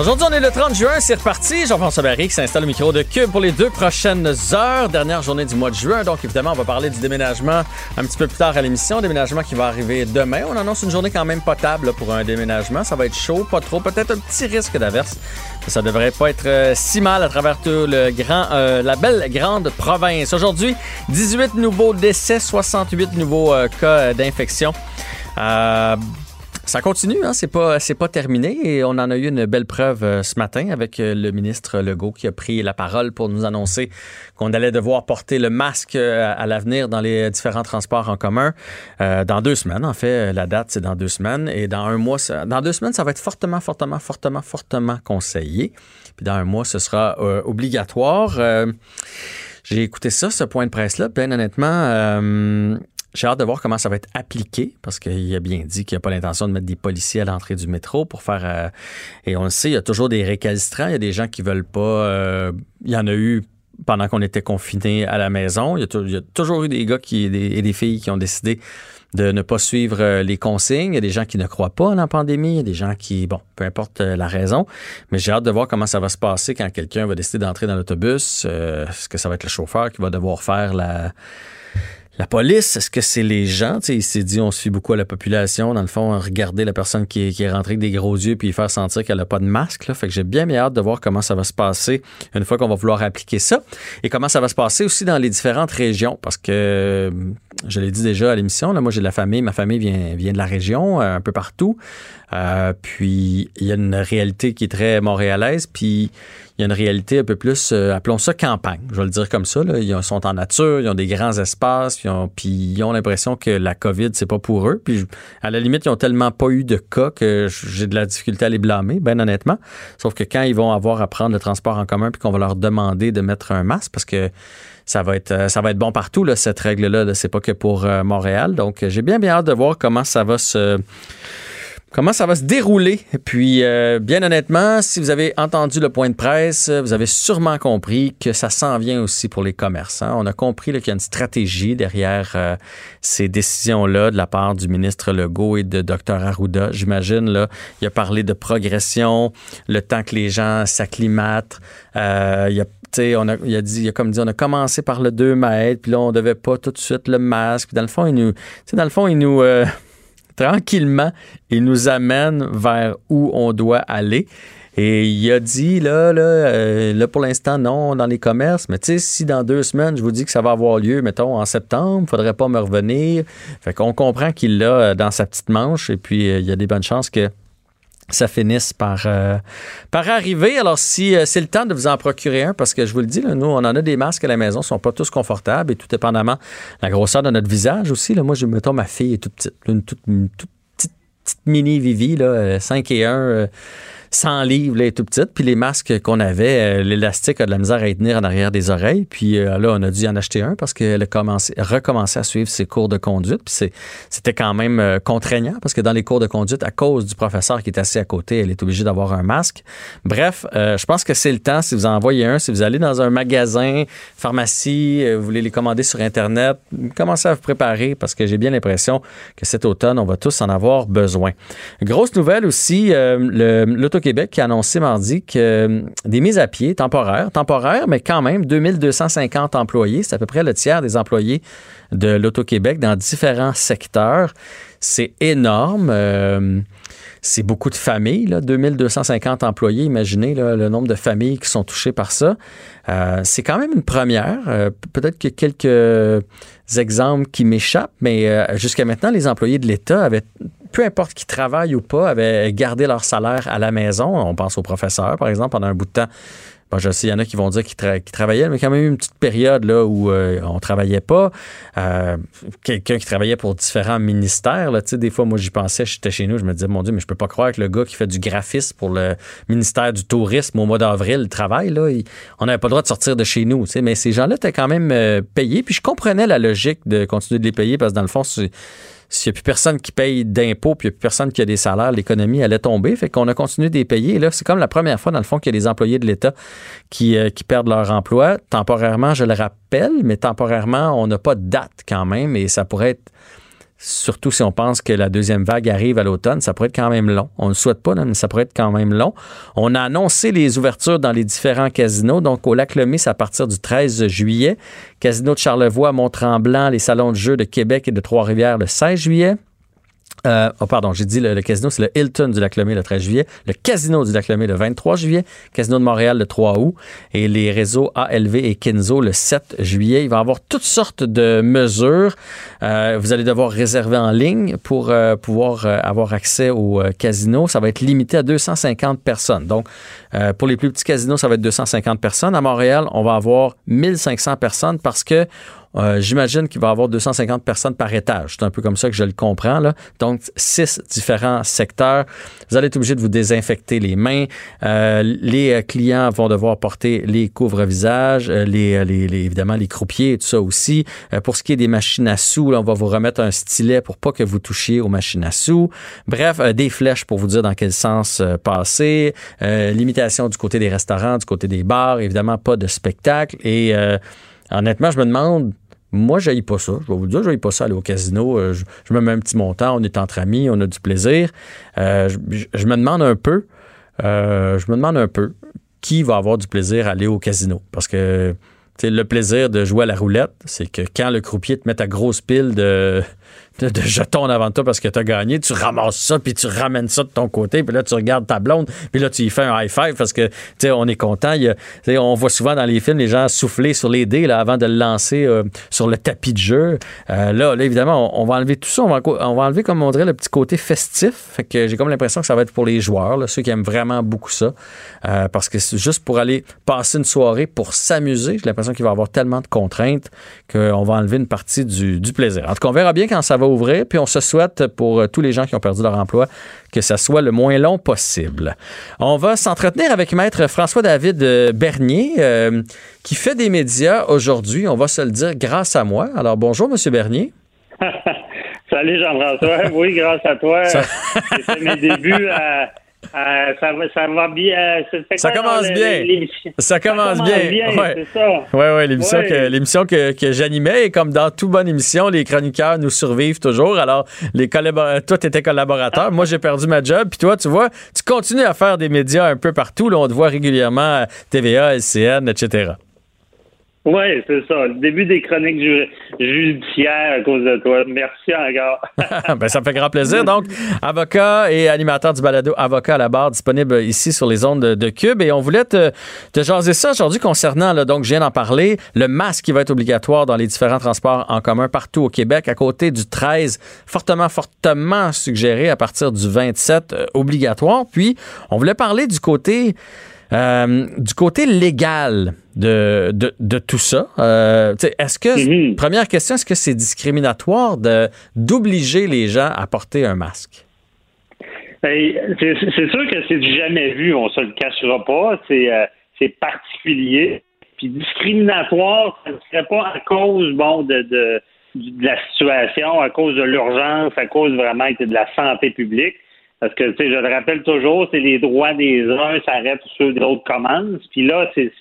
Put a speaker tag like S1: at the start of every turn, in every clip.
S1: Aujourd'hui, on est le 30 juin, c'est reparti. Jean-François Barry qui s'installe au micro de Cube pour les deux prochaines heures. Dernière journée du mois de juin. Donc, évidemment, on va parler du déménagement un petit peu plus tard à l'émission. Déménagement qui va arriver demain. On annonce une journée quand même potable pour un déménagement. Ça va être chaud, pas trop. Peut-être un petit risque d'averse. Ça devrait pas être euh, si mal à travers tout le grand, euh, la belle grande province. Aujourd'hui, 18 nouveaux décès, 68 nouveaux euh, cas d'infection. Euh, ça continue, hein? c'est pas c'est pas terminé et on en a eu une belle preuve euh, ce matin avec euh, le ministre Legault qui a pris la parole pour nous annoncer qu'on allait devoir porter le masque euh, à l'avenir dans les différents transports en commun dans deux semaines. En fait, la date c'est dans deux semaines et dans un mois, ça- dans deux semaines, ça va être fortement, fortement, fortement, fortement conseillé. Puis dans un mois, ce sera obligatoire. J'ai écouté ça, ce point de presse-là. Bien honnêtement, j'ai hâte de voir comment ça va être appliqué parce qu'il a bien dit qu'il n'a pas l'intention de mettre des policiers à l'entrée du métro pour faire. euh, et on le sait, il y a toujours des récalcitrants. Il y a des gens qui veulent pas. euh, il y en a eu pendant qu'on était confinés à la maison. Il y a, a toujours eu des gars qui, et des filles qui ont décidé de ne pas suivre euh, les consignes. Il y a des gens qui ne croient pas à la pandémie. Il y a des gens qui, bon, peu importe la raison. Mais j'ai hâte de voir comment ça va se passer quand quelqu'un va décider d'entrer dans l'autobus. Euh, Est-ce que ça va être le chauffeur qui va devoir faire la, la police, est-ce que c'est les gens? Il s'est dit, on fie beaucoup à la population. Dans le fond, regarder la personne qui est, qui est rentrée avec des gros yeux puis faire sentir qu'elle n'a pas de masque. Là. Fait que j'ai bien, bien hâte de voir comment ça va se passer une fois qu'on va vouloir appliquer ça. Et comment ça va se passer aussi dans les différentes régions? Parce que, euh, je l'ai dit déjà à l'émission, là, moi j'ai de la famille. Ma famille vient, vient de la région, euh, un peu partout. Euh, puis, il y a une réalité qui est très montréalaise. Puis, il y a une réalité un peu plus, euh, appelons ça campagne, je vais le dire comme ça. Ils sont en nature, ils ont des grands espaces, puis ils ont l'impression que la COVID, c'est pas pour eux. Puis à la limite, ils ont tellement pas eu de cas que j'ai de la difficulté à les blâmer, ben honnêtement. Sauf que quand ils vont avoir à prendre le transport en commun puis qu'on va leur demander de mettre un masque, parce que ça va être, euh, ça va être bon partout, cette règle-là. Là. C'est pas que pour euh, Montréal. Donc, j'ai bien, bien hâte de voir comment ça va se comment ça va se dérouler? Puis, euh, bien honnêtement, si vous avez entendu le point de presse, vous avez sûrement compris que ça s'en vient aussi pour les commerçants. On a compris qu'il y a une stratégie derrière euh, ces décisions-là de la part du ministre Legault et de Dr Arruda. J'imagine, il a parlé de progression, le temps que les gens s'acclimatent. Euh, il a on a, il a dit, comme dit, on a commencé par le 2 mètres, puis là, on devait pas tout de suite le masque. Puis dans le fond, il nous, dans le fond, il nous, tranquillement, il nous amène vers où on doit aller. Et il a dit, là, là, euh, là pour l'instant, non, dans les commerces, mais tu sais, si dans deux semaines, je vous dis que ça va avoir lieu, mettons, en septembre, faudrait pas me revenir. Fait qu'on comprend qu'il l'a euh, dans sa petite manche, et puis euh, il y a des bonnes chances que ça finisse par, euh, par arriver. Alors, si euh, c'est le temps de vous en procurer un, parce que je vous le dis, là, nous, on en a des masques à la maison, ils sont pas tous confortables, et tout dépendamment la grosseur de notre visage aussi. Là, moi, je mettons, ma fille est toute petite, une toute, toute petite, petite mini Vivi, là, euh, 5 et 1, euh, 100 livres, là, tout petite. Puis les masques qu'on avait, euh, l'élastique a de la misère à y tenir en arrière des oreilles. Puis euh, là, on a dû en acheter un parce qu'elle a commencé, recommencé à suivre ses cours de conduite. Puis c'était quand même euh, contraignant parce que dans les cours de conduite, à cause du professeur qui est assis à côté, elle est obligée d'avoir un masque. Bref, je pense que c'est le temps, si vous en envoyez un, si vous allez dans un magasin, pharmacie, vous voulez les commander sur Internet, commencez à vous préparer parce que j'ai bien l'impression que cet automne, on va tous en avoir besoin. Grosse nouvelle aussi, euh, l'Auto-Québec qui a annoncé mardi que euh, des mises à pied temporaires, temporaires, mais quand même 2250 employés, c'est à peu près le tiers des employés de l'Auto-Québec dans différents secteurs. C'est énorme. euh, c'est beaucoup de familles, là, 2250 employés. Imaginez le nombre de familles qui sont touchées par ça. Euh, c'est quand même une première. Peut-être que quelques exemples qui m'échappent, mais jusqu'à maintenant, les employés de l'État avaient, peu importe qui travaillent ou pas, avaient gardé leur salaire à la maison. On pense aux professeurs, par exemple, pendant un bout de temps. Bon, je sais, il y en a qui vont dire qu'ils, tra- qu'ils travaillaient, mais quand même une petite période là où euh, on travaillait pas. Euh, quelqu'un qui travaillait pour différents ministères, des fois, moi, j'y pensais, j'étais chez nous, je me disais, mon Dieu, mais je peux pas croire que le gars qui fait du graphisme pour le ministère du Tourisme au mois d'avril travaille, on n'avait pas le droit de sortir de chez nous, mais ces gens-là étaient quand même euh, payés, puis je comprenais la logique de continuer de les payer parce que dans le fond, c'est s'il n'y a plus personne qui paye d'impôts, puis il n'y a plus personne qui a des salaires, l'économie allait tomber. Fait qu'on a continué de les payer. là, c'est comme la première fois, dans le fond, qu'il y a des employés de l'État qui, euh, qui perdent leur emploi. Temporairement, je le rappelle, mais temporairement, on n'a pas de date quand même, et ça pourrait être surtout si on pense que la deuxième vague arrive à l'automne, ça pourrait être quand même long. On ne le souhaite pas, mais ça pourrait être quand même long. On a annoncé les ouvertures dans les différents casinos. Donc, au Lac c'est à partir du 13 juillet. Casino de Charlevoix, Mont-Tremblant, les salons de jeux de Québec et de Trois-Rivières le 16 juillet. Euh, oh pardon, j'ai dit le, casino, c'est le Hilton du Lac Lemay le 13 juillet, le Casino du Lac Lemay le 23 juillet, Casino de Montréal le 3 août et les réseaux ALV et Kinzo le 7 juillet. Il va y avoir toutes sortes de mesures. Euh, vous allez devoir réserver en ligne pour euh, pouvoir avoir accès au casino. Ça va être limité à 250 personnes. Donc, pour les plus petits casinos, ça va être 250 personnes. À Montréal, on va avoir 1500 personnes parce que euh, j'imagine qu'il va y avoir 250 personnes par étage. C'est un peu comme ça que je le comprends. Là. Donc, six différents secteurs. Vous allez être obligé de vous désinfecter les mains. Euh, les euh, clients vont devoir porter les couvre-visages, les, les, évidemment les croupiers et tout ça aussi. pour ce qui est des machines à sous, on va vous remettre un stylet pour pas que vous touchiez aux machines à sous. Bref, des flèches pour vous dire dans quel sens passer. limitation du côté des restaurants, du côté des bars. Évidemment, pas de spectacle. Et honnêtement, je me demande moi, je pas ça. Je vais vous dire, je pas ça aller au casino. Euh, je, me mets un petit montant, on est entre amis, on a du plaisir. Euh, je, me demande un peu, euh, je me demande un peu qui va avoir du plaisir à aller au casino. Parce que le plaisir de jouer à la roulette, c'est que quand le croupier te met ta grosse pile de, de, jetons en avant de toi parce que tu as gagné, tu ramasses ça, puis tu ramènes ça de ton côté, puis là, tu regardes ta blonde, puis là, tu y fais un high five parce que, tu sais, on est content. Il on voit souvent dans les films les gens souffler sur les dés là, avant de le lancer euh, sur le tapis de jeu. Euh, là, là, évidemment, on, va enlever tout ça. On va, on va, enlever, comme on dirait, le petit côté festif. Fait que j'ai comme l'impression que ça va être pour les joueurs, ceux qui aiment vraiment beaucoup ça. Euh, parce que c'est juste pour aller passer une soirée, pour s'amuser. J'ai l'impression qu'il va y avoir tellement de contraintes qu'on va enlever une partie du, du plaisir. En tout cas, on verra bien quand ça va Puis on se souhaite pour euh, tous les gens qui ont perdu leur emploi que ça soit le moins long possible. On va s'entretenir avec Maître François-David euh, Bernier, euh, qui fait des médias aujourd'hui, on va se le dire, grâce à moi. Alors bonjour, Monsieur Bernier.
S2: Salut Jean-François. Oui, grâce à toi. J'ai mes débuts à euh, ça, va, ça va bien.
S1: Euh, ça, commence bien. ça commence bien. Ouais. Oui, ouais, l'émission que, l'émission que, que j'animais et comme dans toute bonne émission, les chroniqueurs nous survivent toujours. Alors, les collaborateurs, toi, tu étais collaborateur. Moi, j'ai perdu ma job. Puis toi, tu vois, tu continues à faire des médias un peu partout. Là, on te voit régulièrement à TVA, LCN, etc.
S2: Oui, c'est ça. Le début des chroniques judiciaires à cause de toi. Merci encore.
S1: ben, ça me fait grand plaisir. Donc, avocat et animateur du balado Avocat à la barre, disponible ici sur les ondes de, Cube. Et on voulait te, te jaser ça aujourd'hui concernant, là, donc, je viens d'en parler, le masque qui va être obligatoire dans les différents transports en commun partout au Québec, à côté du 13, fortement, fortement suggéré à partir du 27, euh, obligatoire. Puis, on voulait parler du côté euh, du côté légal de, de, tout ça, euh, est-ce que, mm-hmm. première question, est-ce que c'est discriminatoire d'obliger les gens à porter un masque?
S2: Ben, c'est sûr que c'est du jamais vu, on se le cachera pas. C'est euh, particulier. Puis discriminatoire, ce ne serait pas à cause bon de, de, de la situation, à cause de l'urgence, à cause vraiment de la santé publique. Parce que, tu sais, je le rappelle toujours, c'est les droits des uns s'arrêtent ceux d'autres commencent. Puis là, c'est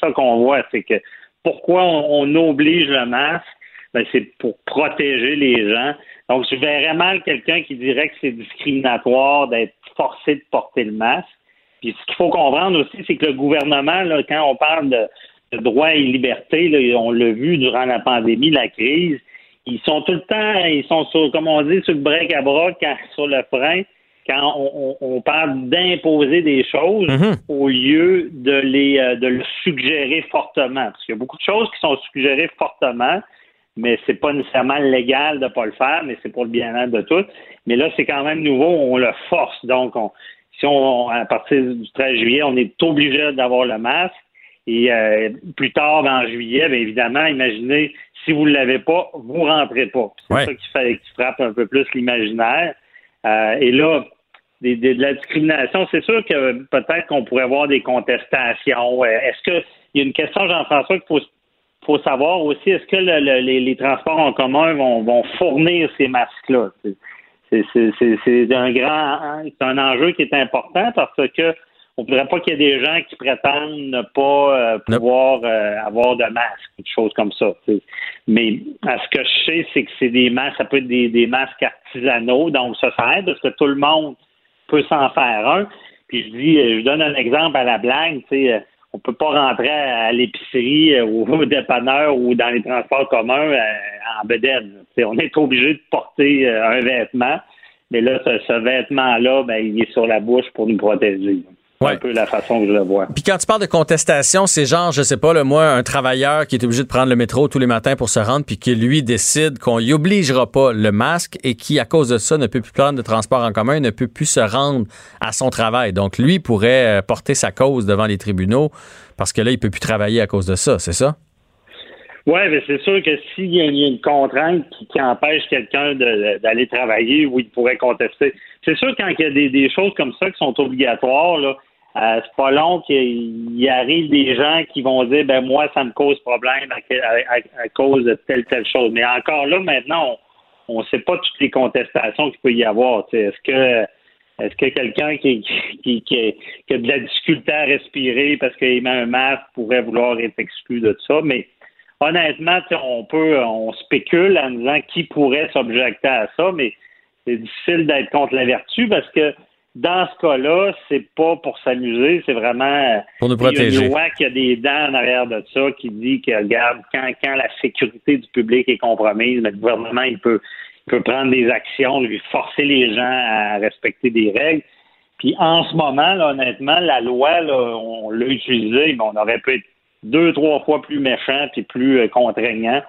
S2: ça qu'on voit, c'est que pourquoi on, oblige le masque, ben, c'est pour protéger les gens. Donc, je verrais mal quelqu'un qui dirait que c'est discriminatoire d'être forcé de porter le masque. Puis ce qu'il faut comprendre aussi, c'est que le gouvernement, là, quand on parle de, droits et libertés, là, on l'a vu durant la pandémie, la crise, ils sont tout le temps, ils sont sur, comme on dit, sur le break à bras, sur le frein quand on, parle d'imposer des choses mhm. au lieu de les euh, de le suggérer fortement. Parce qu'il y a beaucoup de choses qui sont suggérées fortement, mais c'est pas nécessairement légal de pas le faire, mais c'est pour le bien-être de tous. Mais là, c'est quand même nouveau, on le force. Donc, si on, à partir du 13 juillet, on est obligé d'avoir le masque. Et euh, plus tard, en juillet, bien évidemment, imaginez, si vous ne l'avez pas, vous rentrez pas. C'est ça qui, fait, qui frappe un peu plus l'imaginaire. Euh, et là, de la discrimination, c'est sûr que peut-être qu'on pourrait avoir des contestations. Euh, est-ce qu'il y a une question, Jean-François, qu'il faut, faut savoir aussi, est-ce que les, transports en commun vont, fournir ces masques-là? C'est un grand, c'est un enjeu qui est important parce que on ne voudrait pas qu'il y ait des gens qui prétendent ne pas euh, pouvoir euh, avoir de masque, des choses comme ça. Mais à ce que je sais, c'est que c'est des masques, ça peut être des, masques artisanaux, donc ça, ça aide parce que tout le monde peut s'en faire un. Puis je dis, je donne un exemple à la blague, tu sais, on peut pas rentrer à l'épicerie ou au dépanneur ou dans les transports communs euh, en bedaine. On est obligé de porter un vêtement, mais là, ce, vêtement-là, ben, il est sur la bouche pour nous protéger. C'est un peu la façon que je le vois.
S1: Puis quand tu parles de contestation, c'est genre, je sais pas, le moi, un travailleur qui est obligé de prendre le métro tous les matins pour se rendre, puis qui lui décide qu'on y obligera pas le masque et qui, à cause de ça, ne peut plus prendre de transport en commun, ne peut plus se rendre à son travail. Donc lui pourrait euh, porter sa cause devant les tribunaux parce que là, il peut plus travailler à cause de ça, c'est ça?
S2: Oui, mais c'est sûr que s'il y, a une contrainte qui, empêche quelqu'un d'aller travailler, oui, il pourrait contester. C'est sûr quand il y a des, choses comme ça qui sont obligatoires, euh, c'est pas long qu'il arrive des gens qui vont dire ben moi ça me cause problème à, cause de telle telle chose. Mais encore là maintenant on ne sait pas toutes les contestations qu'il peut y avoir. Est-ce que est-ce que quelqu'un qui, qui, qui, a de la difficulté à respirer parce qu'il met un masque pourrait vouloir être exclu de ça? Mais honnêtement, on peut on spécule en disant qui pourrait s'objecter à ça, mais c'est difficile d'être contre la vertu parce que dans ce cas-là, c'est pas pour s'amuser, c'est vraiment
S1: pour nous protéger.
S2: Il y a une loi qui a des dents en arrière de ça qui dit que regarde quand, quand la sécurité du public est compromise, le gouvernement il peut peut prendre des actions, lui forcer les gens à respecter des règles. Puis en ce moment, là, honnêtement, la loi, là, on l'a utilisée, mais on aurait pu être deux, trois fois plus méchant et plus euh, contraignant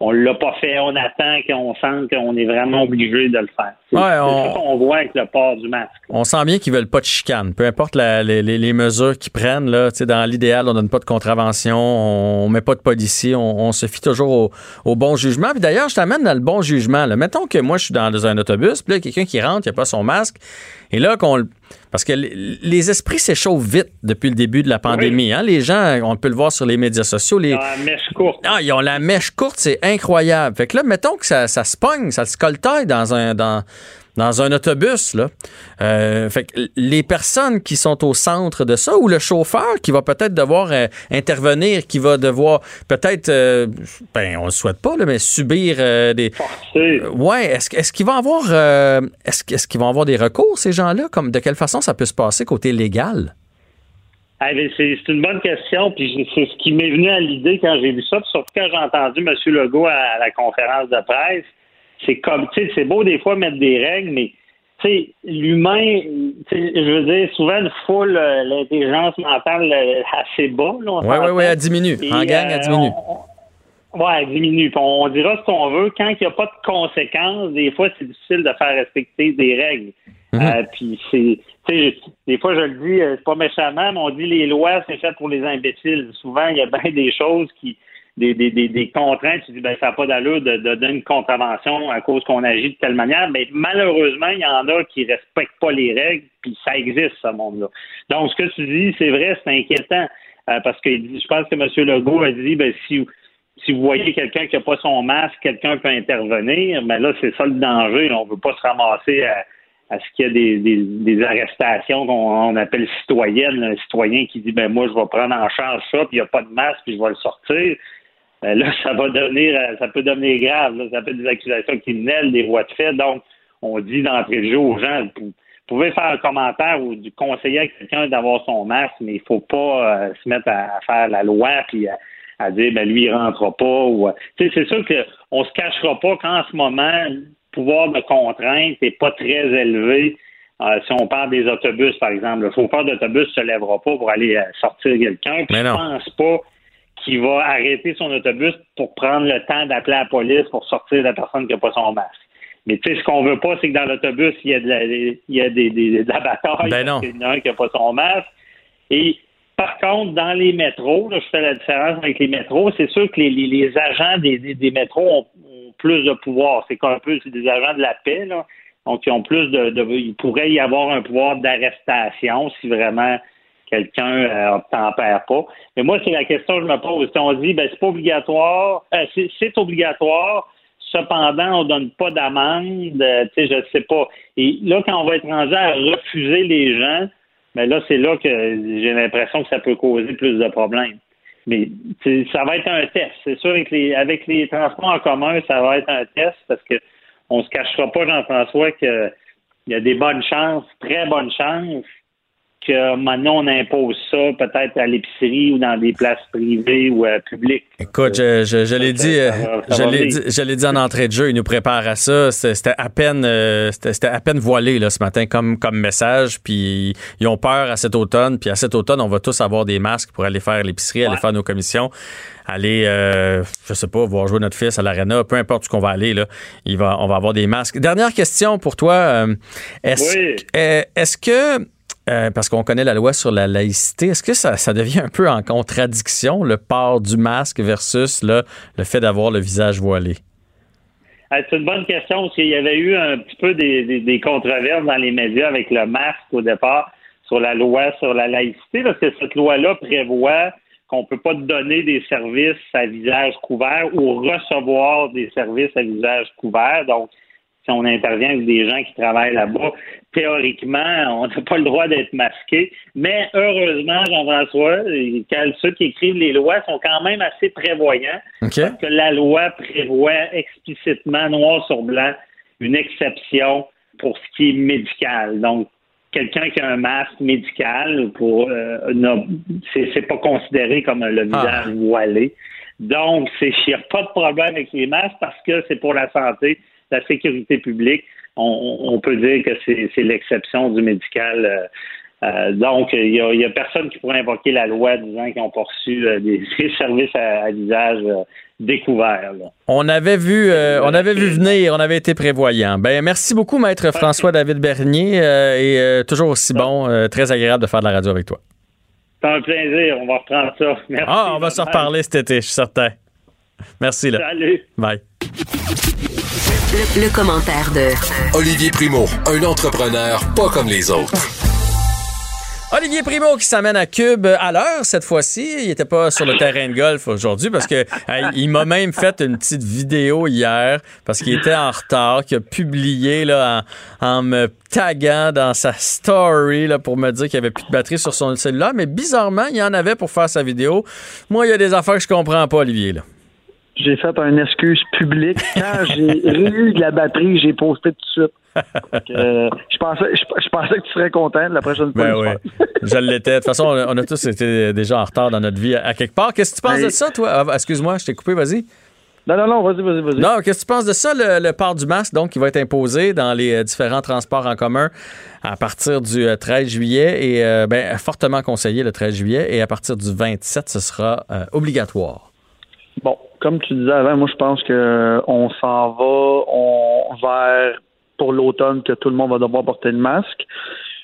S2: on l'a pas fait, on attend qu'on sente qu'on est vraiment obligé de le faire. On... voit avec le port du masque.
S1: On sent bien qu'ils veulent pas de chicane. Peu importe les, mesures qu'ils prennent, là, dans l'idéal, on donne pas de contravention, on, met pas de policiers, on, se fie toujours au, bon jugement. Puis d'ailleurs, je t'amène dans le bon jugement. Mettons que moi, je suis dans un autobus, puis là, quelqu'un qui rentre, il a pas son masque, et là, qu'on parce que les esprits s'échauffent vite depuis le début de la pandémie. Hein. Les gens, on peut le voir sur les médias sociaux. Les...
S2: la mèche courte.
S1: Ah, ils ont la mèche courte, c'est incroyable. Fait que là, mettons que ça, ça se pogne, ça se coltaille dans un, dans, dans un autobus. Là. Euh, fait que les personnes qui sont au centre de ça, ou le chauffeur qui va peut-être devoir euh, intervenir, qui va devoir peut-être, euh, ben on le souhaite pas, là, mais subir des. ouais, est-ce, qu'ils vont avoir, est-ce, est-ce qu'ils vont avoir des recours ces gens-là, comme de quelle façon ça peut se passer côté légal?
S2: Ah, c'est, une bonne question, puis c'est ce qui m'est venu à l'idée quand j'ai vu ça, surtout quand j'ai entendu M. Legault à la conférence de presse c'est comme, tu sais, c'est beau des fois mettre des règles, mais tu sais, l'humain, je veux dire, souvent une foule, euh, l'intelligence mentale euh, assez bas.
S1: Oui, oui, oui, elle diminue. en gang, elle euh, diminue.
S2: Oui, elle diminue. on, dira ce qu'on veut. Quand il n'y a pas de conséquences, des fois, c'est difficile de faire respecter des règles. Mhm. puis c'est, tu sais, des fois, je le dis, c'est pas méchamment, mais on dit les lois, c'est fait pour les imbéciles. Souvent, il y a bien des choses qui des, des, des, contraintes, tu dis ben ça n'a pas d'allure de, de, donner une contravention à cause qu'on agit de telle manière, mais malheureusement, il y en a qui respectent pas les règles, puis ça existe, ce monde-là. Donc, ce que tu dis, c'est vrai, c'est inquiétant, euh, parce que je pense que M. Legault a dit, ben si si vous voyez quelqu'un qui n'a pas son masque, quelqu'un peut intervenir, mais là, c'est ça le danger. On ne veut pas se ramasser à, à ce qu'il y a des, des, des arrestations qu'on appelle citoyennes, un citoyen qui dit ben moi je vais prendre en charge ça, puis il n'y a pas de masque, puis je vais le sortir. Ben là, ça va devenir, euh, ça peut devenir grave. Ça peut être des accusations criminelles, des voies de fait. Donc, on dit d'entrée de jeu aux gens, vous pouvez faire un commentaire ou du conseiller à quelqu'un d'avoir son masque, mais il faut pas euh, se mettre à, faire la loi puis à, dire ben lui il rentrera pas ou euh, c'est sûr qu'on se cachera pas qu'en ce moment le pouvoir de contrainte n'est pas très élevé. si on parle des autobus, par exemple, le chauffeur d'autobus se lèvera pas pour aller sortir quelqu'un. Je pense pas qui va arrêter son autobus pour prendre le temps d'appeler la police pour sortir la personne qui n'a pas son masque. Mais tu sais, ce qu'on veut pas, c'est que dans l'autobus, il y a de la, il y a des, des, de la bataille.
S1: Ben non.
S2: Il y en a un qui n'a pas son masque. Et par contre, dans les métros, là, je fais la différence avec les métros, c'est sûr que les, les, agents des, des, métros ont, plus de pouvoir. C'est un peu des agents de la paix, là. Donc, ils ont plus de, de il pourrait y avoir un pouvoir d'arrestation si vraiment quelqu'un euh, tempère pas. Mais moi, c'est la question que je me pose. Si on dit, ben, c'est pas obligatoire, euh, c'est obligatoire, cependant, on donne pas d'amende, euh, tu sais, je sais pas. Et là, quand on va être rendu à refuser les gens, ben là, c'est là que j'ai l'impression que ça peut causer plus de problèmes. Mais ça va être un test. C'est sûr, avec les, avec les transports en commun, ça va être un test parce que on se cachera pas, Jean-François, qu'il y a des bonnes chances, très bonnes chances, que maintenant on impose ça peut-être à l'épicerie ou dans des places privées ou euh, publiques.
S1: Écoute, je, je, l'ai dit, euh, je l'ai dit, en entrée de jeu, ils nous préparent à ça. C'était à peine, euh, c'était à peine voilé là ce matin comme comme message. Puis ils ont peur à cet automne. Puis à cet automne, on va tous avoir des masques pour aller faire l'épicerie, aller faire nos commissions, aller, je sais pas, voir jouer notre fils à l'arena, peu importe où qu'on va aller là, il va, on va avoir des masques. Dernière question pour toi, est-ce, est-ce que euh, parce qu'on connaît la loi sur la laïcité. Est-ce que ça, devient un peu en contradiction, le port du masque versus le fait d'avoir le visage voilé?
S2: Euh, c'est une bonne question parce qu'il y avait eu un petit peu des, des, controverses dans les médias avec le masque au départ sur la loi sur la laïcité, parce que cette loi-là prévoit qu'on ne peut pas donner des services à visage couvert ou recevoir des services à visage couvert. Donc, si on intervient avec des gens qui travaillent là-bas, théoriquement, on n'a pas le droit d'être masqué. Mais heureusement, Jean-François, ceux qui écrivent les lois sont quand même assez prévoyants. Parce que la loi prévoit explicitement, noir sur blanc, une exception pour ce qui est médical. Donc, quelqu'un qui a un masque médical pour euh, c'est pas considéré comme le ah. visage voilé. Donc, il n'y a pas de problème avec les masques parce que c'est pour la santé la sécurité publique, on, peut dire que c'est l'exception du médical. Euh, euh, donc, il n'y a, personne qui pourrait invoquer la loi disant qu'ils ont poursu euh, des, services à, visage découvert.
S1: On avait vu, on avait vu venir, on avait été prévoyant. Ben, merci beaucoup, maître François-David Bernier, et toujours aussi bon, très agréable de faire de la radio avec toi.
S2: C'est un plaisir, on va reprendre ça. Merci.
S1: Ah, on va se reparler cet été, je suis certain. Merci. Là.
S2: Salut.
S1: Bye.
S3: Le, commentaire de
S4: Olivier Primo, un entrepreneur pas comme les autres.
S1: Olivier Primo qui s'amène à Cube à l'heure cette fois-ci. Il n'était pas sur le terrain de golf aujourd'hui parce que il m'a même fait une petite vidéo hier parce qu'il était en retard, qu'il a publié là, en, me taguant dans sa story là, pour me dire qu'il n'y avait plus de batterie sur son cellulaire. Mais bizarrement, il y en avait pour faire sa vidéo. Moi, il y a des affaires que je comprends pas, Olivier. Là
S5: j'ai fait un excuse publique. Quand j'ai eu de la batterie, j'ai posté tout de suite. Euh, je, pensais, je, pensais que tu serais content de la prochaine fois.
S1: Ben oui, je l'étais. De toute façon, on a, tous été déjà en retard dans notre vie à, quelque part. Qu'est-ce que tu penses de ça, toi? Ah, excuse-moi, je t'ai coupé, vas-y.
S5: Non, non, non, vas-y, vas-y, vas-y.
S1: Non, qu'est-ce que tu penses de ça, le, port du masque, donc, qui va être imposé dans les euh, différents transports en commun à partir du 13 euh, juillet et ben, fortement conseillé le 13 juillet et à partir du 27, ce sera obligatoire?
S5: Comme tu disais avant, moi je pense que on s'en va on, vers pour l'automne que tout le monde va devoir porter le masque.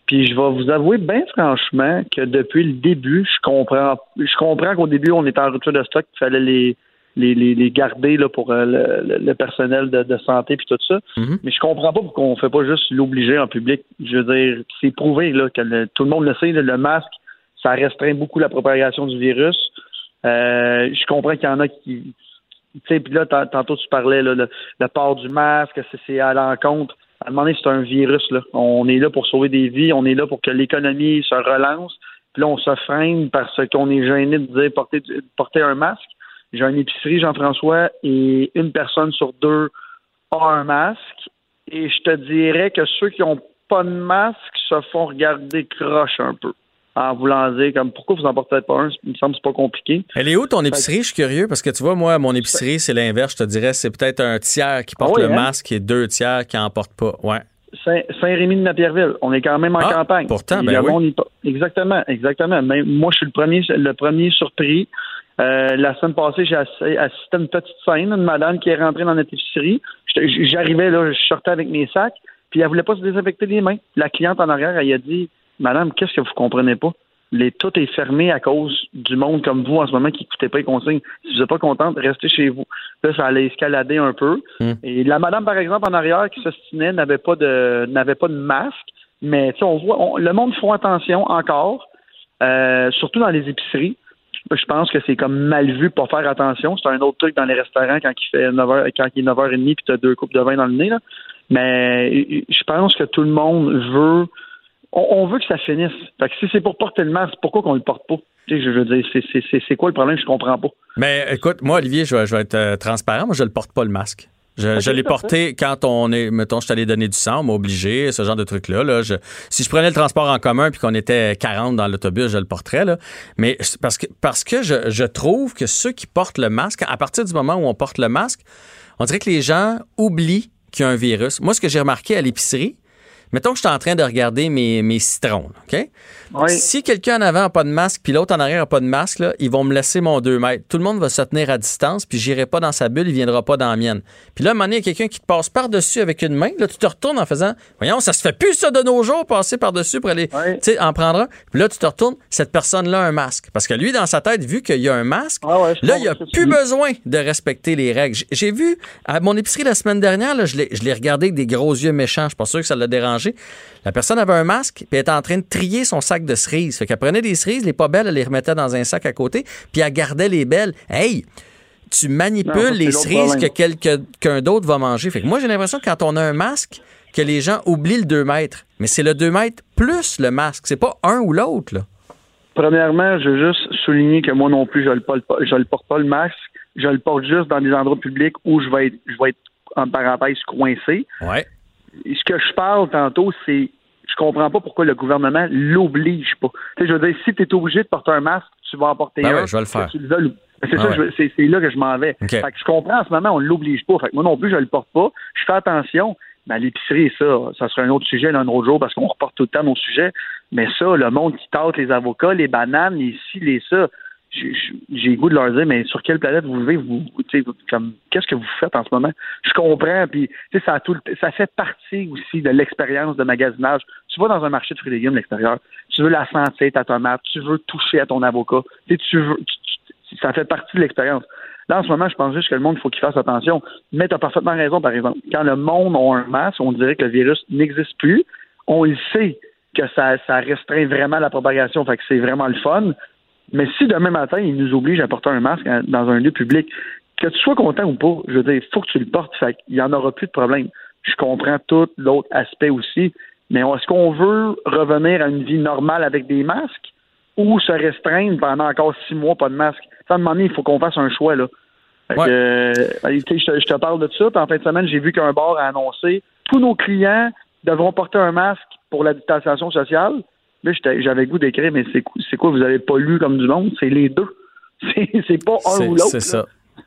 S5: Puis je vais vous avouer bien franchement que depuis le début, je comprends je comprends qu'au début on était en rupture de stock, qu'il fallait les les, les, garder là, pour euh, le, personnel de, santé puis tout ça. Mm-hmm. Mais je comprends pas pourquoi on fait pas juste l'obliger en public. Je veux dire, c'est prouvé là, que tout le monde le sait, le masque, ça restreint beaucoup la propagation du virus. Euh, je comprends qu'il y en a qui. Puis là, tantôt tu parlais, là, le, port du masque, c'est à l'encontre. À un moment donné, c'est un virus. Là. On est là pour sauver des vies, on est là pour que l'économie se relance. Puis là, on se freine parce qu'on est gêné de dire porter, porter un masque. J'ai une épicerie, Jean-François, et une personne sur deux a un masque. Et je te dirais que ceux qui n'ont pas de masque se font regarder croche un peu en voulant dire comme pourquoi vous en portez pas un, il me semble c'est pas compliqué.
S1: Elle est où ton épicerie? Je suis curieux parce que tu vois, moi, mon épicerie, c'est l'inverse, je te dirais, c'est peut-être un tiers qui porte ah le hein? masque et deux tiers qui en portent pas. Ouais.
S5: Saint-Rémy de Napierville. On est quand même en ah, campagne.
S1: Pourtant, ben oui.
S5: Exactement, exactement. Mais moi, je suis le premier, le premier surpris. Euh, la semaine passée, j'ai assisté à une petite scène, une madame qui est rentrée dans notre épicerie. J'arrivais là, je sortais avec mes sacs, puis elle voulait pas se désinfecter les mains. La cliente en arrière, elle a dit Madame, qu'est-ce que vous comprenez pas? Les, tout est fermé à cause du monde comme vous en ce moment qui n'écoutez pas les consignes. Si vous n'êtes pas contente, restez chez vous. Là, ça allait escalader un peu. Hmm. Et la madame, par exemple, en arrière, qui s'ostinait, n'avait pas de n'avait pas de masque. Mais on voit, le monde font attention encore. euh, surtout dans les épiceries. Je pense que c'est comme mal vu pour faire attention. C'est un autre truc dans les restaurants quand il fait 9h, quand il est 9h30 puis tu as deux coupes de vin dans le nez. Là. Mais je pense que tout le monde veut on, veut que ça finisse. Fait que si c'est pour porter le masque, pourquoi qu'on le porte pas? je veux dire, c'est quoi le problème? Je comprends pas.
S1: Mais écoute, moi, Olivier, je vais, être euh, transparent. Moi, je le porte pas le masque. Je, l'ai porté quand on est, mettons, je suis allé donner du sang, on m'a obligé, ce genre de truc-là. Là, si je prenais le transport en commun puis qu'on était 40 dans l'autobus, je le porterais. Là. Mais parce que, parce que je, je trouve que ceux qui portent le masque, à partir du moment où on porte le masque, on dirait que les gens oublient qu'il y a un virus. Moi, ce que j'ai remarqué à l'épicerie, Mettons que je suis en train de regarder mes, mes citrons, OK? Si quelqu'un en avant n'a pas de masque, puis l'autre en arrière n'a pas de masque, là, ils vont me laisser mon 2 mètres. Tout le monde va se tenir à distance, puis j'irai pas dans sa bulle, il viendra pas dans la mienne. Puis là, à un moment donné, il y a quelqu'un qui te passe par-dessus avec une main. Là, tu te retournes en faisant Voyons, ça se fait plus ça de nos jours, passer par-dessus pour aller sais, en prendre un. Puis là, tu te retournes, cette personne-là a un masque. Parce que lui, dans sa tête, vu qu'il y a un masque, là, il a plus besoin de respecter les règles. J'ai vu à mon épicerie la semaine dernière, là, je l'ai regardé avec des gros yeux méchants. Je suis pas sûr que ça l'a dérangé. La personne avait un masque, puis elle était en train de trier son sac de cerises. Fait qu'elle prenait des cerises, les pas belles, elle les remettait dans un sac à côté, puis elle gardait les belles. Hey! Tu manipules les cerises que quelqu'un d'autre va manger. Fait que moi, j'ai l'impression que quand on a un masque, que les gens oublient le 2 mètres. Mais c'est le 2 mètres plus le masque. C'est pas un ou l'autre, là.
S5: Premièrement, je veux juste souligner que moi non plus, je le, porte pas, je le porte pas le masque. Je le porte juste dans des endroits publics où je vais être, je vais être en parenthèse coincé.
S1: Ouais
S5: ce que je parle tantôt, c'est je comprends pas pourquoi le gouvernement l'oblige pas. Je veux dire, si tu es obligé de porter un masque, tu vas en porter
S1: ben
S5: un.
S1: Ouais, je vais le faire.
S5: C'est ça, ah c'est là que je m'en vais. Fait que je comprends en ce moment, on l'oblige pas. Fait que moi non plus, je le porte pas. Je fais attention. Mais l'épicerie, ça, ça serait un autre sujet un autre jour parce qu'on reporte tout le temps nos sujets. Mais ça, le monde qui tâte les avocats, les bananes, les ci, les ça, j'ai goût de leur dire, mais sur quelle planète vous vivez, vous, comme, qu'est-ce que vous faites en ce moment? Je comprends, puis, ça, tout, ça fait partie aussi de l'expérience de magasinage. Tu vas dans un marché de fruits et légumes, l'extérieur, tu veux la sentir, ta tomate, tu veux toucher à ton avocat, tu veux, ça fait partie de l'expérience. Là, en ce moment, je pense juste que le monde, il faut qu'il fasse attention. Mais tu as parfaitement raison, par exemple. Quand le monde a un masque, on dirait que le virus n'existe plus. On le sait que ça, ça restreint vraiment la propagation, fait que c'est vraiment le fun. Mais si demain matin, il nous oblige à porter un masque dans un lieu public, que tu sois content ou pas, je veux dire, il faut que tu le portes. Fait il n'y en aura plus de problème. Je comprends tout l'autre aspect aussi. Mais est-ce qu'on veut revenir à une vie normale avec des masques ou se restreindre pendant encore six mois pas de masque? Ça, à un moment donné, il faut qu'on fasse un choix, là. Euh, je, te, je, te, parle de ça. en fin de semaine, j'ai vu qu'un bar a annoncé tous nos clients devront porter un masque pour la distanciation sociale. Là, j'avais goût d'écrire, mais c'est quoi, vous avez pas lu comme du monde? C'est les deux. C'est pas un ou l'autre.
S1: C'est ça.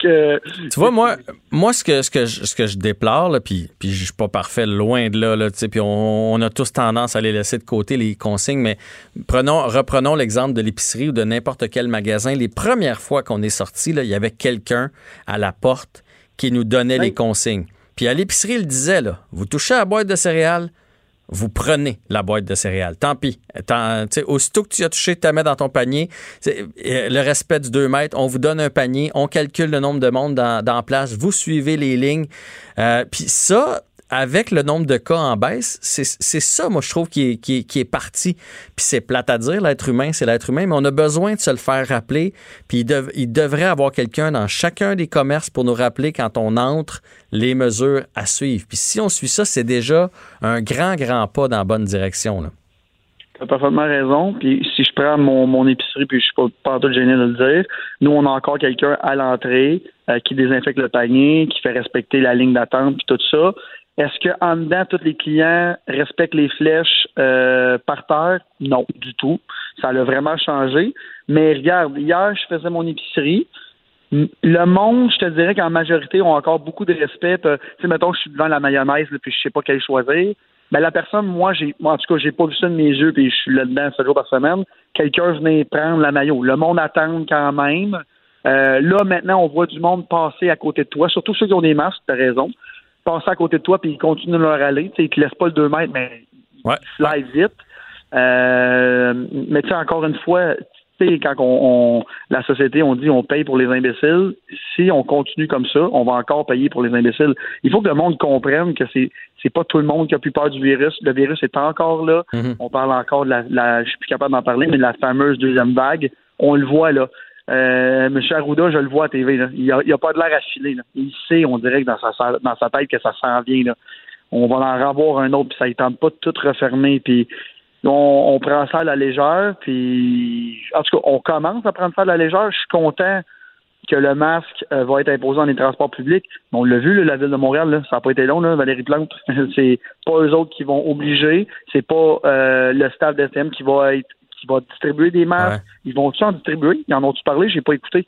S5: que,
S1: tu vois, moi, moi ce, que, ce, que je, ce que je déplore, là, puis, puis je suis pas parfait, loin de là, là puis on, on, a tous tendance à les laisser de côté, les consignes, mais prenons, reprenons l'exemple de l'épicerie ou de n'importe quel magasin. Les premières fois qu'on est sorti, il y avait quelqu'un à la porte qui nous donnait les consignes. Puis à l'épicerie, il disait, là, vous touchez à la boîte de céréales, vous prenez la boîte de céréales. Tant pis. Tant, aussitôt que tu as touché, tu la mets dans ton panier. Euh, le respect du 2 mètres, on vous donne un panier, on calcule le nombre de monde dans, place, vous suivez les lignes. Euh, puis ça, avec le nombre de cas en baisse, c'est ça, moi, je trouve, qui est, parti. Puis c'est plate à dire, l'être humain, c'est l'être humain, mais on a besoin de se le faire rappeler. Puis il, il devrait avoir quelqu'un dans chacun des commerces pour nous rappeler quand on entre les mesures à suivre. Puis si on suit ça, c'est déjà un grand, grand pas dans la bonne direction. Là.
S5: Tu as parfaitement raison. Puis si je prends mon, mon épicerie, puis je suis pas, pas tout gêné de le dire, nous, on a encore quelqu'un à l'entrée euh, qui désinfecte le panier, qui fait respecter la ligne d'attente, puis tout ça. Est-ce qu'en dedans, tous les clients respectent les flèches euh, par terre? Non, du tout. Ça a vraiment changé. Mais regarde, hier, je faisais mon épicerie. Le monde, je te dirais qu'en majorité, ont encore beaucoup de respect. Tu sais, mettons, je suis devant la mayonnaise, puis je sais pas quelle choisir. Mais la personne, moi, j'ai, moi, en tout cas, j'ai pas vu ça de mes yeux, puis je suis là-dedans sept jours par semaine. Quelqu'un venait prendre la maillot. Le monde attend quand même. Euh, là, maintenant, on voit du monde passer à côté de toi, surtout ceux qui ont des masques, tu as raison passer à côté de toi puis ils continuent de leur aller. Ils te laissent pas le 2 mètres, mais
S1: ouais.
S5: ils slide vite. Euh, mais tu sais, encore une fois, quand on, la société, on dit on paye pour les imbéciles, si on continue comme ça, on va encore payer pour les imbéciles. Il faut que le monde comprenne que c'est c'est pas tout le monde qui a plus peur du virus. Le virus est encore là. Mm-hmm. On parle encore de la, la je suis plus capable d'en parler, mais de la fameuse deuxième vague. On le voit là. Euh, M. Arruda, je le vois à TV. Là. Il a, a pas de l'air affilé. Là. Il sait, on dirait que dans sa, tête que ça s'en vient. Là. On va en revoir un autre, puis ça ne tente pas de tout refermer. Puis on, prend ça à la légère. Puis en tout cas, on commence à prendre ça à la légère. Je suis content que le masque euh, va être imposé dans les transports publics. On l'a vu, la ville de Montréal, là, ça n'a pas été long, là, Valérie Plante. c'est pas eux autres qui vont obliger. C'est pas euh, le staff d'STM qui va être qui va distribuer des masques. Ils vont-tu en distribuer? Ils en ont-tu parlé? J'ai pas écouté.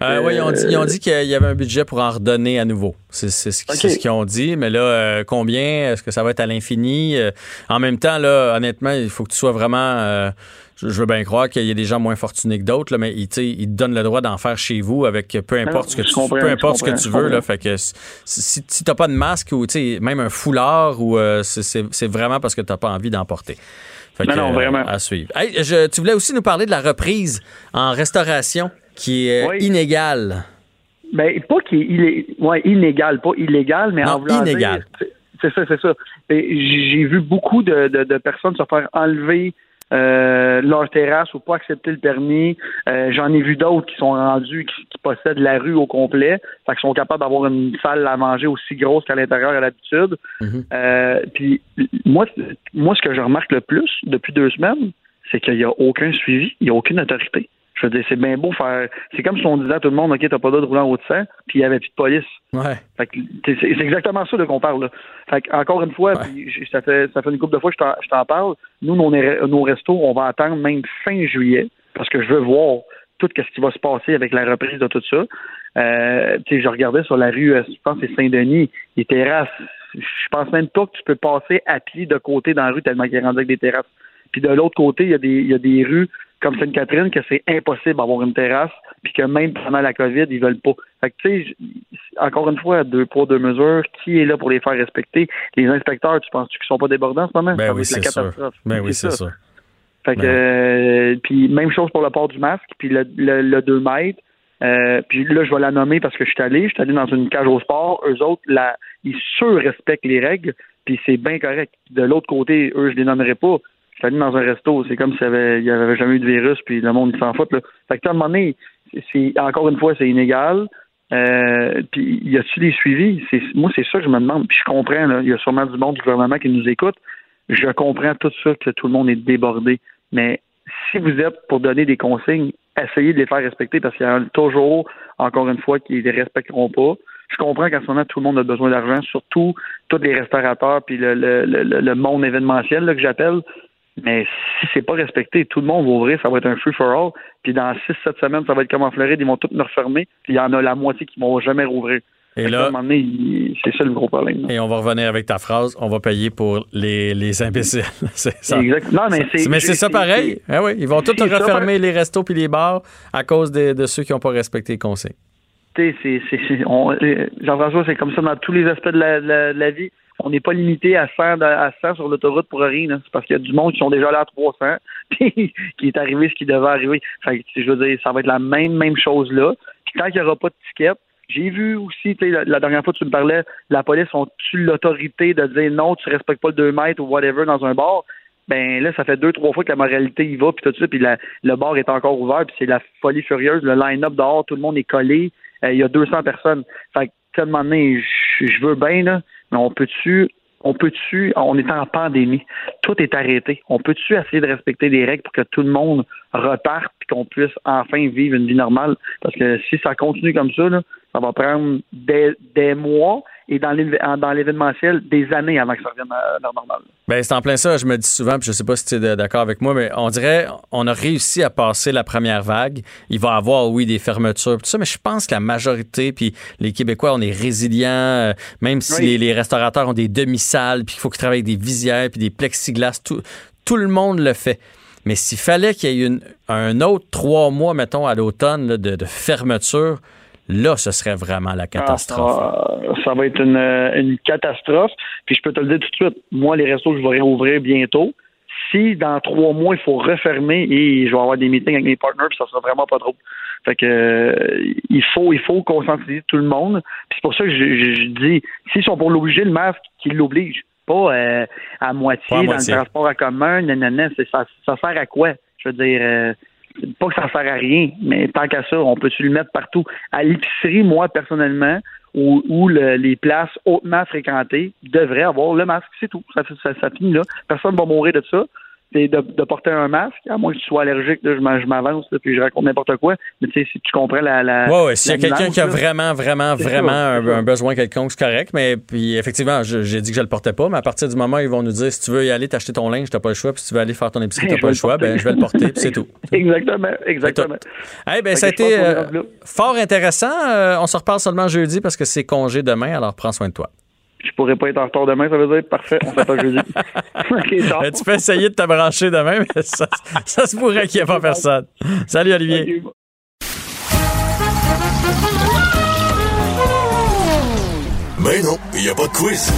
S1: Euh, oui, ils ont dit, ils ont dit qu'il y avait un budget pour en redonner à nouveau. C'est ce qu'ils ont dit. Mais là, euh, combien? Est-ce que ça va être à l'infini? Euh, en même temps, là, honnêtement, il faut que tu sois vraiment. je, veux bien croire qu'il y a des gens moins fortunés que d'autres, mais ils, ils, te donnent le droit d'en faire chez vous avec peu importe ce que tu, peu importe ce que tu veux. Là, fait que si, tu n'as pas de masque ou même un foulard, ou c'est vraiment parce que tu n'as pas envie d'en porter
S5: non, non, vraiment.
S1: À suivre. tu voulais aussi nous parler de la reprise en restauration qui est inégale.
S5: Ben, pas qui est ouais, inégal, pas illégal, mais en
S1: inégal.
S5: C'est ça, c'est ça. J'ai vu beaucoup de, de, personnes se faire enlever euh, leur terrasse ou pas accepter le permis. Euh, j'en ai vu d'autres qui sont rendus, qui, possèdent la rue au complet, fait qu'ils sont capables d'avoir une salle à manger aussi grosse qu'à l'intérieur à l'habitude. Mhm. euh, puis moi, moi, ce que je remarque le plus depuis deux semaines, c'est qu'il n'y a aucun suivi, il n'y a aucune autorité. Je veux dire, c'est bien beau faire. C'est comme si on disait à tout le monde, OK, t'as pas le droit de rouler en haut de sang, puis il y avait plus de police.
S1: Ouais.
S5: c'est exactement ça qu'on parle. Là. Fait encore une fois, ça, fait, ça fait une couple de fois que je t'en parle. Nous, nos, nos restos, on va attendre même fin juillet, parce que je veux voir tout ce qui va se passer avec la reprise de tout ça. Euh, je regardais sur la rue, euh, je pense que c'est Saint-Denis, les terrasses. Je pense même pas que tu peux passer à pied de côté dans la rue tellement qu'il est rendu avec des terrasses. Puis de l'autre côté, il y, a des, il y a des rues comme Sainte-Catherine que c'est impossible d'avoir une terrasse, puis que même pendant la COVID, ils veulent pas. Fait que, tu sais, encore une fois, deux poids, deux mesures, qui est là pour les faire respecter? Les inspecteurs, tu penses-tu qu'ils sont pas débordants en ce moment?
S1: Ben oui, c'est sûr. Ben oui, c'est ça.
S5: Fait que, ben euh, puis même chose pour le port du masque, puis le, le, 2 mètres. Euh, puis là, je vais la nommer parce que je suis allé, je suis allé dans une cage au sport. Eux autres, la, ils surrespectent les règles, puis c'est bien correct. De l'autre côté, eux, je les nommerai pas allé dans un resto, c'est comme s'il n'y avait, jamais eu de virus, puis le monde s'en fout. Là. Fait que à un moment donné, c'est, encore une fois, c'est inégal. Euh, puis y a-t-il des suivis? C'est, moi, c'est ça que je me demande. Puis je comprends, il y a sûrement du monde du gouvernement qui nous écoute. Je comprends tout ça que tout le monde est débordé. Mais si vous êtes pour donner des consignes, essayez de les faire respecter parce qu'il y a toujours, encore une fois, qui ne les respecteront pas. Je comprends qu'en ce moment, tout le monde a besoin d'argent, surtout tous les restaurateurs puis le, le, le, monde événementiel là, que j'appelle. Mais si c'est pas respecté, tout le monde va ouvrir, ça va être un free for all. Puis dans 6-7 semaines, ça va être comme en Floride, ils vont tous me refermer. Puis il y en a la moitié qui vont jamais rouvrir. Et là, c'est ça le gros problème.
S1: Et on va revenir avec ta phrase, on va payer pour les, les imbéciles. c'est ça.
S5: Non, mais c'est,
S1: mais c'est ça pareil. Ah oui, ils vont tous refermer les restos puis les bars à cause de, de ceux qui n'ont pas respecté les conseils.
S5: Jean-François, c'est comme ça dans tous les aspects de la, de la vie on n'est pas limité à 100, à 100 sur l'autoroute pour rien. C'est parce qu'il y a du monde qui sont déjà là à 300, puis qui est arrivé ce qui devait arriver. Fait je veux dire, ça va être la même, même chose là. Puis tant qu'il n'y aura pas de ticket, j'ai vu aussi, la, la dernière fois tu me parlais, la police ont-tu l'autorité de dire non, tu respectes pas le 2 mètres ou whatever dans un bar? Ben là, ça fait deux, trois fois que la moralité y va, puis tout ça, puis le bar est encore ouvert, puis c'est la folie furieuse. Le line-up dehors, tout le monde est collé. Euh, il y a 200 personnes. Fait que, donné, je veux bien, là, on peut-tu on peut-tu, on est en pandémie, tout est arrêté. On peut-tu essayer de respecter des règles pour que tout le monde reparte et qu'on puisse enfin vivre une vie normale? Parce que si ça continue comme ça, ça va prendre des mois et dans l'événementiel des années avant que ça revienne à la normale.
S1: Bien, c'est en plein ça, je me dis souvent, puis je sais pas si tu es d'accord avec moi, mais on dirait on a réussi à passer la première vague. Il va y avoir, oui, des fermetures, tout ça, mais je pense que la majorité, puis les Québécois, on est résilients, euh, même si les, restaurateurs ont des demi-salles, puis qu'il faut qu'ils travaillent avec des visières, puis des plexiglas, tout, tout le monde le fait. Mais s'il fallait qu'il y ait une, un autre trois mois, mettons, à l'automne de, de fermeture, là, ce serait vraiment la catastrophe.
S5: Ah, ça va être une, catastrophe. Puis je peux te le dire tout de suite, moi, les restos, je vais réouvrir bientôt. si dans trois mois, il faut refermer et je vais avoir des meetings avec mes partners, puis ça sera vraiment pas drôle. Fait que euh, il faut il faut conscientiser tout le monde. Puis c'est pour ça que je, je, je dis, s'ils sont pour l'obliger, le masque, qu'ils l'obligent. Pas euh, à moitié
S1: Pas à
S5: dans
S1: moitié.
S5: le transport en commun, nanana, ça, ça sert à quoi? Je veux dire euh, pas que ça sert à rien, mais tant qu'à ça, on peut-tu le mettre partout? À l'épicerie, moi, personnellement, où, où le- les places hautement fréquentées devraient avoir le masque, c'est tout. Ça, ça, ça finit là. Personne va mourir de ça. C'est de, de porter un masque, à moins que tu sois allergique, là, je m'avance, puis je raconte n'importe quoi. Mais tu sais, si tu comprends la. la
S1: Ouais, ouais. S'il y a quelqu'un qui a vraiment, vraiment, vraiment
S5: ça,
S1: un, besoin quelconque, c'est correct. Mais puis effectivement, j'ai dit que je le portais pas, mais à partir du moment où ils vont nous dire si tu veux y aller t'acheter ton linge, t'as pas le choix, puis si tu veux aller faire ton épicerie,
S5: Ben,
S1: t'as pas le choix, ben je vais le porter, puis c'est tout.
S5: Exactement, exactement.
S1: Eh ben,
S5: Fait
S1: ça a été euh, fort intéressant. Euh, on se reparle seulement jeudi parce que c'est congé demain, alors prends soin de toi.
S5: Je pourrais pas être en retard demain, ça veut dire parfait, on fait pas jeudi. ok, ciao.
S1: Euh, tu peux essayer de te brancher demain, mais ça, ça se pourrait qu'il n'y ait pas personne. Salut Olivier.
S4: Ben non, il n'y a pas de quiz.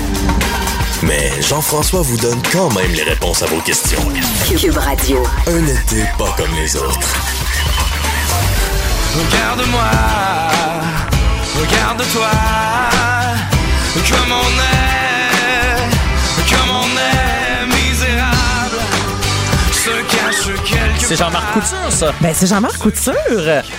S4: Mais Jean-François vous donne quand même les réponses à vos questions.
S3: Cube Radio.
S4: Un été pas comme les autres.
S6: Regarde-moi, regarde-toi, comme on est,
S1: C'est Jean-Marc Couture, ça.
S7: Ben, c'est Jean-Marc Couture.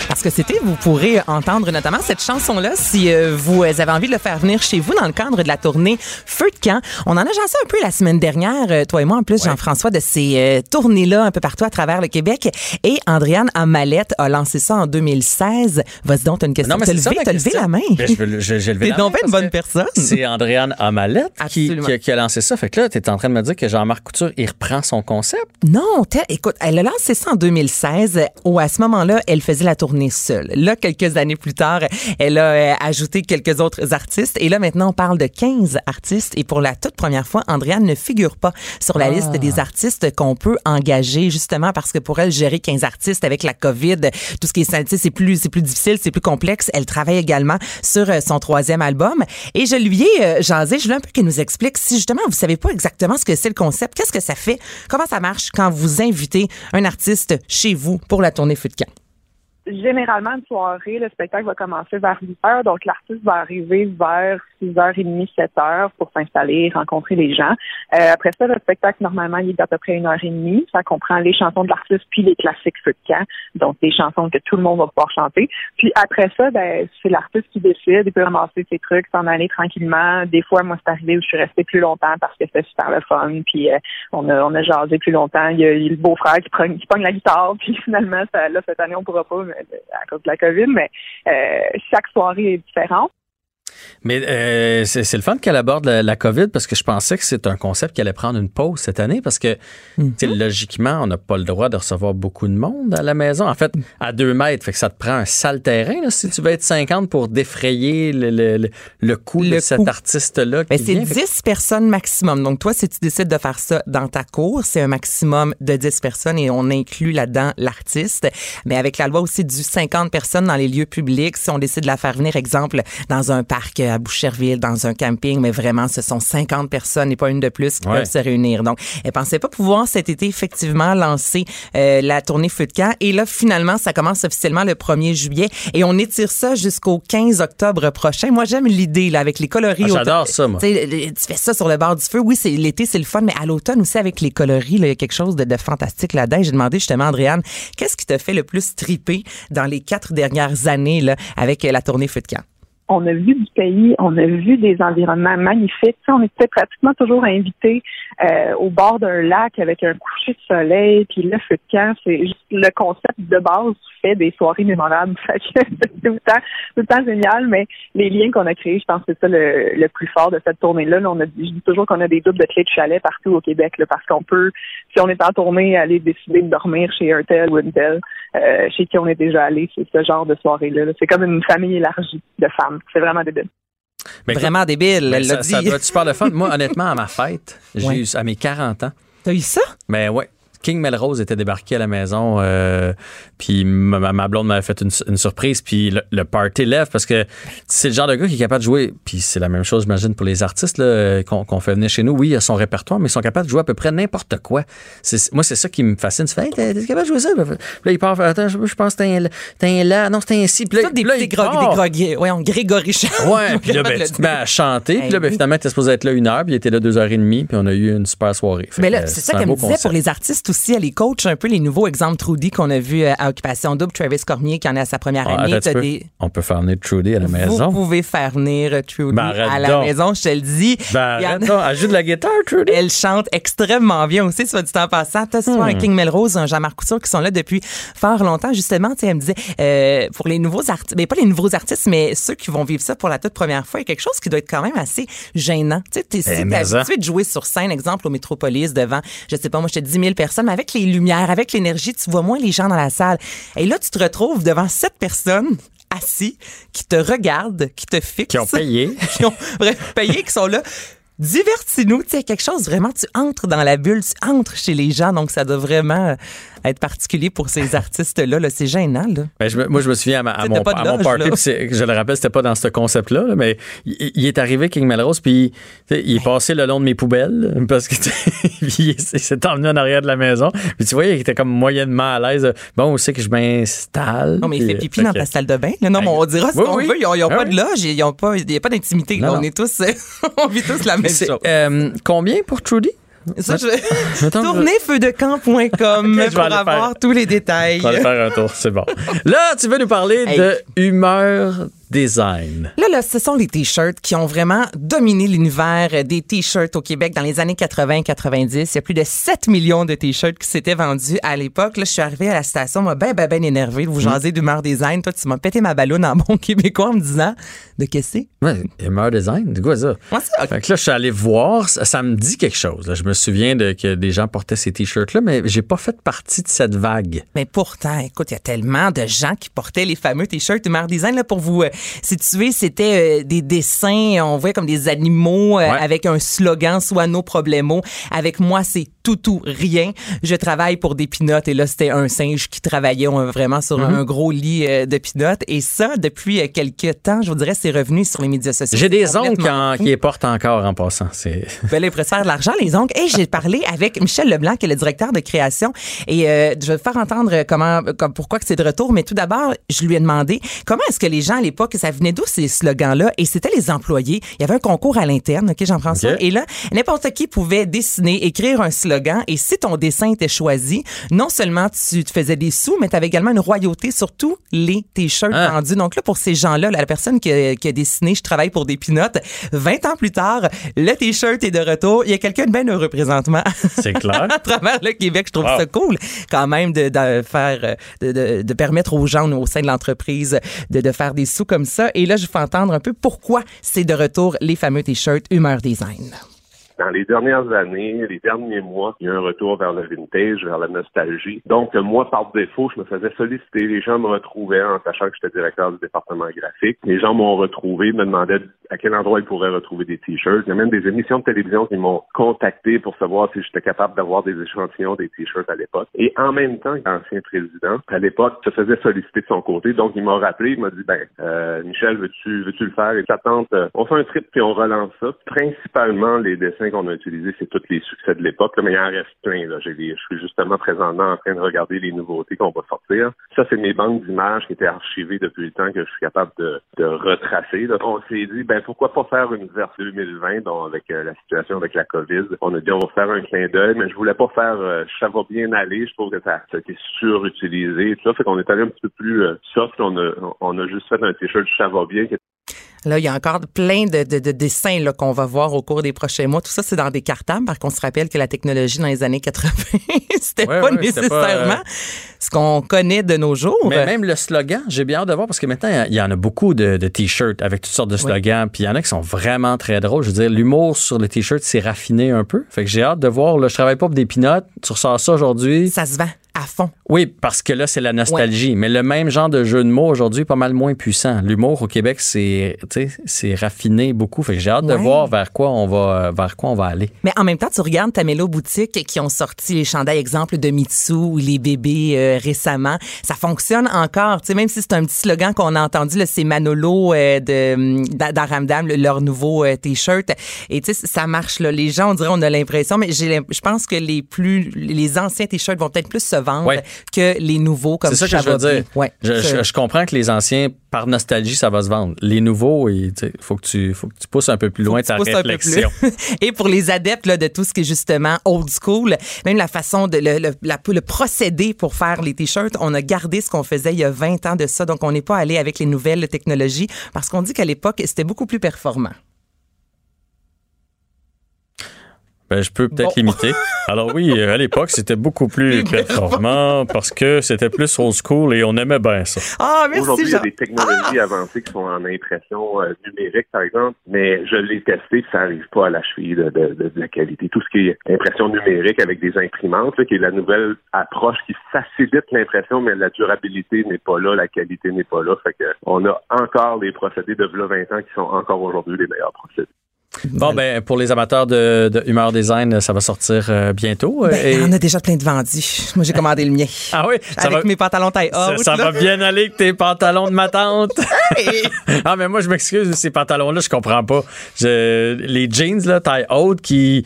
S7: Parce que c'était, vous pourrez entendre notamment cette chanson-là si euh, vous avez envie de le faire venir chez vous dans le cadre de la tournée Feu de camp. On en a jasé un peu la semaine dernière, euh, toi et moi en plus, Jean-François, de ces euh, tournées-là un peu partout à travers le Québec. Et Andréane Amalette a lancé ça en 2016. Vas-y donc, t'as une question.
S1: Non, mais
S7: T'as levé, levé la main.
S1: Ben, je veux levé
S7: T'es
S1: la main
S7: une bonne personne.
S1: C'est Andréane Amalette qui,
S7: Absolument.
S1: qui, qui a lancé ça. Fait que là, tu es en train de me dire que Jean-Marc Couture, il reprend son concept?
S7: Non, t'as- écoute, elle a lancé ça en 2016, où à ce moment-là, elle faisait la tournée seule. Là, quelques années plus tard, elle a euh, ajouté quelques autres artistes. Et là, maintenant, on parle de 15 artistes. Et pour la toute première fois, Andréane ne figure pas sur la liste des artistes qu'on peut engager, justement parce que pour elle, gérer 15 artistes avec la COVID, tout ce qui est santé, c'est plus, c'est plus difficile, c'est plus complexe. Elle travaille également sur euh, son troisième album. Et je lui ai euh, jasé, je voulais un peu qu'elle nous explique si justement vous savez pas exactement ce que c'est le concept, qu'est-ce que ça fait, comment ça marche quand vous invitez un artiste chez vous pour la tournée Feu de camp.
S8: généralement, une soirée, le spectacle va commencer vers 8 heures, donc l'artiste va arriver vers 6h30, 7 heures pour s'installer, rencontrer les gens. Euh, après ça, le spectacle, normalement, il est d'à peu près une heure et demie. Ça comprend les chansons de l'artiste puis les classiques feu de camp, donc des chansons que tout le monde va pouvoir chanter. Puis après ça, ben, c'est l'artiste qui décide, il peut ramasser ses trucs, s'en aller tranquillement. Des fois, moi, c'est arrivé où je suis restée plus longtemps parce que c'était super le fun, puis euh, on a on a jasé plus longtemps. Il y a, il le beau-frère qui prend qui pogne la guitare, puis finalement, là, cette année, on pourra pas mais, à cause de la COVID, mais euh, chaque soirée est différente.
S1: Mais euh, c'est le fun qu'elle aborde la, la COVID parce que je pensais que c'est un concept qui allait prendre une pause cette année parce que, sais, logiquement, on n'a pas le droit de recevoir beaucoup de monde à la maison. En fait, à deux mètres, fait que ça te prend un sale terrain là, si tu veux être 50 pour défrayer le, le, le, le coût de cet artiste-là. Qui
S7: c'est
S1: vient. Fait que-
S7: 10 personnes maximum. Donc, toi, si tu décides de faire ça dans ta cour, c'est un maximum de 10 personnes et on inclut là-dedans l'artiste. Mais avec la loi aussi du 50 personnes dans les lieux publics, si on décide de la faire venir, exemple, dans un parc à Boucherville, dans un camping, mais vraiment, ce sont 50 personnes et pas une de plus qui
S1: Ouais.
S7: peuvent se réunir. Donc, elle pensait pas pouvoir cet été, effectivement, lancer euh, la tournée Feu de camp. Et là, finalement, ça commence officiellement le 1er juillet et on étire ça jusqu'au 15 octobre prochain. Moi, j'aime l'idée, là, avec les coloris.
S1: Ah, j'adore ça, moi.
S7: tu fais ça sur le bord du feu. Oui, c'est l'été, c'est le fun, mais à l'automne aussi avec les coloris, il y a quelque chose de, de fantastique là-dedans. J'ai demandé justement, Andréane, qu'est-ce qui te fait le plus triper dans les quatre dernières années là, avec la tournée Feu de camp?
S8: On a vu du pays, on a vu des environnements magnifiques. On était pratiquement toujours invités euh, au bord d'un lac avec un coucher de soleil, puis le feu de camp, c'est juste le concept de base qui fait des soirées mémorables. C'est tout tout le temps génial, mais les liens qu'on a créés, je pense que c'est ça le, plus fort de cette tournée-là. Là, on a, je dis toujours qu'on a des doubles de clés de chalet partout au Québec, là, parce qu'on peut, si on est en tournée, aller décider de dormir chez un tel ou une telle, euh, chez qui on est déjà allé. C'est ce genre de soirée-là. là. C'est comme une famille élargie de femmes. C'est vraiment débile.
S1: Ben, écoute,
S7: Vraiment débile,
S1: ben,
S7: elle l'a
S1: ça, ça
S7: dit.
S1: doit être super le fun. Moi, honnêtement, à ma fête, j'ai
S7: Ouais.
S1: eu à mes 40 ans.
S7: T'as eu ça?
S1: Mais ouais. King Melrose était débarqué à la maison, euh, puis ma, ma blonde m'avait fait une, une surprise, puis le, le party lève parce que c'est le genre de gars qui est capable de jouer, puis c'est la même chose, j'imagine, pour les artistes qu'on fait venir chez nous. Oui, il a son répertoire, mais ils sont capables de jouer à peu près n'importe quoi. Moi, c'est ça qui me fascine. Tu fais, hey, t'es capable de jouer ça? Puis là, il part, attends, je, je pense que t'es un, t'es un là, non, c'est un si. Puis là,
S7: des,
S1: là,
S7: des,
S1: il part.
S7: des grog, voyons, Grégory Charles.
S1: Ouais, puis là, ben, tu te mets à chanter. Puis là, ben, finalement, t'es supposé être là une heure, puis il était là deux heures et demie, puis on a eu une super soirée. Fait
S7: Mais là, c'est ça qu'elle me disait pour les artistes aussi. Elle les coach un peu les nouveaux exemples Trudy qu'on a vu euh, à Occupation Double, Travis Cormier qui en est à sa première
S1: Ah,
S7: année. des-
S1: On peut faire venir Trudy à la
S7: Vous
S1: maison.
S7: pouvez faire venir euh, Trudy
S1: Ben,
S7: à la
S1: donc.
S7: maison, je te le dis.
S1: Ben,
S7: en
S1: donc. Elle joue de la guitare, Trudy.
S7: Elle chante extrêmement bien aussi, soit du temps passant. T'as souvent
S1: Hmm.
S7: un King Melrose, un Jean-Marc Couture qui sont là depuis fort longtemps. Justement, elle me disait, euh, pour les nouveaux artistes, mais pas les nouveaux artistes, mais ceux qui vont vivre ça pour la toute première fois, il y a quelque chose qui doit être quand même assez gênant. Tu sais, t'es si
S1: Eh,
S7: habitué de jouer sur scène, exemple, au Métropolis, devant, je sais pas, moi, j'étais 10 000 personnes, mais avec les lumières, avec l'énergie, tu vois moins les gens dans la salle. Et là, tu te retrouves devant sept personnes assis qui te regardent, qui te fixent.
S1: Qui ont payé.
S7: qui ont bref, payé, qui sont là. Divertis-nous, tu sais, quelque chose vraiment, tu entres dans la bulle, tu entres chez les gens, donc ça doit vraiment être particulier pour ces artistes-là. Là. C'est gênant, là.
S1: Ben, je moi, je me souviens à, ma- à mon, à mon party, je le rappelle, c'était pas dans ce concept-là, là, mais il, il est arrivé King Melrose, puis il est passé le long de mes poubelles, parce que il il s'est emmené en arrière de la maison. Puis tu voyais qu'il était comme moyennement à l'aise. Bon, on sait que je m'installe.
S7: Non, mais il fait pipi
S1: fait
S7: dans
S1: que-
S7: ta salle de bain. Non, mais on dira ce
S1: Oui,
S7: qu'on
S1: oui.
S7: veut. Ils n'ont
S1: Ah
S7: pas de loge, il n'y a pas d'intimité. On est tous, on vit tous la même chose.
S1: euh, combien pour Trudy?
S7: Ça, je
S1: Mettons que-
S7: Tournezfeudecamp.com
S1: Ok, je vais
S7: pour avoir
S1: faire.
S7: tous les détails.
S1: On va aller faire un tour, c'est bon. Là, tu veux nous parler
S7: Hey.
S1: de humeur design.
S7: Là, là, ce sont les t-shirts qui ont vraiment dominé l'univers euh, des t-shirts au Québec dans les années 80-90. Il y a plus de 7 millions de t-shirts qui s'étaient vendus à l'époque. Là, je suis arrivée à la station, moi, ben, ben, ben énervée de vous jaser d'humeur design. Toi, tu m'as pété ma ballonne en bon québécois en me disant de qu'est-ce que c'est?
S1: Ouais, humeur design, c'est quoi ça?
S7: Moi, ça,
S1: Fait que là, je suis allé voir, ça, ça me dit quelque chose. là. Je me souviens de, que des gens portaient ces t-shirts-là, mais j'ai pas fait partie de cette vague.
S7: Mais pourtant, écoute, il y a tellement de gens qui portaient les fameux t-shirts Humeur Design. Là, pour vous euh, situer, c'était euh, des dessins, on voyait comme des animaux euh,
S1: Ouais.
S7: avec un slogan, soit nos problèmes. Avec moi, c'est tout ou rien. Je travaille pour des pinottes. Et là, c'était un singe qui travaillait vraiment sur
S1: Mm-hmm.
S7: un gros lit euh, de pinottes. Et ça, depuis quelques temps, je vous dirais, c'est revenu sur les médias sociaux.
S1: J'ai des oncles en- qui les portent encore en passant. C'est
S7: Ben ils préfèrent de l'argent, les oncles. Et j'ai parlé avec Michel Leblanc, qui est le directeur de création. Et je vais te faire entendre comment, comme, pourquoi que c'est de retour. Mais tout d'abord, je lui ai demandé comment est-ce que les gens à l'époque, ça venait d'où ces slogans-là? Et c'était les employés. Il y avait un concours à l'interne, OK, Jean-François?
S1: OK.
S7: Et là, n'importe qui pouvait dessiner, écrire un slogan. Et si ton dessin était choisi, non seulement tu te faisais des sous, mais tu avais également une royauté sur tous les t-shirts
S1: Ah.
S7: vendus. Donc là, pour ces gens-là, là, la personne qui a, qui a dessiné « Je travaille pour des pinottes », 20 ans plus tard, le t-shirt est de retour. Il y a quelqu'un de bien heureux présentement.
S1: c'est clair.
S7: à travers le Québec, je trouve
S1: Wow.
S7: ça cool quand même de, de faire euh, de, de- de permettre aux gens au sein de l'entreprise de, de faire des sous comme ça. Et là, je vous fais entendre un peu pourquoi c'est de retour les fameux t-shirts Humeur Design.
S9: Dans les dernières années, les derniers mois, il y a un retour vers le vintage, vers la nostalgie. Donc, moi, par défaut, je me faisais solliciter. Les gens me retrouvaient en sachant que j'étais directeur du département graphique. Les gens m'ont retrouvé, me demandaient à quel endroit ils pourraient retrouver des t-shirts. Il y a même des émissions de télévision qui m'ont contacté pour savoir si j'étais capable d'avoir des échantillons des t-shirts à l'époque. Et en même temps, l'ancien président, à l'époque, se faisait solliciter de son côté. Donc, il m'a rappelé, il m'a dit, ben, euh, Michel, veux-tu, veux-tu le faire? Et tente, euh, on fait un trip puis on relance ça. Principalement, les dessins qu'on a utilisés, c'est tous les succès de l'époque, mais il en reste plein, là. Je suis justement présentement en train de regarder les nouveautés qu'on va sortir. Ça, c'est mes banques d'images qui étaient archivées depuis le temps que je suis capable de, retracer. On s'est dit, ben, pourquoi pas faire une version 2020, donc avec euh, la situation avec la COVID. On a dit, on va faire un clin d'œil, mais je voulais pas faire, euh, ça va bien aller. Je trouve que ça, a été surutilisé. Tout ça fait qu'on est allé un petit peu plus euh, soft. On a, on a juste fait un t-shirt ça va bien
S7: Là, il y a encore plein de, de- de dessins là, qu'on va voir au cours des prochains mois. Tout ça, c'est dans des cartables, parce qu'on se rappelle que la technologie dans les années 80, c'était
S1: Ouais,
S7: pas
S1: ouais, c'était pas,
S7: nécessairement
S1: euh,
S7: ce qu'on connaît de nos jours.
S1: Mais même le slogan, j'ai bien hâte de voir parce que maintenant, il y en a beaucoup de, de t-shirts avec toutes sortes de slogans. Puis il y en a qui sont vraiment très drôles. Je veux dire, l'humour sur les t-shirts, c'est raffiné un peu. Fait que j'ai hâte de voir. Là, je travaille pas pour des pinottes. Tu ressors ça aujourd'hui.
S7: Ça se vend. À fond.
S1: Oui, parce que là, c'est la nostalgie. Mais le même genre de jeu de mots aujourd'hui est pas mal moins puissant. L'humour au Québec, c'est, raffiné beaucoup. Fait que j'ai hâte de voir vers quoi on va, vers quoi on va aller.
S7: Mais en même temps, tu regardes Tamelo Boutique qui ont sorti les chandails exemple de Mitsu ou les bébés euh, récemment. Ça fonctionne encore. Tu sais, même si c'est un petit slogan qu'on a entendu, c'est Manolo euh, de d'Aramdam, le- leur nouveau euh, t-shirt. Et tu sais, ça marche là. Les gens, on dirait, on a l'impression, mais je pense que les plus, les anciens t-shirts vont peut-être plus se
S1: Ouais.
S7: que les nouveaux comme
S1: C'est ça que je veux dire.
S7: Ouais.
S1: Je,
S7: Je-
S1: je- je comprends que les anciens, par nostalgie, ça va se vendre. Les nouveaux, il faut que tu, faut que tu pousses un peu plus loin
S7: tu
S1: ta réflexion.
S7: Et pour les adeptes là, de tout ce qui est justement old school, même la façon de le, le- la- le procédé pour faire les t-shirts, on a gardé ce qu'on faisait il y a 20 ans de ça. Donc, on n'est pas allé avec les nouvelles technologies parce qu'on dit qu'à l'époque, c'était beaucoup plus performant.
S1: Ben, je peux peut-être
S7: Bon.
S1: l'imiter. Alors oui, à l'époque, c'était beaucoup plus performant parce que c'était plus old school et on aimait bien ça.
S7: Ah, merci,
S9: Aujourd'hui, il y a des technologies avancées qui sont en impression euh, numérique, par exemple, mais je l'ai testé, ça n'arrive pas à la cheville de, de- de- de la qualité. Tout ce qui est impression numérique avec des imprimantes, là, qui est la nouvelle approche qui facilite l'impression, mais la durabilité n'est pas là, la qualité n'est pas là. Fait que on a encore des procédés de v'là 20 ans qui sont encore aujourd'hui les meilleurs procédés.
S1: Bon, ben, pour les amateurs de, de humeur design, ça va sortir euh, bientôt.
S7: Ben,
S1: Et-
S7: On a déjà plein de vendus. Moi, j'ai commandé le mien.
S1: Ah oui, ça
S7: avec
S1: va,
S7: mes pantalons taille haute.
S1: ça va bien aller avec tes pantalons de ma tante. ah, mais moi, je m'excuse, ces pantalons-là, je comprends pas. Je- les jeans, là, taille haute, qui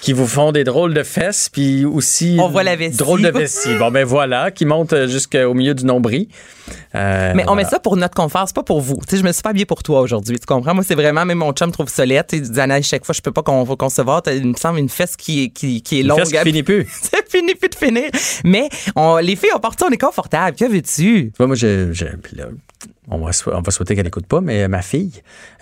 S1: qui vous font des drôles de fesses, puis aussi
S7: On voit la vessie.
S1: drôles de vessie. Bon, ben voilà, qui montent jusqu'au milieu du nombril. Euh,
S7: Mais on met ça pour notre confort, c'est pas pour vous. Tu sais, je me suis pas habillée pour toi aujourd'hui, tu comprends? Moi, c'est vraiment, même mon chum trouve sais, Il dit, Anna, chaque fois, je peux pas con- concevoir. T'as, Il me semble une fesse qui, est- qui, qui est
S1: Une
S7: longue.
S1: fesse qui finit plus.
S7: ça finit plus de finir. Mais on, les filles, on part ça, on est confortable. Que veux-tu?
S1: Moi, je, je- là, on, va, on va souhaiter qu'elle n'écoute pas, mais ma fille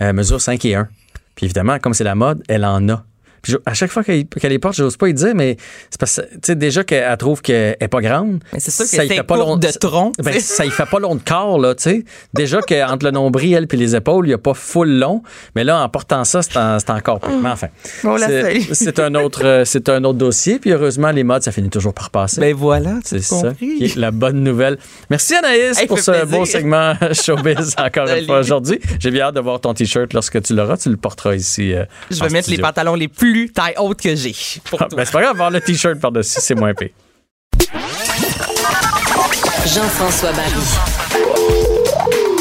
S1: euh, mesure 5 et 1. Puis évidemment, comme c'est la mode, elle en a. Puis je- à chaque fois qu'elle qu'elle les porte, j'ose pas y dire, mais c'est parce que, tu sais, déjà qu'elle trouve qu'elle est pas grande.
S7: Mais c'est sûr que
S1: ça y fait pas long
S7: de tronc,
S1: Ben, ça y fait pas long de corps, là, tu sais. Déjà qu'entre le nombril, elle, puis les épaules, il y a pas full long. Mais là, en portant ça, c'est en- c'est encore plus. Mais enfin.
S7: On la
S1: c'est- un autre, euh, c'est un autre dossier. Puis heureusement, les modes, ça finit toujours par passer.
S7: Ben voilà, tu
S1: C'est ça qui est la bonne nouvelle. Merci Anaïs
S7: Hey,
S1: pour ce
S7: plaisir.
S1: beau segment showbiz encore une fois aujourd'hui. J'ai bien hâte de voir ton t-shirt lorsque tu l'auras. Tu le porteras ici. euh,
S7: Je vais mettre les pantalons les plus taille haute que j'ai.
S1: Ah, ben, c'est pas grave, avoir le t-shirt par-dessus, c'est moins pire.
S3: Jean-François Barry.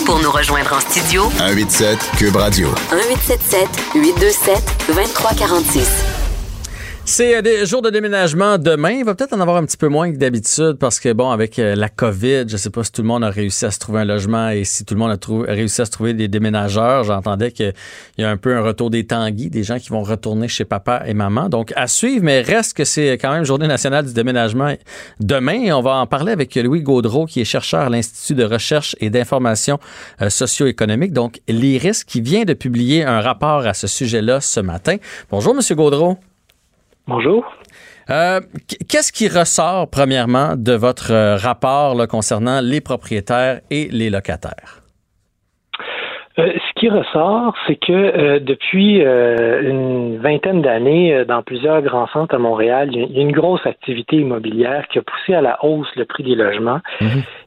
S3: Pour nous rejoindre en studio,
S10: 187 Cube Radio.
S3: 1877 827 2346.
S1: C'est euh, des jours de déménagement demain. Il va peut-être en avoir un petit peu moins que d'habitude parce que, bon, avec euh, la COVID, je sais pas si tout le monde a réussi à se trouver un logement et si tout le monde a réussi à se trouver des déménageurs. J'entendais qu'il y a un peu un retour des tanguis, des gens qui vont retourner chez papa et maman. Donc, à suivre, mais reste que c'est quand même Journée nationale du déménagement demain. On va en parler avec Louis Gaudreau, qui est chercheur à l'Institut de recherche et d'information euh, socio-économique, donc l'IRIS, qui vient de publier un rapport à ce sujet-là ce matin. Bonjour, Monsieur Gaudreau.
S11: Bonjour.
S1: Euh, qu- Qu'est-ce qui ressort, premièrement, de votre euh, rapport concernant les propriétaires et les locataires?
S11: Euh, ce qui ressort, c'est que euh, depuis euh, une vingtaine d'années, euh, dans plusieurs grands centres à Montréal, il y a- une grosse activité immobilière qui a poussé à la hausse le prix des logements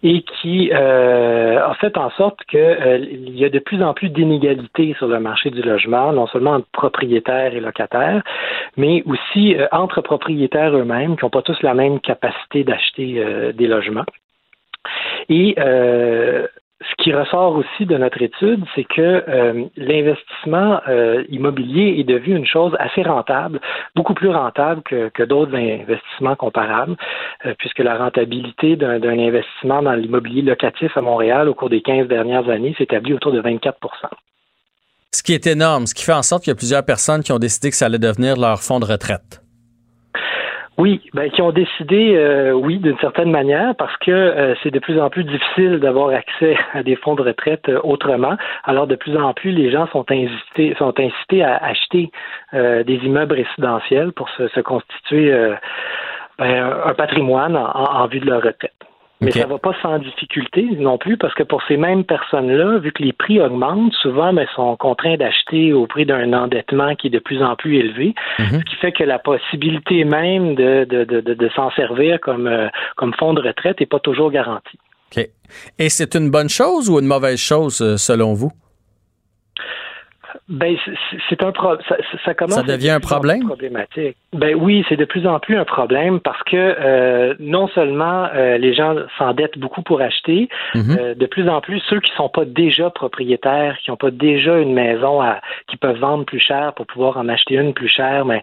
S11: et qui euh, a fait en sorte que euh, il y a de plus en plus d'inégalités sur le marché du logement, non seulement entre propriétaires et locataires, mais aussi entre propriétaires eux-mêmes qui n'ont pas tous la même capacité d'acheter euh, des logements. Et euh, ce qui ressort aussi de notre étude, c'est que euh, l'investissement euh, immobilier est devenu une chose assez rentable, beaucoup plus rentable que, que d'autres investissements comparables, euh, puisque la rentabilité d'un investissement dans l'immobilier locatif à Montréal au cours des 15 dernières années s'établit autour de 24%
S1: Ce qui est énorme, ce qui fait en sorte qu'il y a plusieurs personnes qui ont décidé que ça allait devenir leur fonds de retraite.
S11: Oui, ben, qui ont décidé, euh, oui, d'une certaine manière, parce que euh, c'est de plus en plus difficile d'avoir accès à des fonds de retraite euh, autrement. Alors, de plus en plus, les gens sont incités, sont incités à acheter euh, des immeubles résidentiels pour se, se constituer euh, ben, un patrimoine en, en vue de leur retraite. Mais ça va pas sans difficulté non plus, parce que pour ces mêmes personnes-là, vu que les prix augmentent, souvent, mais sont contraints d'acheter au prix d'un endettement qui est de plus en plus élevé,
S1: Mhm.
S11: ce qui fait que la possibilité même de, de, de, de, de s'en servir comme, euh, comme fonds de retraite n'est pas toujours garantie.
S1: OK. Et c'est une bonne chose ou une mauvaise chose, euh, selon vous?
S11: Ben, c'est- un pro- ça, ça commence
S1: Ça devient un problème?
S11: problématique. Ben oui, c'est de plus en plus un problème parce que euh, non seulement euh, les gens s'endettent beaucoup pour acheter,
S1: Mhm.
S11: euh, de plus en plus ceux qui sont pas déjà propriétaires, qui n'ont pas déjà une maison à, qui peuvent vendre plus cher pour pouvoir en acheter une plus chère, mais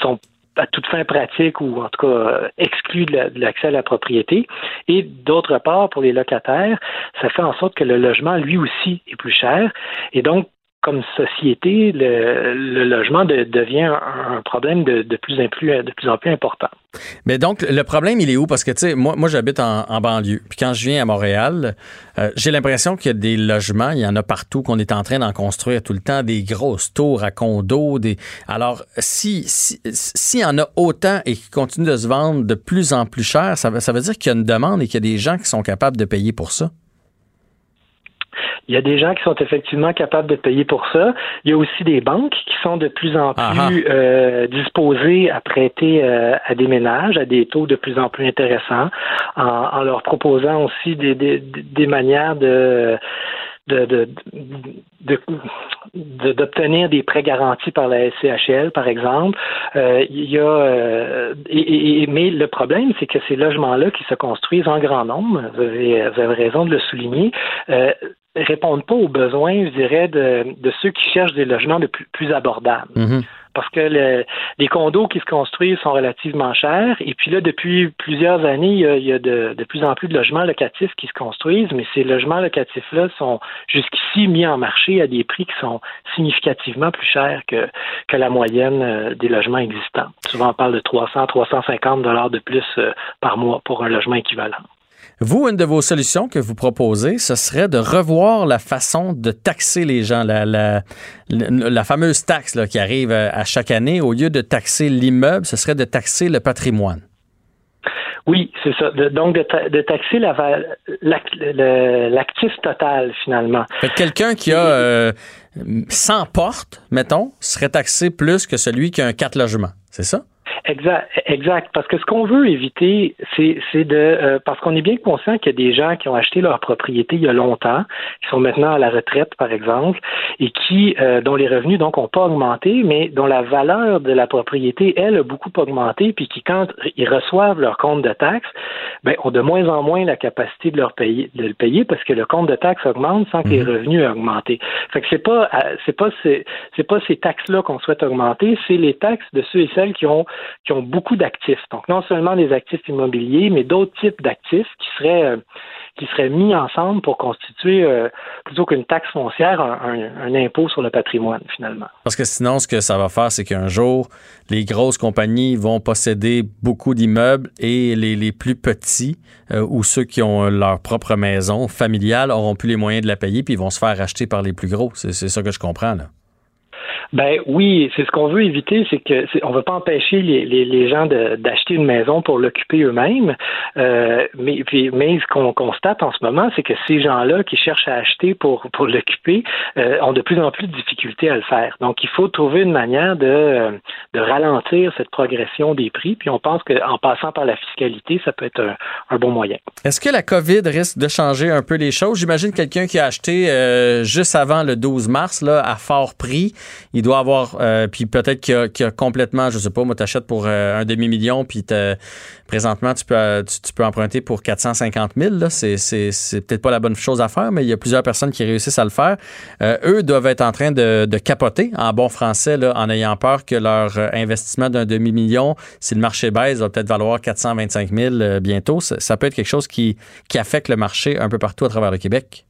S11: sont à toute fin pratique ou en tout cas euh, exclus de l'accès à la propriété. Et d'autre part, pour les locataires, ça fait en sorte que le logement, lui aussi, est plus cher. Et donc, comme société, le, le logement de- devient un, problème de, de plus en plus, de plus en plus important.
S1: Mais donc, le problème, il est où? Parce que, tu sais, moi, moi j'habite en, en banlieue. Puis quand je viens à Montréal, euh, j'ai l'impression qu'il y a des logements, il y en a partout, qu'on est en train d'en construire tout le temps, des grosses tours à condos. Des... Alors, si s'il si, s'il y en a autant et qui continuent de se vendre de plus en plus cher, ça, ça veut dire qu'il y a une demande et qu'il y a des gens qui sont capables de payer pour ça?
S11: Il y a des gens qui sont effectivement capables de payer pour ça. Il y a aussi des banques qui sont de plus en plus
S1: Ah ah.
S11: euh, disposées à prêter euh, à des ménages à des taux de plus en plus intéressants, en, en leur proposant aussi des, des, des manières de de, de, de- de- d'obtenir des prêts garantis par la SCHL, par exemple. Euh, il y a, euh, et- et- mais le problème, c'est que ces logements-là qui se construisent en grand nombre, vous avez, vous avez raison de le souligner, euh, répondent pas aux besoins, je dirais, de, de ceux qui cherchent des logements de plus, plus abordables
S1: Mhm.
S11: parce que le- les condos qui se construisent sont relativement chers. Et puis là, depuis plusieurs années, il y a, il y a de, de plus en plus de logements locatifs qui se construisent, mais ces logements locatifs-là sont jusqu'ici mis en marché à des prix qui sont significativement plus chers que, que la moyenne euh, des logements existants. Souvent, on parle de 300, 350 dollars de plus euh, par mois pour un logement équivalent.
S1: Vous, une de vos solutions que vous proposez, ce serait de revoir la façon de taxer les gens, la, la, la- fameuse taxe là, qui arrive à, à chaque année. Au lieu de taxer l'immeuble, ce serait de taxer le patrimoine.
S11: Oui, c'est ça. De- donc, de, ta- de taxer la l'actif total, finalement.
S1: Quelqu'un qui a euh, 100 portes, mettons, serait taxé plus que celui qui a un 4 logements. C'est ça?
S11: Exact, exact. Parce que ce qu'on veut éviter, c'est, de, euh, parce qu'on est bien conscient qu'il y a des gens qui ont acheté leur propriété il y a longtemps, qui sont maintenant à la retraite, par exemple, et qui, euh, dont les revenus donc ont pas augmenté, mais dont la valeur de la propriété, elle, a beaucoup augmenté, puis qui, quand ils reçoivent leur compte de taxes, ben, ont de moins en moins la capacité de leur payer, de le payer, parce que le compte de taxes augmente sans que les revenus aient augmenté. Fait que c'est pas, euh, c'est pas ces, c'est pas ces taxes-là qu'on souhaite augmenter, c'est les taxes de ceux et celles qui ont qui ont beaucoup d'actifs. Donc, non seulement des actifs immobiliers, mais d'autres types d'actifs qui seraient, euh, qui seraient mis ensemble pour constituer, euh, plutôt qu'une taxe foncière, un, impôt sur le patrimoine, finalement.
S1: Parce que sinon, ce que ça va faire, c'est qu'un jour, les grosses compagnies vont posséder beaucoup d'immeubles et les, les plus petits euh, ou ceux qui ont leur propre maison familiale auront plus les moyens de la payer puis ils vont se faire racheter par les plus gros. C'est c'est ça que je comprends, là.
S11: Ben oui, c'est ce qu'on veut éviter, c'est que c'est- veut pas empêcher les, les, gens de- d'acheter une maison pour l'occuper eux-mêmes, euh, mais, puis, mais ce qu'on constate en ce moment, c'est que ces gens-là qui cherchent à acheter pour, pour l'occuper euh, ont de plus en plus de difficultés à le faire. Donc, il faut trouver une manière de, de ralentir cette progression des prix, puis on pense qu'en passant par la fiscalité, ça peut être un, un bon moyen.
S1: Est-ce que la COVID risque de changer un peu les choses? J'imagine quelqu'un qui a acheté euh, juste avant le 12 mars là, à fort prix. Il doit avoir, euh, puis peut-être qu'il a, a complètement, je sais pas, moi t'achètes pour euh, un demi-million, puis présentement tu peux, euh, tu, peux emprunter pour 450 000. Là. C'est, c'est, peut-être pas la bonne chose à faire, mais il y a plusieurs personnes qui réussissent à le faire. Eux doivent être en train de, de capoter en bon français, là, en ayant peur que leur investissement d'un demi-million, si le marché baisse, va peut-être valoir 425 000 euh, bientôt. Ça, ça peut être quelque chose qui, qui affecte le marché un peu partout à travers le Québec.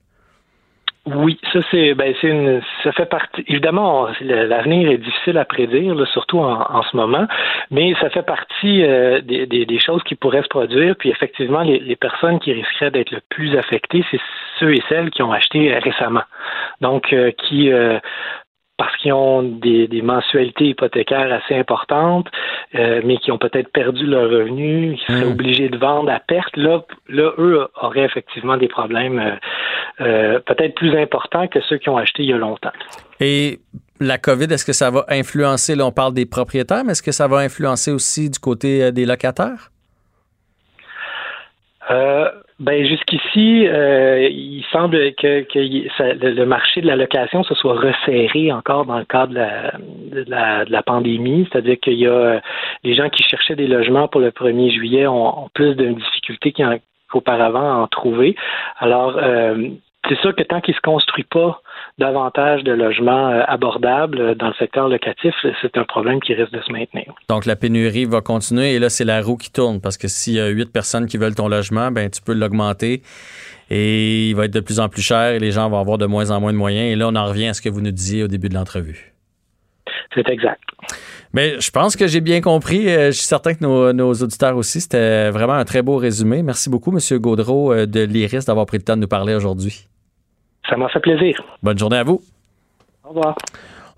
S11: Oui, ça c'est ben c'est une ça fait partie évidemment l'avenir est difficile à prédire là, surtout en, en ce moment, mais ça fait partie euh, des, des, des choses qui pourraient se produire. Puis effectivement, les, les personnes qui risqueraient d'être le plus affectées, c'est ceux et celles qui ont acheté euh, récemment, donc euh, qui euh, parce qu'ils ont des, des, mensualités hypothécaires assez importantes, euh, mais qui ont peut-être perdu leur revenu, qui seraient hmm. obligés de vendre à perte, là, là, eux auraient effectivement des problèmes euh, euh, peut-être plus importants que ceux qui ont acheté il y a longtemps.
S1: Et la COVID, est-ce que ça va influencer, là on parle des propriétaires, mais est-ce que ça va influencer aussi du côté des locataires?
S11: Euh, ben jusqu'ici, euh, il semble que, que le marché de la location se soit resserré encore dans le cadre de la, de la, de la pandémie, c'est-à-dire qu'il y a euh, les gens qui cherchaient des logements pour le 1er juillet ont, plus de difficultés qu'auparavant à en trouver. Alors, euh, c'est sûr que tant qu'il se construit pas davantage de logements euh, abordables dans le secteur locatif, c'est un problème qui risque de se maintenir.
S1: Donc la pénurie va continuer et là c'est la roue qui tourne parce que s'il y a huit personnes qui veulent ton logement, ben tu peux l'augmenter et il va être de plus en plus cher et les gens vont avoir de moins en moins de moyens et là on en revient à ce que vous nous disiez au début de l'entrevue.
S11: C'est exact.
S1: Mais je pense que j'ai bien compris. Euh, je suis certain que nos, auditeurs aussi. C'était vraiment un très beau résumé. Merci beaucoup, M. Gaudreau euh, de l'IRIS, d'avoir pris le temps de nous parler aujourd'hui.
S11: Ça m'a fait plaisir.
S1: Bonne journée à vous.
S11: Au revoir.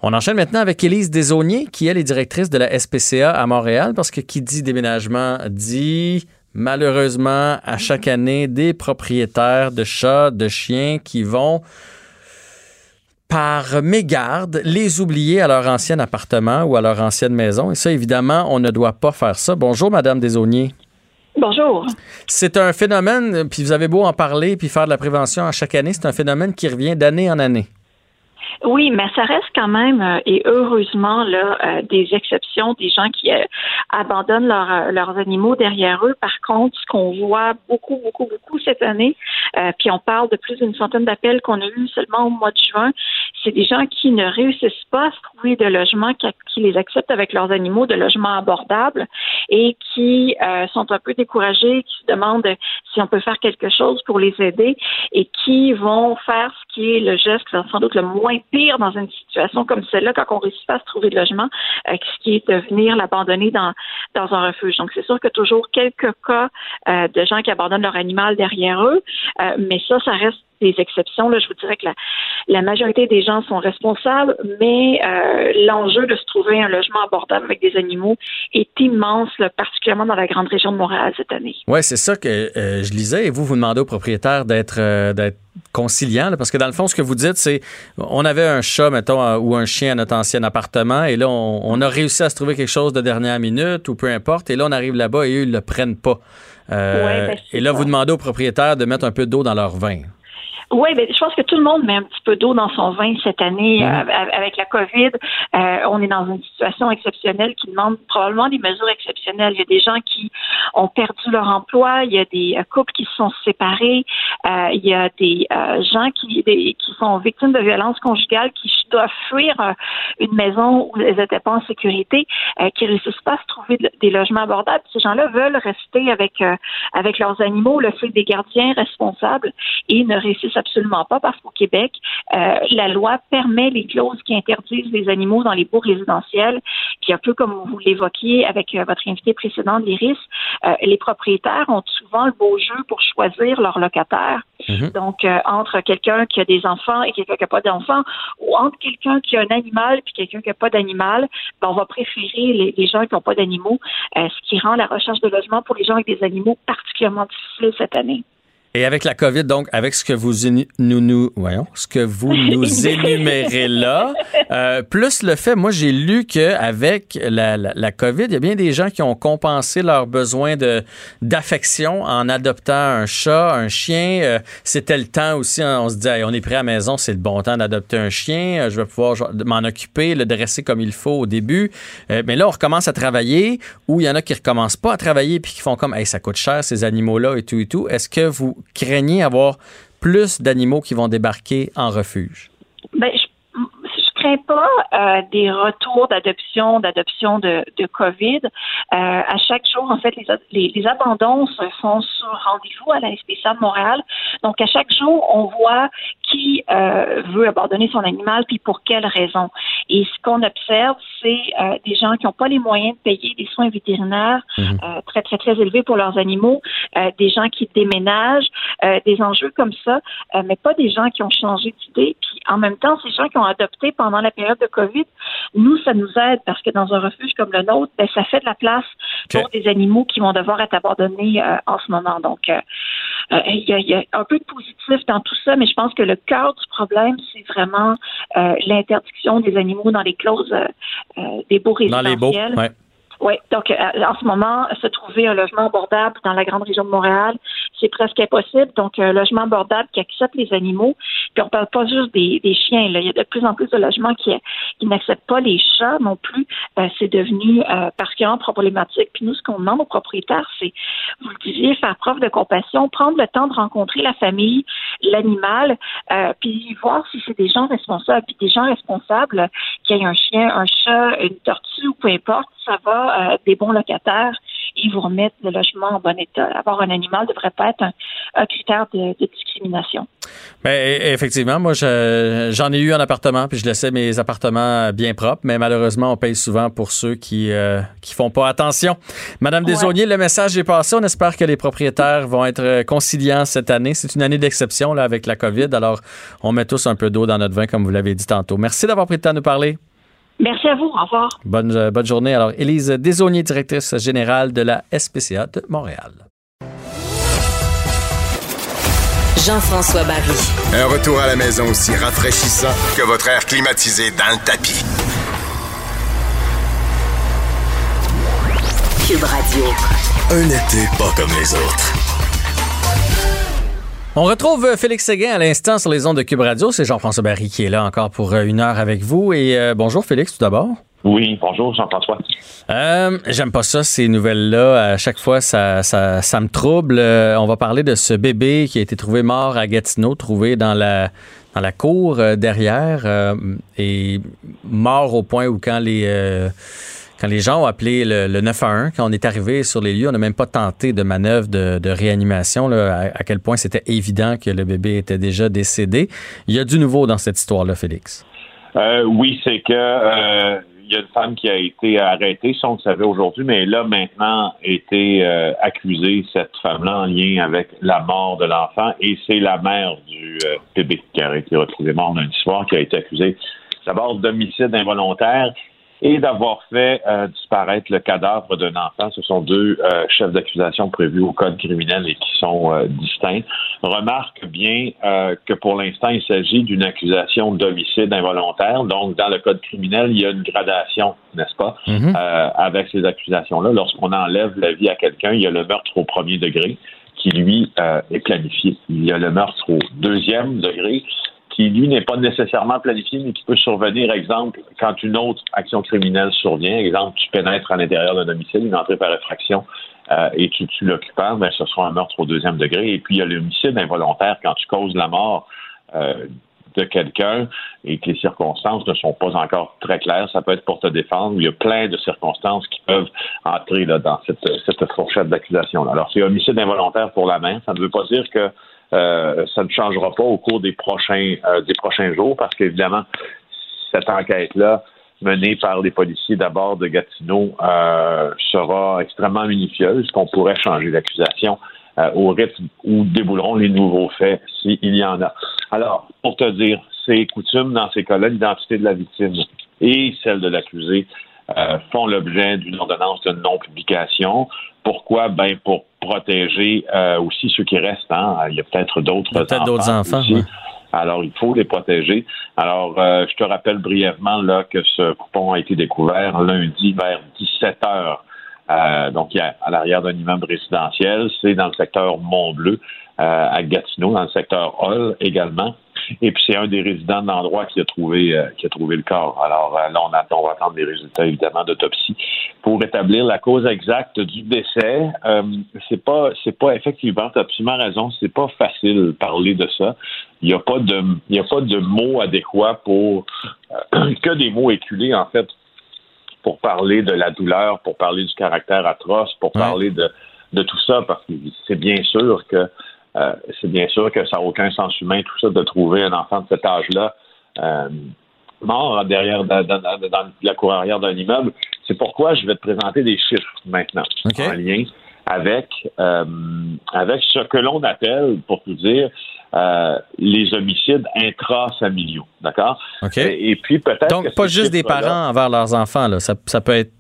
S1: On enchaîne maintenant avec Élise Desauniers, qui est directrice de la SPCA à Montréal, parce que qui dit déménagement dit malheureusement à chaque année des propriétaires de chats, de chiens qui vont par mégarde les oublier à leur ancien appartement ou à leur ancienne maison. Et ça, évidemment, on ne doit pas faire ça. Bonjour, Madame Desauniers.
S10: Bonjour.
S1: C'est un phénomène, puis vous avez beau en parler, puis faire de la prévention à chaque année, c'est un phénomène qui revient d'année en année.
S10: Oui, mais ça reste quand même, euh, et heureusement, là, euh, des exceptions, des gens qui euh, abandonnent leurs animaux derrière eux. Par contre, ce qu'on voit beaucoup, beaucoup, beaucoup cette année, puis on parle de plus d'une centaine d'appels qu'on a eus seulement au mois de juin, c'est des gens qui ne réussissent pas à se trouver de logements qui, les acceptent avec leurs animaux, de logements abordables, et qui sont un peu découragés, qui se demandent si on peut faire quelque chose pour les aider, et qui vont faire ce qui est le geste sans doute le moins pire dans une situation comme celle-là quand on réussit pas à se trouver de logement, euh, ce qui est de venir l'abandonner dans, dans un refuge. Donc, c'est sûr que toujours quelques cas euh, de gens qui abandonnent leur animal derrière eux, euh, mais ça, ça reste des exceptions. Là, je vous dirais que la, la majorité des gens sont responsables, mais euh, l'enjeu de se trouver un logement abordable avec des animaux est immense, particulièrement dans la grande région de Montréal cette année.
S1: Oui, c'est ça que euh, je lisais. Et vous, vous demandez aux propriétaires d'être euh, d'être conciliant, parce que dans le fond, ce que vous dites, c'est on avait un chat, mettons, ou un chien à notre ancien appartement, et là, on, a réussi à se trouver quelque chose de dernière minute, ou peu importe, et là, on arrive là-bas et eux, ils le prennent pas. Ben, et là, vous demandez aux propriétaires de mettre un peu d'eau dans leur vin.
S10: Oui, ben, je pense que tout le monde met un petit peu d'eau dans son vin cette année euh, avec la COVID. Euh, on est dans une situation exceptionnelle qui demande probablement des mesures exceptionnelles. Il y a des gens qui ont perdu leur emploi, il y a des euh, couples qui se sont séparés, il y a des gens qui, qui sont victimes de violences conjugales qui doivent fuir une maison où elles n'étaient pas en sécurité, qui réussissent pas à se trouver des logements abordables. Ces gens-là veulent rester avec avec leurs animaux, le fait des gardiens responsables et ne réussissent absolument pas parce qu'au Québec, euh, la loi permet les clauses qui interdisent les animaux dans les baux résidentiels. Puis un peu comme vous l'évoquiez avec euh, votre invité précédent, l'Iris, euh, les propriétaires ont souvent le beau jeu pour choisir leur locataire. Mhm. Donc, entre quelqu'un qui a des enfants et quelqu'un qui n'a pas d'enfants, ou entre quelqu'un qui a un animal puis quelqu'un qui n'a pas d'animal, ben, on va préférer les, les gens qui n'ont pas d'animaux, ce qui rend la recherche de logement pour les gens avec des animaux particulièrement difficile cette année.
S1: Et avec la COVID, donc, avec ce que vous nous, nous voyons, ce que vous nous énumérez là, euh, plus le fait, moi j'ai lu que avec la, la, la, COVID, il y a bien des gens qui ont compensé leurs besoins de d'affection en adoptant un chat, un chien. Euh, c'était le temps aussi, hein, on se dit, on est prêt à la maison, c'est le bon temps d'adopter un chien. Euh, je vais pouvoir m'en occuper, le dresser comme il faut au début. mais là, on recommence à travailler, ou il y en a qui recommencent pas à travailler puis qui font comme, hey, ça coûte cher ces animaux là et tout et tout. Est-ce que vous craignez avoir plus d'animaux qui vont débarquer en refuge?
S10: Crains pas euh, des retours d'adoption, d'adoption de, de COVID. Euh, à chaque jour, en fait, les, les, abandons se font sur rendez-vous à la SPCA de Montréal. Donc, à chaque jour, on voit qui euh, veut abandonner son animal, puis pour quelles raisons. Et ce qu'on observe, c'est euh, des gens qui n'ont pas les moyens de payer des soins vétérinaires mhm. euh, très, très, très élevés pour leurs animaux, des gens qui déménagent, des enjeux comme ça, mais pas des gens qui ont changé d'idée. Puis en même temps, ces gens qui ont adopté pendant pendant la période de COVID. Nous, ça nous aide parce que dans un refuge comme le nôtre, ben, ça fait de la place pour des animaux qui vont devoir être abandonnés euh, en ce moment. Donc, euh, euh, il y, a, y, a, un peu de positif dans tout ça, mais je pense que le cœur du problème, c'est vraiment l'interdiction des animaux dans les clauses des beaux résidentiels. Dans les beaux, ouais. Oui, donc euh, en ce moment, se trouver un logement abordable dans la grande région de Montréal, c'est presque impossible. Donc, un logement abordable qui accepte les animaux. Puis on parle pas juste des, des chiens. Là. Il y a de plus en plus de logements qui, qui n'acceptent pas les chats non plus. Euh, c'est devenu euh, particulièrement problématique. Puis nous, ce qu'on demande aux propriétaires, c'est, vous le disiez, faire preuve de compassion, prendre le temps de rencontrer la famille, l'animal, euh, puis voir si c'est des gens responsables. Puis des gens responsables, qu'il y ait un chien, un chat, une tortue ou peu importe, ça va euh, des bons locataires et vous remettre le logement en bon état. Avoir un animal ne devrait pas être un, critère de, discrimination.
S1: Ben, e, effectivement, moi, j'en ai eu un appartement, puis je laissais mes appartements bien propres, mais malheureusement, on paye souvent pour ceux qui euh, qui font pas attention. Madame Desaulniers, le message est passé. On espère que les propriétaires vont être conciliants cette année. C'est une année d'exception là avec la COVID, alors on met tous un peu d'eau dans notre vin, comme vous l'avez dit tantôt. Merci d'avoir pris le temps de nous parler.
S10: Merci à vous. Au revoir.
S1: Bonne, euh, bonne journée. Alors, Élise Desaunier, directrice générale de la SPCA de Montréal.
S3: Jean-François Barry.
S12: Un retour à la maison aussi rafraîchissant que votre air climatisé dans le tapis.
S3: Cube Radio.
S4: Un été pas comme les autres.
S1: On retrouve euh, Félix Séguin à l'instant sur les ondes de Cube Radio. C'est Jean-François Barry qui est là encore pour euh, une heure avec vous. Et euh, bonjour Félix, tout d'abord.
S13: Oui, bonjour Jean-François.
S1: J'aime pas ça, ces nouvelles-là. À chaque fois, ça, ça, me trouble. on va parler de ce bébé qui a été trouvé mort à Gatineau, trouvé dans la, dans la cour derrière et mort au point où quand les quand les gens ont appelé le, 911, quand on est arrivé sur les lieux, on n'a même pas tenté de manœuvre de, réanimation, à, quel point c'était évident que le bébé était déjà décédé. Il y a du nouveau dans cette histoire-là, Félix.
S13: Euh, oui, c'est que euh, il y a une femme qui a été arrêtée, ça on le savait aujourd'hui, mais elle a maintenant été euh, accusée, cette femme-là, en lien avec la mort de l'enfant, et c'est la mère du bébé qui a été retrouvée mort lundi soir, qui a été accusée d'abord d'homicide involontaire et d'avoir fait euh, disparaître le cadavre d'un enfant. Ce sont deux euh, chefs d'accusation prévus au code criminel et qui sont euh, distincts. Remarque bien que pour l'instant, il s'agit d'une accusation d'homicide involontaire. Donc, dans le code criminel, il y a une gradation, n'est-ce pas, mm-hmm. avec ces accusations-là. Lorsqu'on enlève la vie à quelqu'un, il y a le meurtre au premier degré qui, lui, est planifié. Il y a le meurtre au deuxième degré qui, lui, n'est pas nécessairement planifié, mais qui peut survenir, exemple, quand une autre action criminelle survient. Exemple, tu pénètres à l'intérieur d'un domicile, une entrée par effraction, euh, et tu tues l'occupant, ben, ce sera un meurtre au deuxième degré. Et puis, il y a l'homicide involontaire quand tu causes la mort euh, de quelqu'un et que les circonstances ne sont pas encore très claires. Ça peut être pour te défendre. Il y a plein de circonstances qui peuvent entrer dans cette, cette fourchette d'accusation. Alors, c'est homicide involontaire pour la main. Ça ne veut pas dire que euh, ça ne changera pas au cours des prochains, euh, des prochains jours parce qu'évidemment, cette enquête-là, menée par les policiers d'abord de Gatineau, euh, sera extrêmement minutieuse, qu'on pourrait changer l'accusation au rythme où débouleront les nouveaux faits s'il y en a. Alors, pour te dire, c'est coutume dans ces cas-là, l'identité de la victime et celle de l'accusé euh, font l'objet d'une ordonnance de non-publication. Pourquoi? Ben pour protéger euh, aussi ceux qui restent. Hein. Il y a peut-être d'autres
S1: peut d'autres enfants.
S13: Alors, il faut les protéger. Alors, euh, je te rappelle brièvement là que ce coupon a été découvert lundi vers 17 heures. donc, à l'arrière d'un immeuble résidentiel. C'est dans le secteur Mont-Bleu, à Gatineau, dans le secteur Hall également. Et puis c'est un des résidents de l'endroit qui a trouvé euh, qui a trouvé le corps. Alors euh, là, on attend, on va attendre les résultats évidemment d'autopsie pour établir la cause exacte du décès. Euh, c'est pas c'est pas effectivement, tu as absolument raison, c'est pas facile de parler de ça. Il n'y a pas de il y a pas de mots adéquats pour que des mots éculés en fait pour parler de la douleur, pour parler du caractère atroce, pour parler de de tout ça, parce que c'est bien sûr que euh, c'est bien sûr que ça n'a aucun sens humain, tout ça, de trouver un enfant de cet âge-là euh, mort derrière dans, la cour arrière d'un immeuble. C'est pourquoi je vais te présenter des chiffres maintenant en lien avec euh, avec ce que l'on appelle, pour tout dire, euh, les homicides intrafamiliaux, d'accord?
S1: OK.
S13: Et, et puis peut-être
S1: Donc, pas juste des parents envers leurs enfants, là. Ça, ça peut être.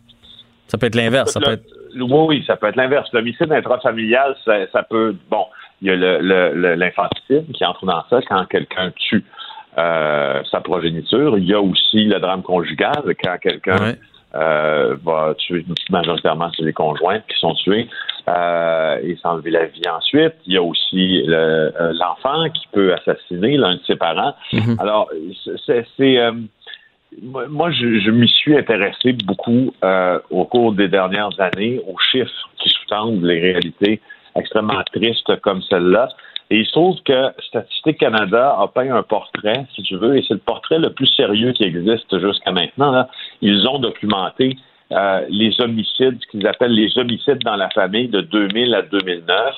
S1: Ça peut être l'inverse. Ça
S13: Le-
S1: peut être.
S13: Oui, oui, ça peut être l'inverse. L'homicide intrafamilial, ça, ça peut. Bon, il y a le- le- le- l'infanticide qui entre dans ça quand quelqu'un tue euh, sa progéniture. Il y a aussi le drame conjugal quand quelqu'un
S1: Ouais.
S13: euh, va tuer majoritairement c'est les conjoints qui sont tués euh, et s'enlever la vie ensuite. Il y a aussi le- l'enfant qui peut assassiner l'un de ses parents.
S1: Mhm.
S13: Alors, c'est moi, moi, je, je m'y suis intéressé beaucoup euh, au cours des dernières années aux chiffres qui sous-tendent les réalités extrêmement tristes comme celle-là. Et il se trouve que Statistique Canada a peint un portrait, si tu veux, et c'est le portrait le plus sérieux qui existe jusqu'à maintenant. Là. Ils ont documenté euh, les homicides, ce qu'ils appellent les homicides dans la famille de 2000 à 2009.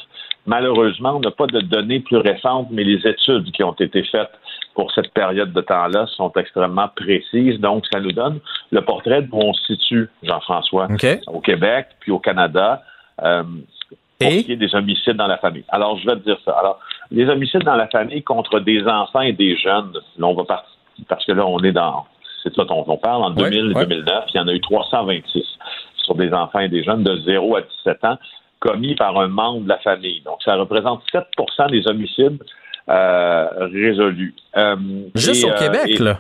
S13: Malheureusement, on n'a pas de données plus récentes, mais les études qui ont été faites pour cette période de temps-là sont extrêmement précises. Donc, ça nous donne le portrait de où on se situe, Jean-François,
S1: OK.
S13: au Québec, puis au Canada, euh, pour qui est des homicides dans la famille. Alors, je vais te dire ça. Alors, les homicides dans la famille contre des enfants et des jeunes, là, on va partir, parce que là, on est dans, c'est ça dont on parle, en
S1: Ouais,
S13: 2000 et
S1: ouais.
S13: 2009, il y en a eu 326 sur des enfants et des jeunes de 0 à 17 ans commis par un membre de la famille. Donc, ça représente 7% des homicides euh, résolus. Euh,
S1: Juste
S13: et,
S1: au
S13: euh,
S1: Québec,
S13: et-
S1: là.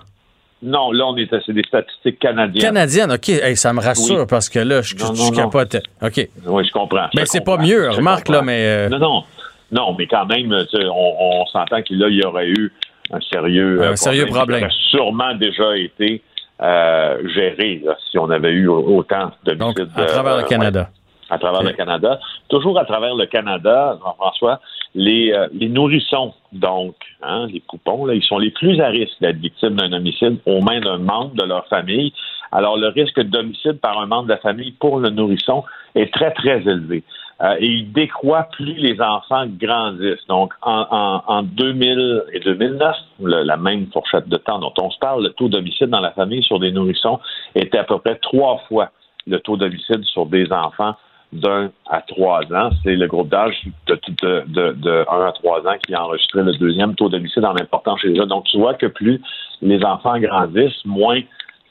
S13: Non, là, on est, c'est des statistiques canadiennes.
S1: Canadienne, OK. Hey, ça me rassure
S13: Oui.
S1: parce que là, je,
S13: Non,
S1: je
S13: non.
S1: capote. OK.
S13: Oui, je comprends. je
S1: Mais c'est
S13: comprends,
S1: pas mieux,
S13: je
S1: remarque, là, mais. euh,
S13: Non, non. Non, mais quand même, on, on s'entend que là, il y aurait eu un sérieux,
S1: Un
S13: euh,
S1: sérieux problème.
S13: qui aurait sûrement déjà été euh, géré là, si on avait eu autant de
S1: donc, à travers le Canada.
S13: à travers le Canada. Toujours à travers le Canada, Jean-François, les, les nourrissons, donc, hein, les poupons, là, ils sont les plus à risque d'être victimes d'un homicide aux mains d'un membre de leur famille. Alors, le risque d'homicide par un membre de la famille pour le nourrisson est très, très élevé. Euh, et il décroît plus les enfants grandissent. Donc, en, en, en 2000 et 2009, le- la même fourchette de temps dont on se parle, le taux d'homicide dans la famille sur des nourrissons était à peu près trois fois le taux d'homicide sur des enfants d'un à trois ans. C'est le groupe d'âge de, de, de, de 1 à 3 ans qui a enregistré le deuxième taux d'homicide en important chez les jeunes. Donc, tu vois que plus les enfants grandissent, moins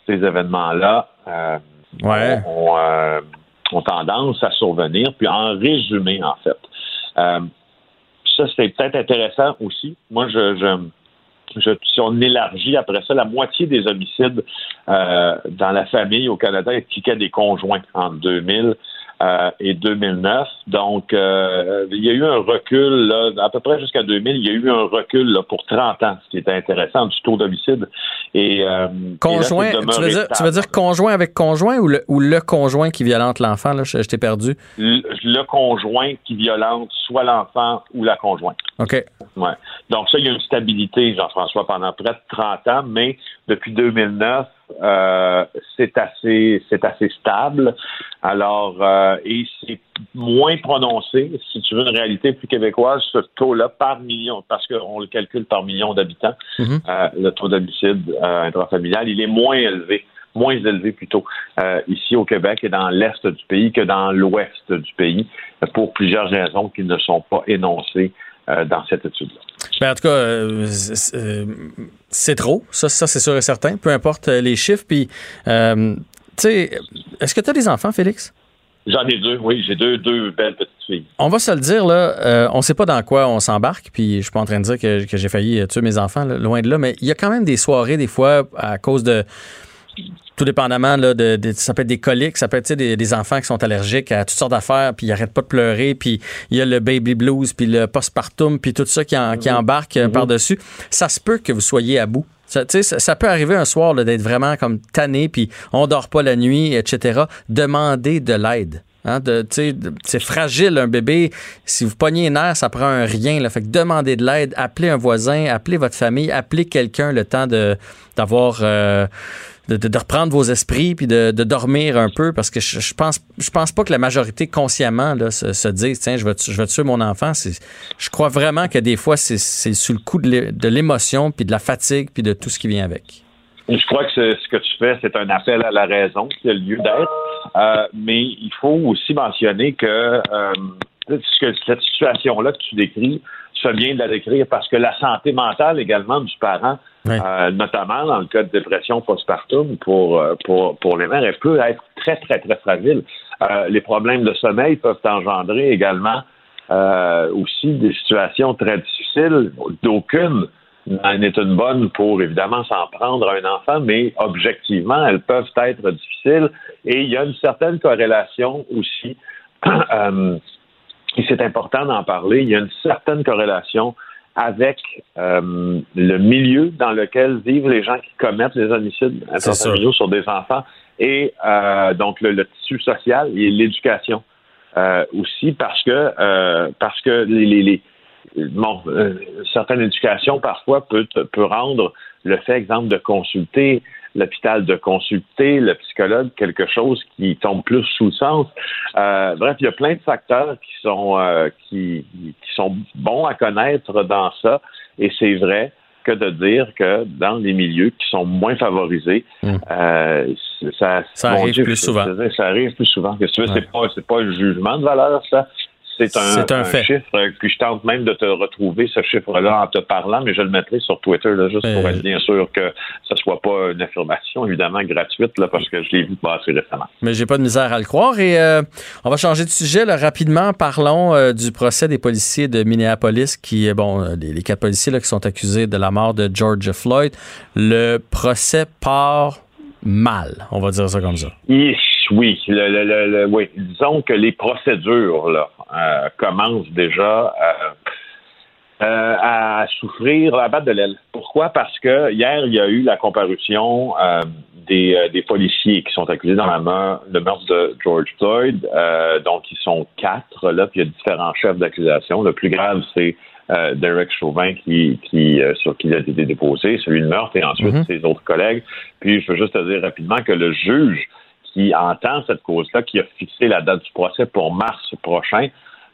S13: ces événements-là euh,
S1: Ouais.
S13: ont, ont, euh, ont tendance à survenir. Puis, en résumé, en fait, euh, ça, c'est peut-être intéressant aussi. Moi, je, je, je- si on élargit après ça, la moitié des homicides euh, dans la famille au Canada impliquaient des conjoints en 2000 euh, et 2009. Donc, euh, il y a eu un recul, là, à peu près jusqu'à 2000, il y a eu un recul là, pour 30 ans, ce qui est intéressant du taux d'homicide. Et, euh,
S1: Conjoint,
S13: et là, c'est
S1: tu veux, dire, tu veux
S13: stable.
S1: dire conjoint avec conjoint ou le, ou le conjoint qui violente l'enfant? Là, je, je t'ai perdu.
S13: le, le conjoint qui violente soit l'enfant ou la conjointe.
S1: OK.
S13: Ouais. Donc ça, il y a une stabilité, Jean-François, pendant près de 30 ans, mais depuis 2009, euh, c'est assez, c'est assez stable. Alors, euh, et c'est moins prononcé, si tu veux une réalité plus québécoise, ce taux-là par million, parce qu'on le calcule par million d'habitants,
S1: Mhm.
S13: euh, le taux d'homicide intrafamilial, il est moins élevé, moins élevé plutôt, ici au Québec et dans l'est du pays que dans l'ouest du pays, pour plusieurs raisons qui ne sont pas énoncées dans cette étude-là.
S1: Ben, en tout cas, euh, c'est euh, c'est trop. Ça, ça c'est sûr et certain. Peu importe euh, les chiffres. Puis, euh, tu sais, est-ce que tu as des enfants, Félix?
S13: J'en ai deux, oui, j'ai deux, deux belles petites filles.
S1: On va se le dire, là, euh, on sait pas dans quoi on s'embarque, puis je suis pas en train de dire que, que j'ai failli euh, tuer mes enfants, là, loin de là, mais il y a quand même des soirées, des fois, à cause de. Tout dépendamment, là, de, de- ça peut être des coliques, ça peut être des, des enfants qui sont allergiques à toutes sortes d'affaires, puis ils arrêtent pas de pleurer, puis il y a le baby blues, puis le postpartum, puis tout ça qui, en- qui embarque euh, par-dessus. Ça se peut que vous soyez à bout. Ça, tu sais, ça, ça peut arriver un soir d'être vraiment comme tanné, puis on dort pas la nuit, etc. Demandez de l'aide. Hein, c'est fragile un bébé. Si vous pognez les nerfs, ça prend un rien. Là. Fait que demandez de l'aide, appelez un voisin, appelez votre famille, appelez quelqu'un le temps de d'avoir euh, de, reprendre vos esprits puis de, dormir un peu parce que je, je pense je pense pas que la majorité consciemment là, se, se dise tiens je vais je vais tuer mon enfant. C'est, je crois vraiment que des fois c'est, c'est sous le coup de l'é- de l'émotion puis de la fatigue puis de tout ce qui vient avec.
S13: Je crois que ce, que tu fais, c'est un appel à la raison qui a lieu d'être. Euh, mais il faut aussi mentionner que, euh, cette situation-là que tu décris fais bien de la décrire parce que la santé mentale également du parent, euh, notamment dans le cas de dépression postpartum pour, euh, pour, pour les mères, elle peut être très, très, très fragile. Euh, les problèmes de sommeil peuvent engendrer également aussi des situations très difficiles, d'aucune n'est une bonne pour évidemment s'en prendre à un enfant, mais objectivement, elles peuvent être difficiles et il y a une certaine corrélation aussi et c'est important d'en parler, il y a une certaine corrélation avec euh, le milieu dans lequel vivent les gens qui commettent les homicides intrafamiliaux sur des enfants. Et euh, donc le, tissu social et l'éducation euh, aussi parce que parce que les, les, les bon, certaines éducations parfois peut, peut rendre le fait, exemple, de consulter l'hôpital de consulter le psychologue, quelque chose qui tombe plus sous le sens. Euh, bref, il y a plein de facteurs qui sont euh, qui, qui sont bons à connaître dans ça, et c'est vrai que de dire que dans les milieux qui sont moins favorisés, hmm. euh, ça,
S1: ça arrive plus souvent.
S13: Ça arrive plus souvent. Que c'est pas c'est pas un jugement de valeur ça, c'est un, chiffre, puis je tente même de te retrouver ce chiffre-là en te parlant, mais je le mettrai sur Twitter, juste pour euh. être bien sûr que ce ne soit pas une affirmation, évidemment, gratuite, là, parce que je l'ai vu passer récemment.
S1: Mais j'ai pas de misère à le croire. Et euh, on va changer de sujet rapidement. Parlons euh, du procès des policiers de Minneapolis, qui, bon, les, quatre policiers là, qui sont accusés de la mort de George Floyd. Le procès part mal, on va dire ça comme ça.
S13: Oui, oui. Disons que les procédures là, euh, commence déjà euh, euh, à souffrir la batte de l'aile. Pourquoi? Parce que hier, il y a eu la comparution des, des, policiers qui sont accusés dans la meurtre, le meurtre de George Floyd. donc, ils sont quatre, là, puis il y a différents chefs d'accusation. Le plus grave, c'est Derek Chauvin qui, qui sur qui il a été déposé, celui de meurtre, et ensuite mm-hmm. ses autres collègues. Puis, je veux juste te dire rapidement que le juge qui entend cette cause-là, qui a fixé la date du procès pour mars prochain,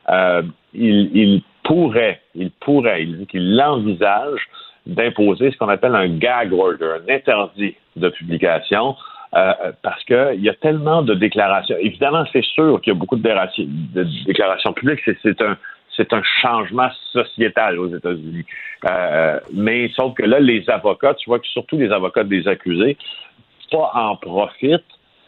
S13: euh, il, pourrait, il pourrait, il dit qu'il envisage d'imposer ce qu'on appelle un gag order, un interdit de publication, euh, parce qu'il y a tellement de déclarations. Évidemment, c'est sûr qu'il y a beaucoup de, déclarations publiques. C'est un, c'est un changement sociétal aux États-Unis. Euh, mais sauf que là, les avocats, tu vois que surtout les avocats des accusés, pas en profitent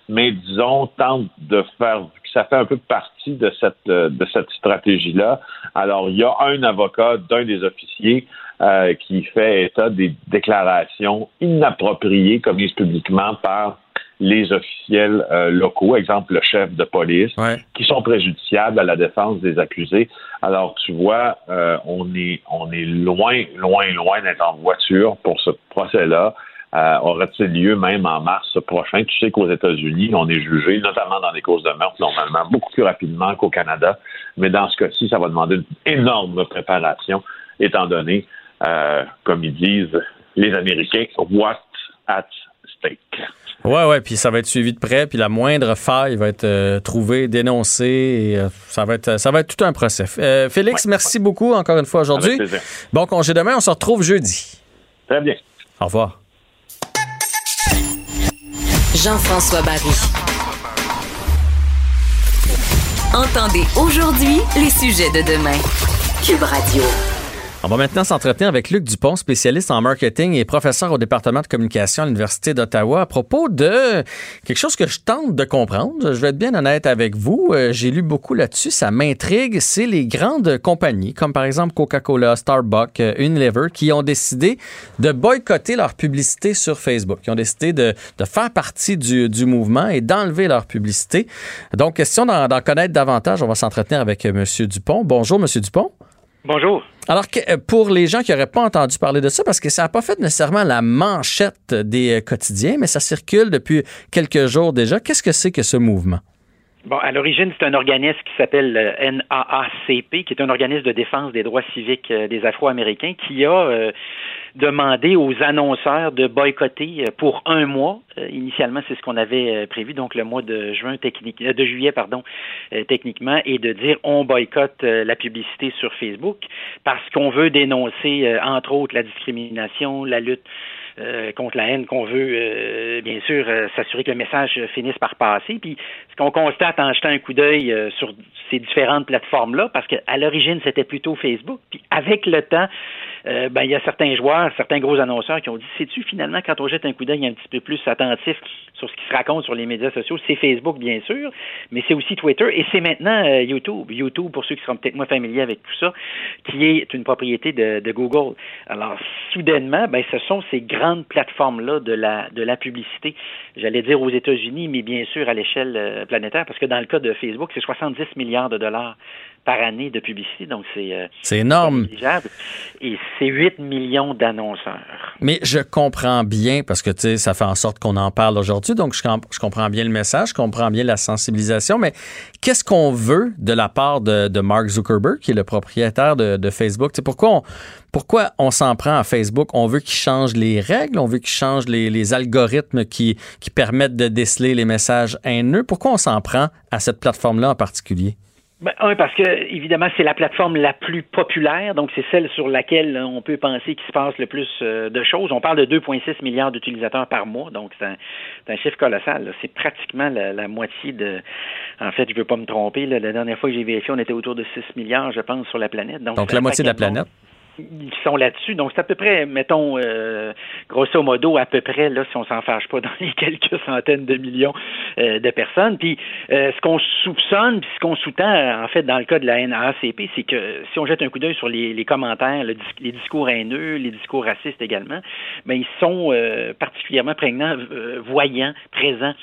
S13: mais disons, tente de faire ça fait un peu partie de cette euh, de cette stratégie-là. Alors, il y a un avocat d'un des officiers euh, qui fait état des déclarations inappropriées commises publiquement par les officiels euh, locaux, exemple le chef de police, qui sont préjudiciables à la défense des accusés. Alors, tu vois, on est on est loin, loin, loin d'être en voiture pour ce procès-là euh, aurait-il lieu même en mars prochain? Tu sais qu'aux États-Unis, on est jugé, notamment dans des causes de meurtre, normalement, beaucoup plus rapidement qu'au Canada. Mais dans ce cas-ci, ça va demander une énorme préparation, étant donné, euh, comme ils disent les Américains, what at stake.
S1: Ouais, ouais, puis ça va être suivi de près, puis la moindre faille va être euh, trouvée, dénoncée, et euh, ça va être ça va être tout un procès. Euh, Félix, merci beaucoup encore une fois aujourd'hui. Bon congé demain, on se retrouve jeudi.
S13: Très bien.
S1: Au revoir.
S3: Jean-François Barry. Entendez aujourd'hui les sujets de demain. Cube Radio.
S1: On va maintenant s'entretenir avec Luc Dupont, spécialiste en marketing et professeur au département de communication à l'Université d'Ottawa, à propos de quelque chose que je tente de comprendre. Je vais être bien honnête avec vous. Euh, j'ai lu beaucoup là-dessus. Ça m'intrigue. C'est les grandes compagnies, comme par exemple Coca-Cola, Starbucks, euh, Unilever, qui ont décidé de boycotter leur publicité sur Facebook. Qui ont décidé de, faire partie du, du mouvement et d'enlever leur publicité. Donc, question d'en connaître davantage. On va s'entretenir avec euh, M. Dupont. Bonjour, M. Dupont.
S14: Bonjour.
S1: Alors, euh, pour les gens qui n'auraient pas entendu parler de ça, parce que ça n'a pas fait nécessairement la manchette des euh, quotidiens, mais ça circule depuis quelques jours déjà, qu'est-ce que c'est que ce mouvement?
S14: Bon, à l'origine, c'est un organisme qui s'appelle euh, NAACP, qui est un organisme de défense des droits civiques des Afro-Américains, qui a demander aux annonceurs de boycotter euh, pour un mois. Euh, initialement, c'est ce qu'on avait euh, prévu, donc le mois de juin technique, de juillet, pardon, techniquement, et de dire on boycotte la publicité sur Facebook parce qu'on veut dénoncer, entre autres, la discrimination, la lutte contre la haine qu'on veut, bien sûr, s'assurer que le message finisse par passer. Puis ce qu'on constate en jetant un coup d'œil sur ces différentes plateformes-là, parce qu'à l'origine, c'était plutôt Facebook. Puis avec le temps, euh, ben, il y a certains joueurs, certains gros annonceurs qui ont dit, sais-tu finalement, quand on jette un coup d'œil un petit peu plus attentif sur ce qui se raconte sur les médias sociaux, c'est Facebook, bien sûr, mais c'est aussi Twitter et c'est maintenant euh, YouTube. YouTube, pour ceux qui seront peut-être moins familiers avec tout ça, qui est une propriété de, de Google. Alors, soudainement, ben, ce sont ces grandes plateformes-là de la, de la publicité, j'allais dire aux États-Unis, mais bien sûr à l'échelle euh, planétaire, parce que dans le cas de Facebook, c'est 70 milliards de dollars par année de publicité, donc c'est euh,
S1: C'est énorme.
S14: Et c'est 8 millions d'annonceurs.
S1: Mais je comprends bien, parce que tu sais, ça fait en sorte qu'on en parle aujourd'hui, donc je, je comprends bien le message, je comprends bien la sensibilisation, mais qu'est-ce qu'on veut de la part de, de Mark Zuckerberg, qui est le propriétaire de, de Facebook? Tu sais, pourquoi on, pourquoi on s'en prend à Facebook? On veut qu'il change les règles, on veut qu'il change les, les algorithmes qui, qui permettent de déceler les messages haineux. Pourquoi on s'en prend à cette plateforme-là en particulier?
S14: Ben, un, parce que, évidemment, c'est la plateforme la plus populaire, donc c'est celle sur laquelle on peut penser qu'il se passe le plus euh, de choses. On parle de 2,6 milliards d'utilisateurs par mois, donc c'est un, chiffre colossal. C'est pratiquement la, la moitié de. En fait, je ne veux pas me tromper, là, la dernière fois que j'ai vérifié, on était autour de 6 milliards, je pense, sur la planète. Donc,
S1: la moitié de la
S14: monde qui sont là-dessus. Donc, c'est à peu près, mettons, euh, grosso modo, à peu près, là, si on s'en fâche pas, dans les quelques centaines de millions euh, de personnes. Puis, euh, ce qu'on soupçonne, puis ce qu'on sous-tend, en fait, dans le cas de la NAACP, c'est que si on jette un coup d'œil sur les, les commentaires, les discours haineux, les discours racistes également, mais ils sont euh, particulièrement prégnants, euh, voyants, présents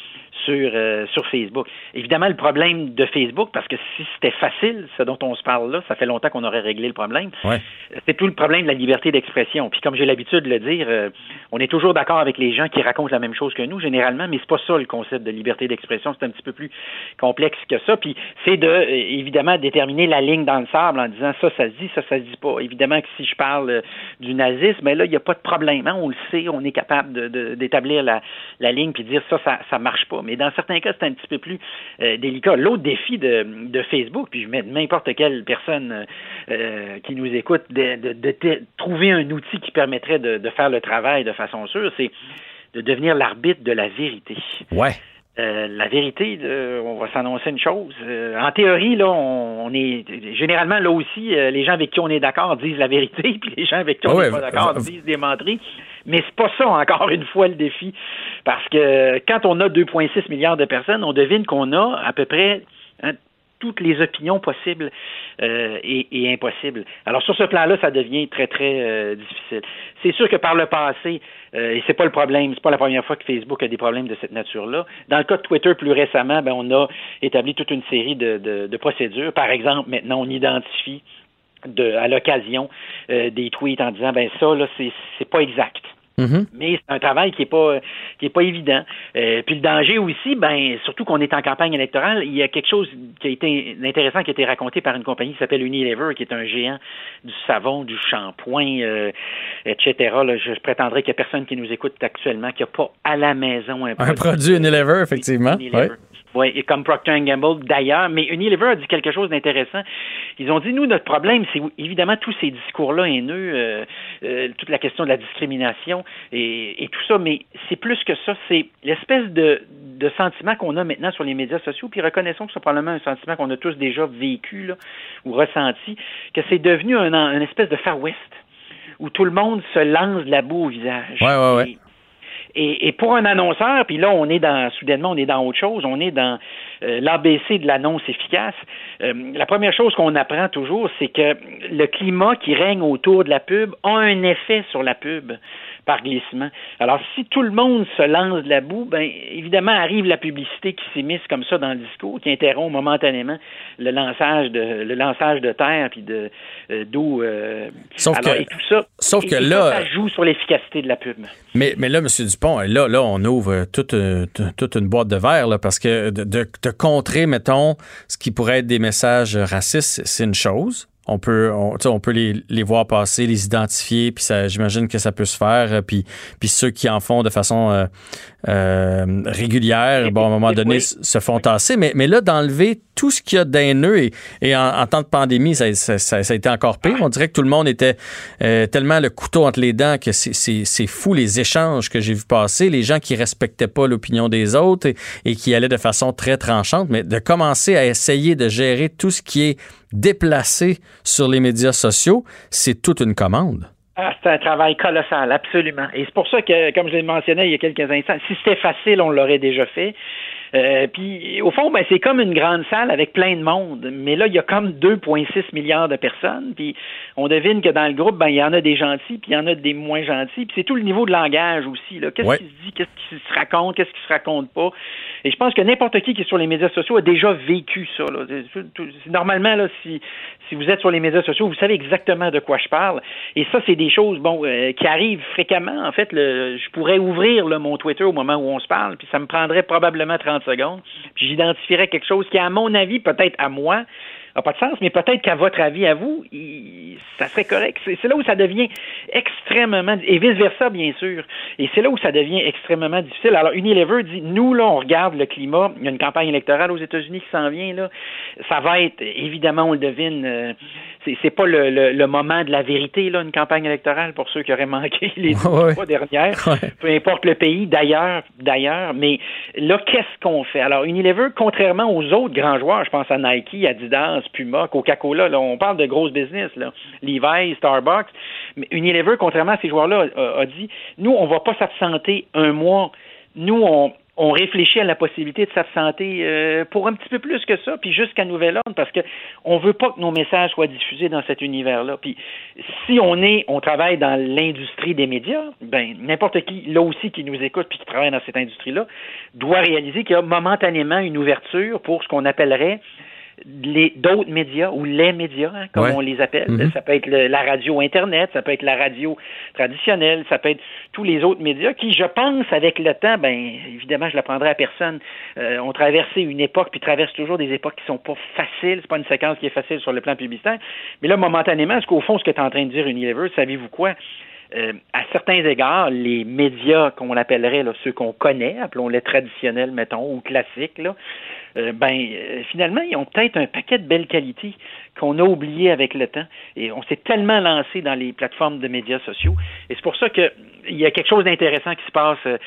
S14: sur, euh, sur Facebook. Évidemment, le problème de Facebook, parce que si c'était facile, ce dont on se parle là, ça fait longtemps qu'on aurait réglé le problème,
S1: Ouais.
S14: c'est tout le problème de la liberté d'expression. Puis comme j'ai l'habitude de le dire, euh, on est toujours d'accord avec les gens qui racontent la même chose que nous, généralement, mais c'est pas ça le concept de liberté d'expression. C'est un petit peu plus complexe que ça. Puis c'est de, euh, évidemment, déterminer la ligne dans le sable en disant ça, ça se dit, ça, ça se dit pas. Évidemment que si je parle du nazisme, mais là, il n'y a pas de problème. hein. On le sait, on est capable de- de- d'établir la, la ligne puis dire ça, ça, ça marche pas. Mais dans certains cas, c'est un petit peu plus euh, délicat. L'autre défi de, Facebook, puis je mets n'importe quelle personne euh, qui nous écoute, de, de- trouver un outil qui permettrait de, de faire le travail de façon sûre, c'est de devenir l'arbitre de la vérité.
S1: Ouais.
S14: Euh, la vérité, on va s'annoncer une chose. Euh, en théorie, là, on, on est généralement là aussi, euh, les gens avec qui on est d'accord disent la vérité, puis les gens avec qui on
S1: Ah
S14: n'est
S1: ouais,
S14: pas d'accord disent des menteries. Mais c'est pas ça encore une fois le défi, parce que quand on a 2,6 milliards de personnes, on devine qu'on a à peu près hein, toutes les opinions possibles euh, et, et impossibles. Alors sur ce plan-là, ça devient très très euh, difficile. C'est sûr que par le passé, euh, et c'est pas le problème, c'est pas la première fois que Facebook a des problèmes de cette nature-là. Dans le cas de Twitter, plus récemment, ben, on a établi toute une série de, de, de procédures. Par exemple, maintenant, on identifie de, à l'occasion euh, des tweets en disant ben ça là c'est c'est pas exact.
S1: Mhm.
S14: Mais c'est un travail qui est pas qui est pas évident. Euh, puis le danger aussi, ben surtout qu'on est en campagne électorale, il y a quelque chose qui a été intéressant qui a été raconté par une compagnie qui s'appelle Unilever, qui est un géant du savon, du shampoing, euh, etc. Là, je, je prétendrai qu'il y a personne qui nous écoute actuellement qui a pas à la maison un
S1: Un produit Unilever, effectivement.
S14: Unilever.
S1: Ouais.
S14: Oui, et comme Procter Gamble d'ailleurs, mais Unilever a dit quelque chose d'intéressant. Ils ont dit, nous, notre problème, c'est évidemment tous ces discours-là haineux, euh, euh, toute la question de la discrimination et, et tout ça, mais c'est plus que ça, c'est l'espèce de, de sentiment qu'on a maintenant sur les médias sociaux, puis reconnaissons que c'est probablement un sentiment qu'on a tous déjà vécu là, ou ressenti, que c'est devenu un, un espèce de Far West où tout le monde se lance de la boue au visage.
S1: Ouais, ouais, ouais.
S14: Et- et, pour un annonceur, puis là, on est dans, soudainement, on est dans autre chose, on est dans euh, l'ABC de l'annonce efficace. Euh, la première chose qu'on apprend toujours, c'est que le climat qui règne autour de la pub a un effet sur la pub par glissement. Alors, si tout le monde se lance de la boue, ben évidemment arrive la publicité qui s'immisce comme ça dans le discours, qui interrompt momentanément le lançage de le lançage de terre puis de euh, d'eau. euh,
S1: Sauf
S14: alors,
S1: que-
S14: et tout ça.
S1: sauf
S14: et-
S1: que là-
S14: ça, joue sur l'efficacité de la pub.
S1: Mais, mais là, M. Dupont, là, là, on ouvre toute, euh, toute une boîte de verre, là, parce que de, de, de contrer, mettons, ce qui pourrait être des messages racistes, c'est une chose. On peut, on, peut les, les voir passer, les identifier, puis ça, j'imagine que ça peut se faire. euh, Puis, puis ceux qui en font de façon euh, euh, régulière, bon, à un moment donné,
S14: oui.
S1: se font tasser. Mais, mais là, d'enlever tout ce qu'il y a d'haineux et, et en, en, temps de pandémie, ça, ça, ça, ça, a été encore pire. On dirait que tout le monde était euh, tellement le couteau entre les dents que c'est fou les échanges que j'ai vu passer, les gens qui respectaient pas l'opinion des autres et, et qui allaient de façon très tranchante, mais de commencer à essayer de gérer tout ce qui est déplacé sur les médias sociaux, c'est toute une commande.
S14: Ah, c'est un travail colossal, absolument. Et c'est pour ça que, comme je l'ai mentionné il y a quelques instants, si c'était facile, on l'aurait déjà fait. Euh, puis au fond, ben, c'est comme une grande salle avec plein de monde. Mais là, il y a comme 2,6 milliards de personnes. Puis on devine que dans le groupe, ben, il y en a des gentils, puis il y en a des moins gentils. Puis c'est tout le niveau de langage aussi. Qu'est-ce ouais. qui se dit, qu'est-ce qui se raconte, qu'est-ce qui se raconte pas? Et je pense que n'importe qui qui est sur les médias sociaux a déjà vécu ça. Normalement, là, si, vous êtes sur les médias sociaux, vous savez exactement de quoi je parle. Et ça, c'est des choses bon euh, qui arrivent fréquemment. En fait, je pourrais ouvrir là, mon Twitter au moment où on se parle, puis ça me prendrait probablement 30 secondes. Puis j'identifierais quelque chose qui, à mon avis, peut-être à moi, n'a pas de sens, mais peut-être qu'à votre avis, à vous, il, ça serait correct. C'est là où ça devient extrêmement, et vice-versa, bien sûr. Et c'est là où ça devient extrêmement difficile. Alors, Unilever dit, nous, là, on regarde le climat, il y a une campagne électorale aux États-Unis qui s'en vient, là. Ça va être, évidemment, on le devine, euh, c'est pas le, le, le, moment de la vérité, là, une campagne électorale, pour ceux qui auraient manqué les ouais. fois dernières, ouais. peu importe le pays, d'ailleurs, d'ailleurs, mais là, qu'est-ce qu'on fait? Alors, Unilever, contrairement aux autres grands joueurs, je pense à Nike, Adidas, Puma, Coca-Cola, là, on parle de grosses business, là, Levi's, Starbucks, mais Unilever, contrairement à ces joueurs-là, a, dit, nous, on va pas s'absenter un mois, nous, on, on réfléchit à la possibilité de s'absenter euh, pour un petit peu plus que ça, puis jusqu'à nouvel ordre, parce que on veut pas que nos messages soient diffusés dans cet univers-là. Puis si on est, on travaille dans l'industrie des médias, ben n'importe qui, là aussi, qui nous écoute puis qui travaille dans cette industrie-là, doit réaliser qu'il y a momentanément une ouverture pour ce qu'on appellerait d'autres médias ou les médias, hein, comme
S1: ouais.
S14: on les appelle.
S1: Mm-hmm.
S14: Ça peut être le, la radio Internet, ça peut être la radio traditionnelle, ça peut être tous les autres médias qui, je pense, avec le temps, ben évidemment, je l'apprendrai à personne, euh, ont traversé une époque, puis traversent toujours des époques qui sont pas faciles. C'est pas une séquence qui est facile sur le plan publicitaire. Mais là, momentanément, est-ce qu'au fond, ce que tu es en train de dire, Unilever, savez-vous quoi? Euh, à certains égards, les médias qu'on appellerait là, ceux qu'on connaît, appelons-les traditionnels, mettons, ou classiques, là, euh, ben euh, finalement, ils ont peut-être un paquet de belles qualités qu'on a oublié avec le temps. Et on s'est tellement lancé dans les plateformes de médias sociaux. Et c'est pour ça qu'il y a quelque chose d'intéressant qui se passe euh,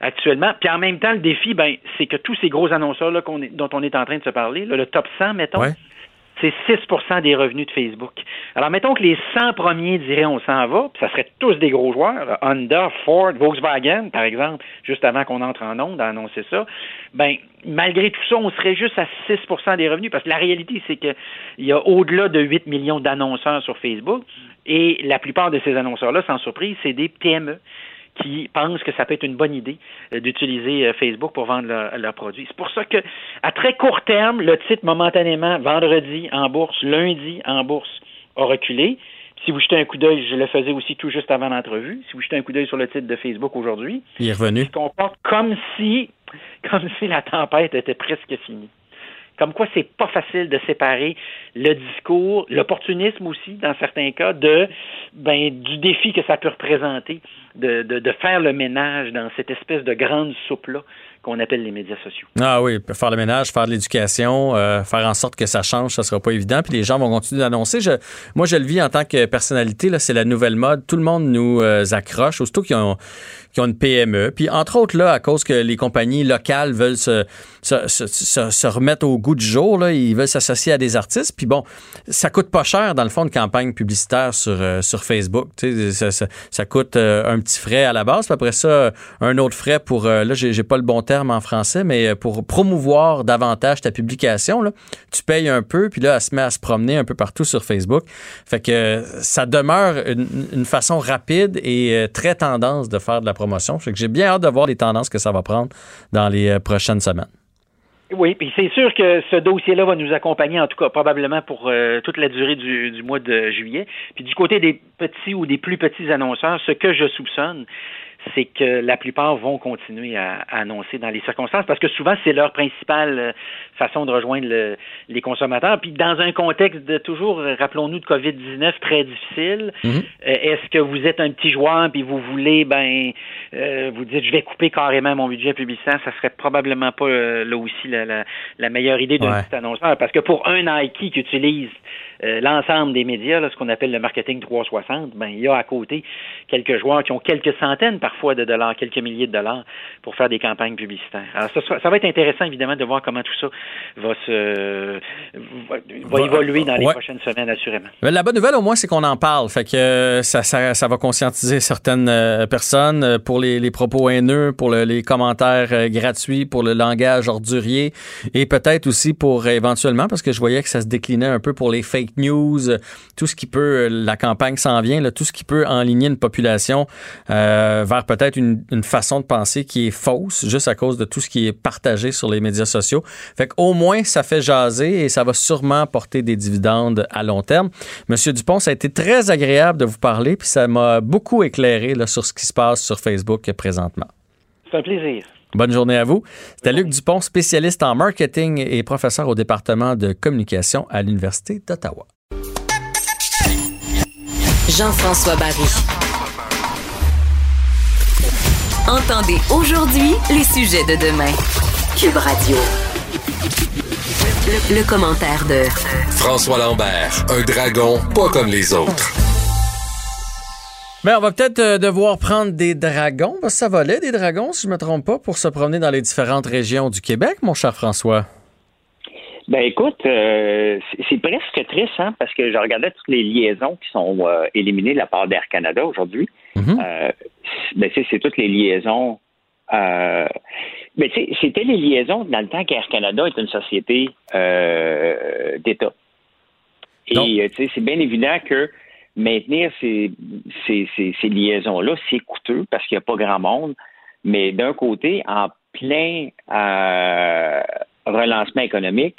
S14: actuellement. Puis en même temps, le défi, ben, c'est que tous ces gros annonceurs là, dont on est en train de se parler, là, le top 100, mettons,
S1: ouais
S14: c'est 6% des revenus de Facebook. Alors, mettons que les 100 premiers diraient on s'en va, puis ça serait tous des gros joueurs, Honda, Ford, Volkswagen, par exemple, juste avant qu'on entre en onde à annoncer ça, ben, malgré tout ça, on serait juste à 6% des revenus, parce que la réalité, c'est qu'il y a au-delà de 8 millions d'annonceurs sur Facebook, et la plupart de ces annonceurs-là, sans surprise, c'est des PME qui pensent que ça peut être une bonne idée euh, d'utiliser euh, Facebook pour vendre leurs leur produits. C'est pour ça que, à très court terme, le titre momentanément, vendredi en bourse, lundi en bourse, a reculé. Si vous jetez un coup d'œil, je le faisais aussi tout juste avant l'entrevue. Si vous jetez un coup d'œil sur le titre de Facebook aujourd'hui,
S1: il est revenu.
S14: Il se comporte comme si, comme si la tempête était presque finie. Comme quoi, c'est pas facile de séparer le discours, l'opportunisme aussi, dans certains cas, de ben du défi que ça peut représenter de, de, faire le ménage dans cette espèce de grande soupe-là qu'on appelle les médias sociaux.
S1: Ah oui, faire le ménage, faire de l'éducation, euh, faire en sorte que ça change, ça sera pas évident. Puis les gens vont continuer d'annoncer. Moi, je le vis en tant que personnalité. Là, c'est la nouvelle mode. Tout le monde nous euh, accroche, aussitôt qu'ils ont, qui ont une PME. Puis entre autres, là, à cause que les compagnies locales veulent se, se, se, remettre au goût du jour, là, ils veulent s'associer à des artistes. Puis bon, ça coûte pas cher, dans le fond, une campagne publicitaire sur, euh, sur Facebook. Ça, ça, ça coûte un petit frais à la base. Puis après ça, un autre frais pour, euh, là, j'ai pas le bon terme en français, mais pour promouvoir davantage ta publication, là, tu payes un peu, puis là, elle se met à se promener un peu partout sur Facebook. Fait que ça demeure une, une façon rapide et très tendance de faire de la promotion. Fait que j'ai bien hâte de voir les tendances que ça va prendre dans les prochaines semaines.
S14: Oui, puis c'est sûr que ce dossier-là va nous accompagner, en tout cas probablement pour euh, toute la durée du, du, mois de juillet. Puis du côté des petits ou des plus petits annonceurs, ce que je soupçonne, c'est que la plupart vont continuer à, annoncer dans les circonstances parce que souvent c'est leur principale euh, façon de rejoindre les consommateurs. Puis dans un contexte de toujours, rappelons-nous, de COVID-19 très difficile,
S1: Mhm.
S14: euh, est-ce que vous êtes un petit joueur puis vous voulez, ben, euh, vous dites je vais couper carrément mon budget publicitaire, ça serait probablement pas euh, là aussi la, la, la meilleure idée d'un
S1: Ouais.
S14: petit annonceur parce que pour un Nike qui utilise euh, l'ensemble des médias, là, ce qu'on appelle le marketing 360, ben il y a à côté quelques joueurs qui ont quelques centaines parfois de dollars, quelques milliers de dollars pour faire des campagnes publicitaires. Alors ça, ça va être intéressant évidemment de voir comment tout ça va se va, va
S1: Va-
S14: évoluer dans les
S1: ouais.
S14: prochaines semaines assurément.
S1: La bonne nouvelle, au moins, c'est qu'on en parle. Fait que euh, ça, ça, ça va conscientiser certaines euh, personnes pour les, les propos haineux, pour le- les commentaires gratuits, pour le langage ordurier et peut-être aussi pour éventuellement, parce que je voyais que ça se déclinait un peu pour les fake news, euh, tout ce qui peut, euh, la campagne s'en vient, tout ce qui peut enligner une population euh, vers peut-être une, façon de penser qui est fausse, juste à cause de tout ce qui est partagé sur les médias sociaux. Fait qu'au moins, ça fait jaser et ça va sûrement porter des dividendes à long terme. Monsieur Dupont, ça a été très agréable de vous parler, puis ça m'a beaucoup éclairé sur ce qui se passe sur Facebook présentement.
S14: C'est un plaisir.
S1: Bonne journée à vous. C'était Luc Dupont, spécialiste en marketing et professeur au département de communication à l'Université d'Ottawa.
S3: Jean-François Barry. Entendez aujourd'hui les sujets de demain. Cube Radio. Le, le commentaire de
S4: François Lambert, un dragon pas comme les autres.
S1: Mais on va peut-être euh, devoir prendre des dragons, parce que ça volait des dragons, si je me trompe pas, pour se promener dans les différentes régions du Québec, mon cher François.
S15: Ben écoute, euh, c'est- presque triste, hein, parce que je regardais toutes les liaisons qui sont euh, éliminées de la part d'Air Canada aujourd'hui. Euh, ben, tu sais, c'est toutes les liaisons. Euh, ben, tu sais, c'était les liaisons dans le temps qu'Air Canada est une société d'État. Et tu sais, c'est bien évident que maintenir ces, ces, ces, ces liaisons-là, c'est coûteux parce qu'il n'y a pas grand monde. Mais d'un côté, en plein euh, relancement économique,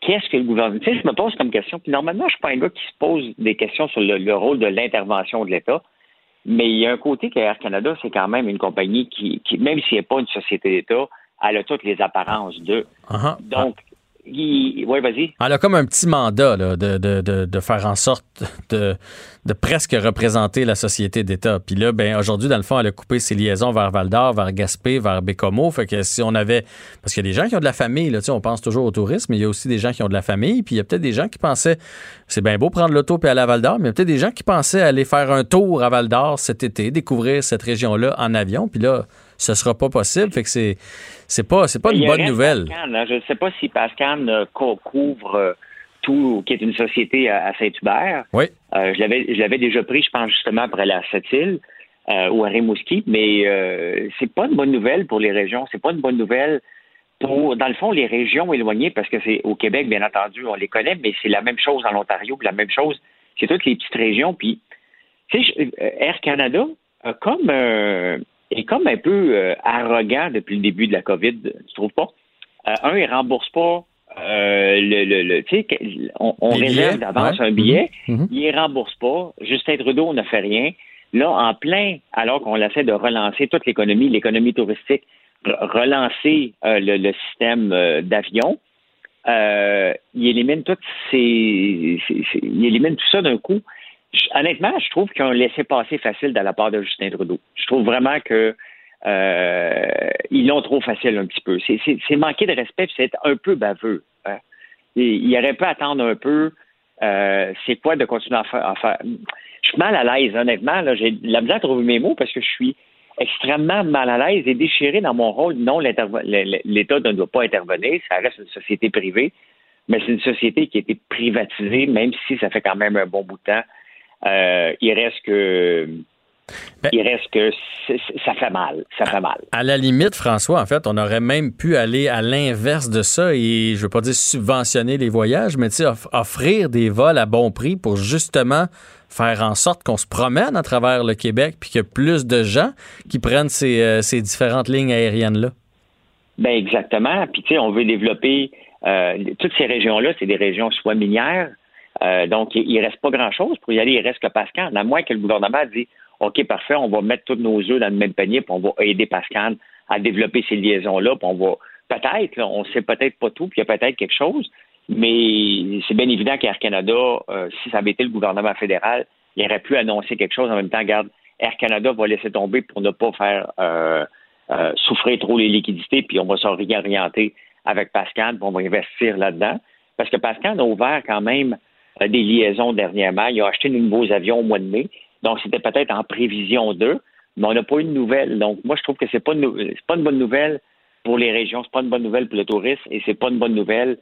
S15: qu'est-ce que le gouvernement. Tu sais, je me pose comme question. Puis normalement, je suis pas un gars qui se pose des questions sur le, le rôle de l'intervention de l'État. Mais il y a un côté que Air Canada, c'est quand même une compagnie qui, qui même si elle n'est pas une société d'État, elle a toutes les apparences de.
S1: Ah,
S15: Donc, vas-y.
S1: Elle a comme un petit mandat là, de, faire en sorte de, presque représenter la société d'État. Puis là, ben, aujourd'hui, dans le fond, elle a coupé ses liaisons vers Val-d'Or, vers Gaspé, vers Bécomo. Fait que si on avait. Parce qu'il y a des gens qui ont de la famille, là, on pense toujours au tourisme, mais il y a aussi des gens qui ont de la famille. Puis il y a peut-être des gens qui pensaient. C'est bien beau prendre l'auto puis aller à Val-d'Or, mais il y a peut-être des gens qui pensaient aller faire un tour à Val-d'Or cet été, découvrir cette région-là en avion. Puis là, ce sera pas possible. Fait que c'est. C'est pas, c'est pas une bonne nouvelle.
S15: Pascan, hein. Je ne sais pas si Pascal co- couvre euh, tout, qui est une société à, Saint-Hubert.
S1: Oui.
S15: Euh, je l'avais je l'avais déjà pris, je pense, justement, après la Sept-Îles euh, ou à Rimouski, mais euh, c'est pas une bonne nouvelle pour les régions. C'est pas une bonne nouvelle pour, dans le fond, les régions éloignées, parce que c'est au Québec, bien entendu, on les connaît, mais c'est la même chose en Ontario, puis la même chose, c'est toutes les petites régions. Puis, tu sais, je- Air Canada a comme euh, est comme un peu euh, arrogant depuis le début de la COVID, tu trouves pas? Euh, un, il rembourse pas euh, le, le, le- tu sais, on, réserve d'avance
S1: ouais.
S15: un billet,
S1: Mhm.
S15: il les rembourse pas. Justin Trudeau ne fait rien. Là, en plein, alors qu'on essaie de relancer toute l'économie, l'économie touristique, re- relancer euh, le, le système euh, d'avion, il élimine toutes ces, ces- ces- il élimine tout ça d'un coup. Honnêtement, je trouve qu'ils ont laissé passer facile de la part de Justin Trudeau. Je trouve vraiment que euh, ils l'ont trop facile un petit peu. C'est- manquer de respect, c'est un peu baveux. hein. Et il aurait pu attendre un peu. euh, c'est quoi de continuer à faire, à faire- Je suis mal à l'aise, honnêtement. J'ai de la misère à trouver mes mots parce que je suis extrêmement mal à l'aise et déchiré dans mon rôle. Non, l'État ne doit pas intervenir. Ça reste une société privée. Mais c'est une société qui a été privatisée, même si ça fait quand même un bon bout de temps. Euh, il reste que. il reste que ça fait mal. Ça fait mal.
S1: À la limite, François, en fait, on aurait même pu aller à l'inverse de ça et, je veux pas dire subventionner les voyages, mais offrir des vols à bon prix pour justement faire en sorte qu'on se promène à travers le Québec puis qu'il y a plus de gens qui prennent ces, euh, ces différentes lignes aériennes-là.
S15: Ben exactement. Puis tu sais, on veut développer euh, toutes ces régions-là, c'est des régions soit minières, euh, donc il, il reste pas grand-chose pour y aller. Il reste que Pascal. À moins que le gouvernement dit OK, parfait, on va mettre tous nos œufs dans le même panier, puis on va aider Pascal à développer ces liaisons-là, puis on va peut-être, on sait peut-être pas tout, puis il y a peut-être quelque chose, mais c'est bien évident qu'Air Canada, euh, si ça avait été le gouvernement fédéral, il aurait pu annoncer quelque chose en même temps. Regarde, Air Canada va laisser tomber pour ne pas faire euh, euh, souffrir trop les liquidités, puis on va se réorienter avec Pascal, puis on va investir là-dedans. Parce que Pascal a ouvert quand même des liaisons dernièrement. Il a acheté de nouveaux avions au mois de mai. Donc, c'était peut-être en prévision d'eux, mais on n'a pas eu de nouvelles. Donc, moi, je trouve que c'est pas une, c'est pas une bonne nouvelle pour les régions, c'est pas une bonne nouvelle pour le tourisme et c'est pas une bonne nouvelle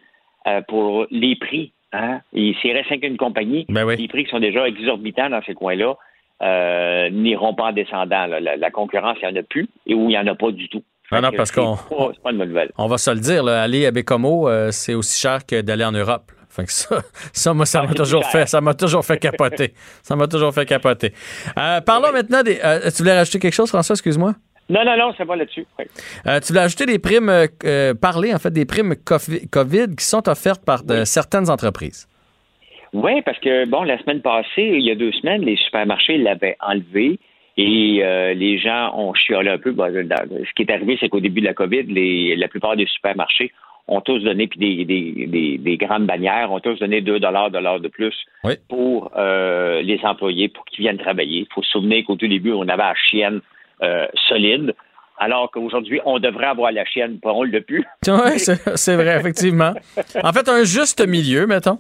S15: euh, pour les prix. Hein? Et s'il reste qu'une compagnie,
S1: Ben
S15: les prix qui sont déjà exorbitants dans ces coins-là euh, n'iront pas en descendant. là. La, la concurrence, il n'y en a plus et où il n'y en a pas du tout.
S1: Non,
S15: que
S1: parce qu'on-
S15: pas- C'est pas une bonne nouvelle.
S1: On va se le dire, là, aller à Bécomo, euh, c'est aussi cher que d'aller en Europe. Fait que ça, ça, moi, ça m'a
S15: c'est
S1: toujours fait, ça m'a toujours fait capoter. ça m'a toujours fait capoter. Euh, parlons maintenant des. euh, tu voulais rajouter quelque chose, François, excuse-moi?
S15: Non, non, non, ça va là-dessus. Oui.
S1: Euh, tu voulais ajouter des primes, parler en fait des primes COVID qui sont offertes par de- certaines entreprises.
S15: Oui, parce que, bon, la semaine passée, il y a deux semaines, les supermarchés l'avaient enlevé et euh, les gens ont chiolé un peu. Bon, ce qui est arrivé, c'est qu'au début de la COVID, les, la plupart des supermarchés ont tous donné, puis des, des, des, des grandes bannières ont tous donné 2 dollars de plus
S1: Oui.
S15: pour euh, les employés, pour qu'ils viennent travailler. Il faut se souvenir qu'au tout début, on avait la chienne euh, solide, alors qu'aujourd'hui, on devrait avoir la chienne, pas on l'a plus.
S1: Oui, c'est vrai, effectivement. En fait, un juste milieu, mettons.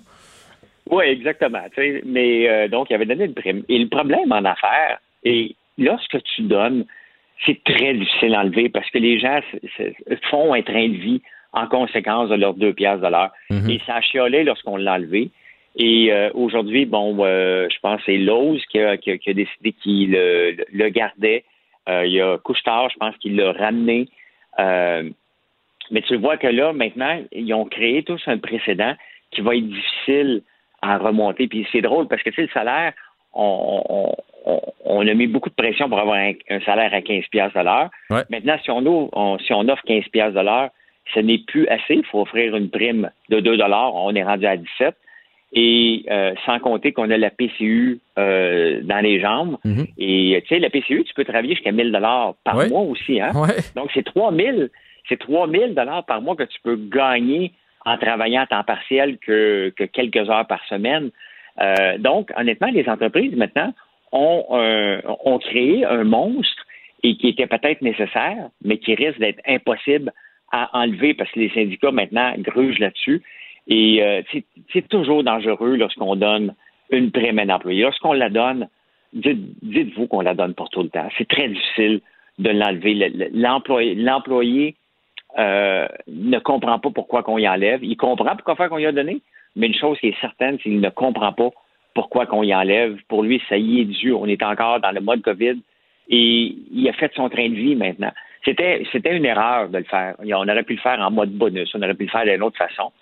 S15: Oui, exactement. Mais euh, donc, il avait donné une prime. Et le problème en affaires, et lorsque tu donnes, c'est très difficile à enlever parce que les gens font un train de vie en conséquence de leurs deux piastres de l'heure. Et ça a chiolé lorsqu'on l'a enlevé. Et euh, aujourd'hui, bon, euh, je pense que c'est Lowe's qui a, qui a- qui a décidé qu'il le, le gardait. Euh, il y a Couchetard, je pense qu'il l'a ramené. Euh, mais tu vois que là, maintenant, ils ont créé tous un précédent qui va être difficile à remonter. Puis c'est drôle parce que, tu sais, le salaire, on, on, on- on a mis beaucoup de pression pour avoir un, un salaire à 15 piastres de l'heure.
S1: Ouais.
S15: Maintenant, si on, ouvre- on- si on offre 15 piastres de l'heure, ce n'est plus assez. Il faut offrir une prime de 2 dollars. On est rendu à 17. Et euh, sans compter qu'on a la PCU euh, dans les jambes. Et tu sais, la PCU, tu peux travailler jusqu'à 1000 dollars par
S1: Ouais.
S15: mois aussi. Hein?
S1: Ouais.
S15: Donc, c'est 3000 c'est 3000 dollars par mois que tu peux gagner en travaillant à temps partiel que, que quelques heures par semaine. Euh, donc, honnêtement, les entreprises maintenant ont, ont créé un monstre et qui était peut-être nécessaire, mais qui risque d'être impossible à enlever parce que les syndicats maintenant grugent là-dessus. Et euh, c'est- toujours dangereux lorsqu'on donne une prime à employé. Lorsqu'on la donne, dites- dites-vous qu'on la donne pour tout le temps. C'est très difficile de l'enlever. Le- le- L'employé, l'employé euh, ne comprend pas pourquoi qu'on y enlève. Il comprend pourquoi qu'on y a donné, mais une chose qui est certaine, c'est qu'il ne comprend pas pourquoi qu'on y enlève. Pour lui, ça y est dû. On est encore dans le mode COVID et il a fait son train de vie maintenant. C'était, c'était une erreur de le faire. On aurait pu le faire en mode bonus. On aurait pu le faire d'une autre façon.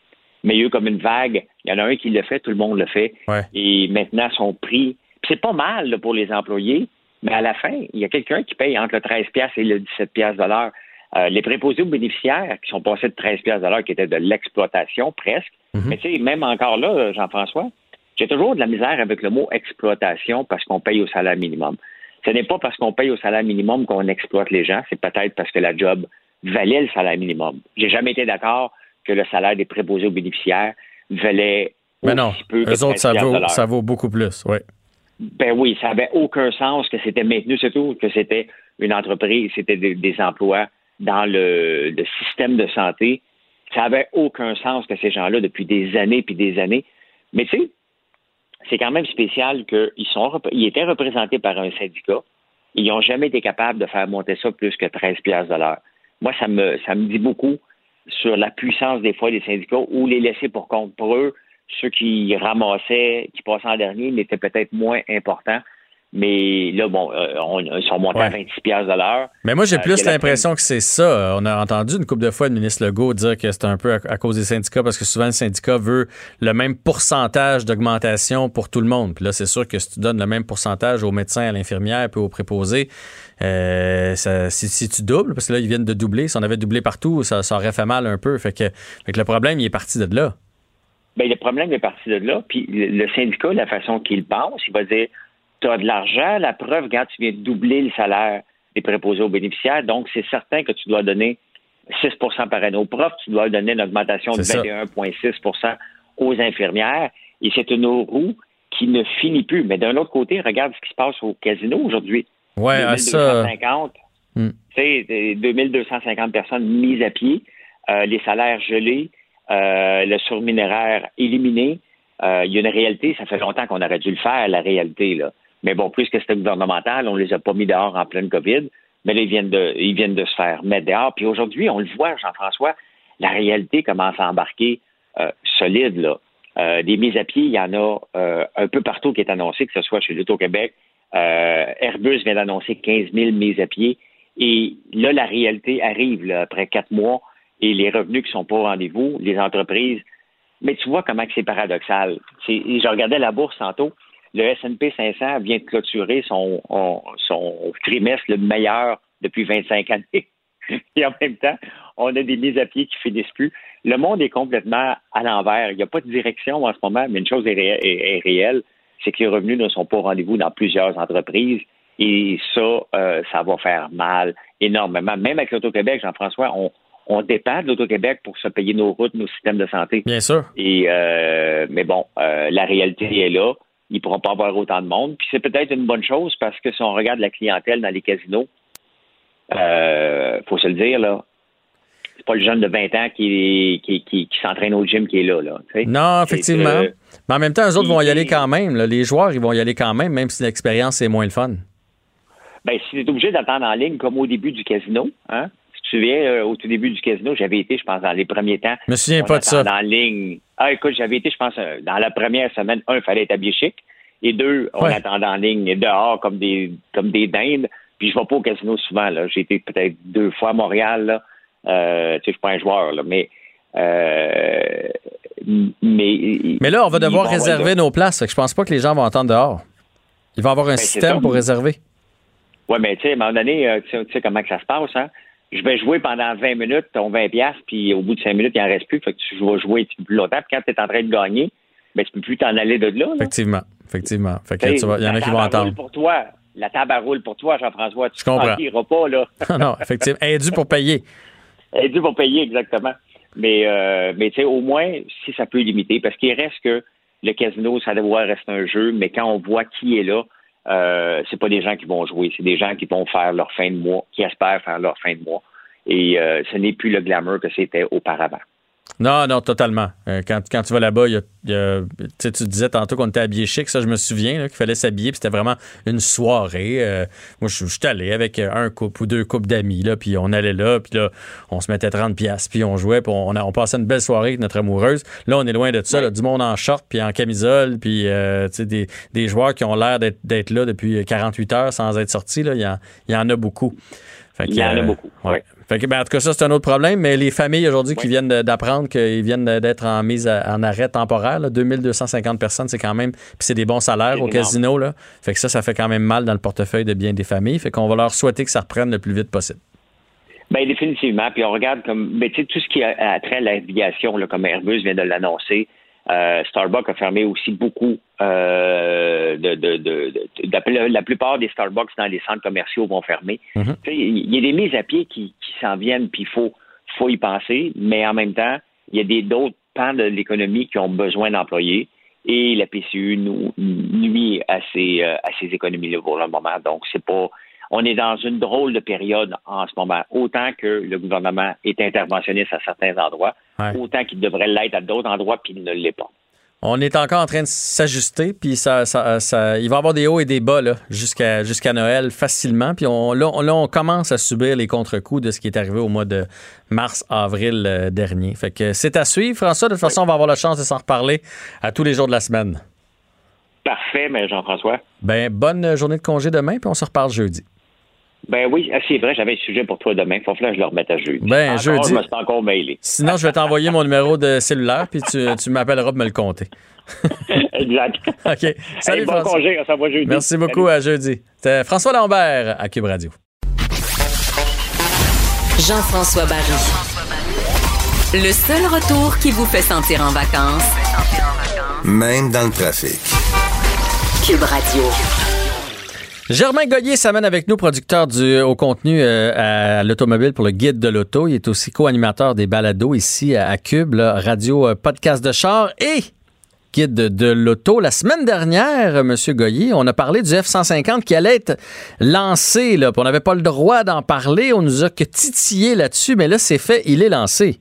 S15: Mais il y a eu comme une vague. Il y en a un qui le fait, tout le monde le fait.
S1: Ouais.
S15: Et maintenant, son prix, puis c'est pas mal là, pour les employés, mais à la fin, il y a quelqu'un qui paye entre le 13 pièces et le 17 pièces de l'heure. Euh, les préposés aux bénéficiaires qui sont passés de 13 pièces de l'heure, qui étaient de l'exploitation presque. Mais tu sais, même encore là, Jean-François, j'ai toujours de la misère avec le mot exploitation parce qu'on paye au salaire minimum. Ce n'est pas parce qu'on paye au salaire minimum qu'on exploite les gens, c'est peut-être parce que la job valait le salaire minimum. J'ai jamais été d'accord que le salaire des préposés aux bénéficiaires valait
S1: Mais non,
S15: peu
S1: eux autres, ça
S15: 13
S1: vaut, ça vaut beaucoup plus. Oui.
S15: Ben oui, ça avait aucun sens que c'était maintenu, c'est tout, que c'était une entreprise, c'était des, des emplois dans le, le système de santé. Ça avait aucun sens que ces gens-là, depuis des années puis des années. Mais tu sais, c'est quand même spécial qu'ils sont, ils étaient représentés par un syndicat. Ils n'ont jamais été capables de faire monter ça plus que 13 piastres de l'heure. Moi, ça me, ça me dit beaucoup sur la puissance des fois des syndicats ou les laisser pour compte pour eux. Ceux qui ramassaient, qui passaient en dernier, n'étaient peut-être moins importants. Mais là, bon, euh, on- ils sont montés à
S1: Ouais.
S15: 26 piastres de l'heure.
S1: Mais moi, j'ai
S15: Euh,
S1: plus l'impression que c'est ça. On a entendu une couple de fois le ministre Legault dire que c'est un peu à, à cause des syndicats parce que souvent le syndicat veut le même pourcentage d'augmentation pour tout le monde. Puis là, c'est sûr que si tu donnes le même pourcentage aux médecins, à l'infirmière puis aux préposés, euh, ça- si, si tu doubles, parce que là, ils viennent de doubler, si on avait doublé partout, ça, ça aurait fait mal un peu. Fait que, fait que le problème, il est parti de là.
S15: Ben, le problème est parti de là. Puis le syndicat, la façon qu'il pense, il va dire tu as de l'argent. La preuve, quand tu viens de doubler le salaire des préposés aux bénéficiaires, donc c'est certain que tu dois donner 6% par année aux profs, tu dois donner une augmentation de
S1: C'est ça.
S15: 21,6% aux infirmières. Et c'est une roue qui ne finit plus. Mais d'un autre côté, regarde ce qui se passe au casino aujourd'hui.
S1: Ouais, à ça.
S15: 2250,
S1: Hmm.
S15: tu sais, des 2250 personnes mises à pied, euh, les salaires gelés, euh, le surminéraire éliminé. Euh, Il y a une réalité, ça fait longtemps qu'on aurait dû le faire, la réalité. Là. Mais bon, plus que c'était gouvernemental, on les a pas mis dehors en pleine COVID, mais là, ils viennent de, ils viennent de se faire mettre dehors. Puis aujourd'hui, on le voit, Jean-François, la réalité commence à embarquer euh, solide. Là. Euh, des mises à pied, il y en a euh, un peu partout qui est annoncé, que ce soit chez l'Auto-Québec. Euh, Airbus vient d'annoncer 15 000 mises à pied. Et là, la réalité arrive là, après quatre mois et les revenus qui sont pas au rendez-vous, les entreprises. Mais tu vois comment c'est paradoxal. Je regardais la bourse tantôt. Le S&P 500 vient de clôturer son, on- son trimestre le meilleur depuis 25 années. Et en même temps, on a des mises à pied qui finissent plus. Le monde est complètement à l'envers. Il n'y a pas de direction en ce moment, mais une chose est, ré- est- est réelle, c'est que les revenus ne sont pas au rendez-vous dans plusieurs entreprises. Et ça, euh, ça va faire mal énormément. Même avec l'Auto-Québec, Jean-François, on, on dépend de l'Auto-Québec pour se payer nos routes, nos systèmes de santé.
S1: Bien sûr.
S15: Et euh, mais bon, euh, la réalité est là. Ils ne pourront pas avoir autant de monde. Puis c'est peut-être une bonne chose parce que si on regarde la clientèle dans les casinos, euh, faut se le dire là, c'est pas le jeune de 20 ans qui, qui, qui, qui s'entraîne au gym qui est là. là.
S1: Non, effectivement.
S15: euh,
S1: Mais en même temps, eux autres vont y aller quand même. là. Les joueurs, ils vont y aller quand même, même si l'expérience est moins le fun.
S15: Ben, si tu es obligé d'attendre en ligne comme au début du casino, hein? Souviens, euh, au tout début du casino, j'avais été, je pense, dans les premiers temps.
S1: Je me souviens pas de ça.
S15: en ligne. Ah, écoute, j'avais été, je pense, euh, dans la première semaine, un, il fallait être habillé chic. Et deux, on
S1: Ouais.
S15: attendait en ligne dehors comme des comme des dindes. Puis je vais pas au casino souvent, là. J'ai été peut-être deux fois à Montréal, là. Euh, tu sais, je suis pas un joueur, là. Mais, euh, mais,
S1: Mais là, on va devoir réserver nos places. Fait que je pense pas que les gens vont attendre dehors. Il va y avoir un
S15: Ben,
S1: système pour réserver.
S15: Ouais, mais tu sais, à un moment donné, tu sais- tu sais comment que ça se passe, hein? Je vais jouer pendant 20 minutes, ton 20 piastres, puis au bout de 5 minutes, il en reste plus. Fait que tu vas jouer peu plus longtemps. Puis quand tu es en train de gagner, ben, tu peux plus t'en aller de là. là.
S1: Effectivement. Effectivement. Fait que tu il y en a qui vont
S15: table à roule
S1: attendre.
S15: pour toi. La table à roule pour toi, Jean-François. Tu ne pas, là.
S1: non, effectivement. Elle est due pour payer.
S15: Elle est due pour payer, exactement. Mais, euh, mais tu sais, au moins, si ça peut limiter, parce qu'il reste que le casino, ça doit rester un jeu, mais quand on voit qui est là, euh, c'est pas des gens qui vont jouer, c'est des gens qui vont faire leur fin de mois, qui espèrent faire leur fin de mois. Et euh, ce n'est plus le glamour que c'était auparavant.
S1: Non, non, totalement. Euh, quand, quand tu vas là-bas, y a- il y a- tu sais, tu disais tantôt qu'on était habillé chic. Ça, je me souviens qu'il fallait s'habiller. Puis c'était vraiment une soirée. Euh, moi, je suis allé avec un couple ou deux couples d'amis. Puis on allait là. Puis là, on se mettait 30 piastres. Puis on jouait. Puis on, a- on passait une belle soirée avec notre amoureuse. Là, on est loin de ça. là, du monde en short puis en camisole. Puis euh, des, des joueurs qui ont l'air d'être là depuis 48 heures sans être sortis. Il, y y en a beaucoup. Fait
S15: Il y en a beaucoup,
S1: ouais. Fait que, ben, en tout cas, ça, c'est un autre problème, mais les familles aujourd'hui qui viennent d'apprendre qu'ils viennent d'être en mise à- en arrêt temporaire, là, 2250 personnes, c'est quand même. Puis c'est des bons salaires au
S15: énorme.
S1: casino, là. Fait que ça, ça fait quand même mal dans le portefeuille de bien des familles. Fait qu'on va leur souhaiter que ça reprenne le plus vite possible.
S15: Ben définitivement. Puis on regarde comme ben, tu sais, tout ce qui a, a trait à l'aviation, comme Airbus vient de l'annoncer. Euh, Starbucks a fermé aussi beaucoup euh, de, de, de, de- la, la plupart des Starbucks dans les centres commerciaux vont fermer. Sais, Il y a des mises à pied qui, qui s'en viennent, puis il faut, faut y penser, mais en même temps, il y a des d'autres pans de l'économie qui ont besoin d'employés et la PCU nous nuit à ces, euh, à ces économies-là pour le moment. Donc, c'est pas. On est dans une drôle de période en ce moment. Autant que le gouvernement est interventionniste à certains endroits,
S1: Ouais.
S15: autant qu'il devrait l'être à d'autres endroits, puis il ne l'est pas.
S1: On est encore en train de s'ajuster, puis ça, ça, ça- il va y avoir des hauts et des bas jusqu'à Noël facilement. Puis on, là, on, là, on commence à subir les contre-coups de ce qui est arrivé au mois de mars-avril euh, dernier. Fait que c'est à suivre, François. De toute façon, on va avoir la chance de s'en reparler à tous les jours de la semaine.
S15: Parfait, mais Jean-François.
S1: Ben, bonne journée de congé demain, puis on se reparle jeudi.
S15: Ben oui, ah, c'est vrai, j'avais un sujet pour toi demain. Faut que je le remette à jeudi.
S1: Ben,
S15: Encore,
S1: jeudi.
S15: Je me suis encore mailé.
S1: Sinon, je vais t'envoyer mon numéro de cellulaire, puis tu, tu m'appelleras pour me le compter.
S15: exact.
S1: OK. Salut,
S15: Hey, bon
S1: François.
S15: congé, on s'en va jeudi.
S1: Merci beaucoup, à jeudi. C'était François Lambert à Cube Radio.
S3: Jean-François Barry. Le seul retour qui vous fait sentir en vacances,
S12: Même dans le trafic.
S3: Cube Radio.
S1: Germain Goyer s'amène avec nous, producteur du au contenu euh, à l'automobile pour le guide de l'auto. Il est aussi co-animateur des balados ici à, Cube, là, radio euh, podcast de char et guide de, de l'auto. La semaine dernière, euh, Monsieur Goyer, on a parlé du F-150 qui allait être lancé. Là, on n'avait pas le droit d'en parler. On nous a que titillé là-dessus, mais là, c'est fait, il est lancé.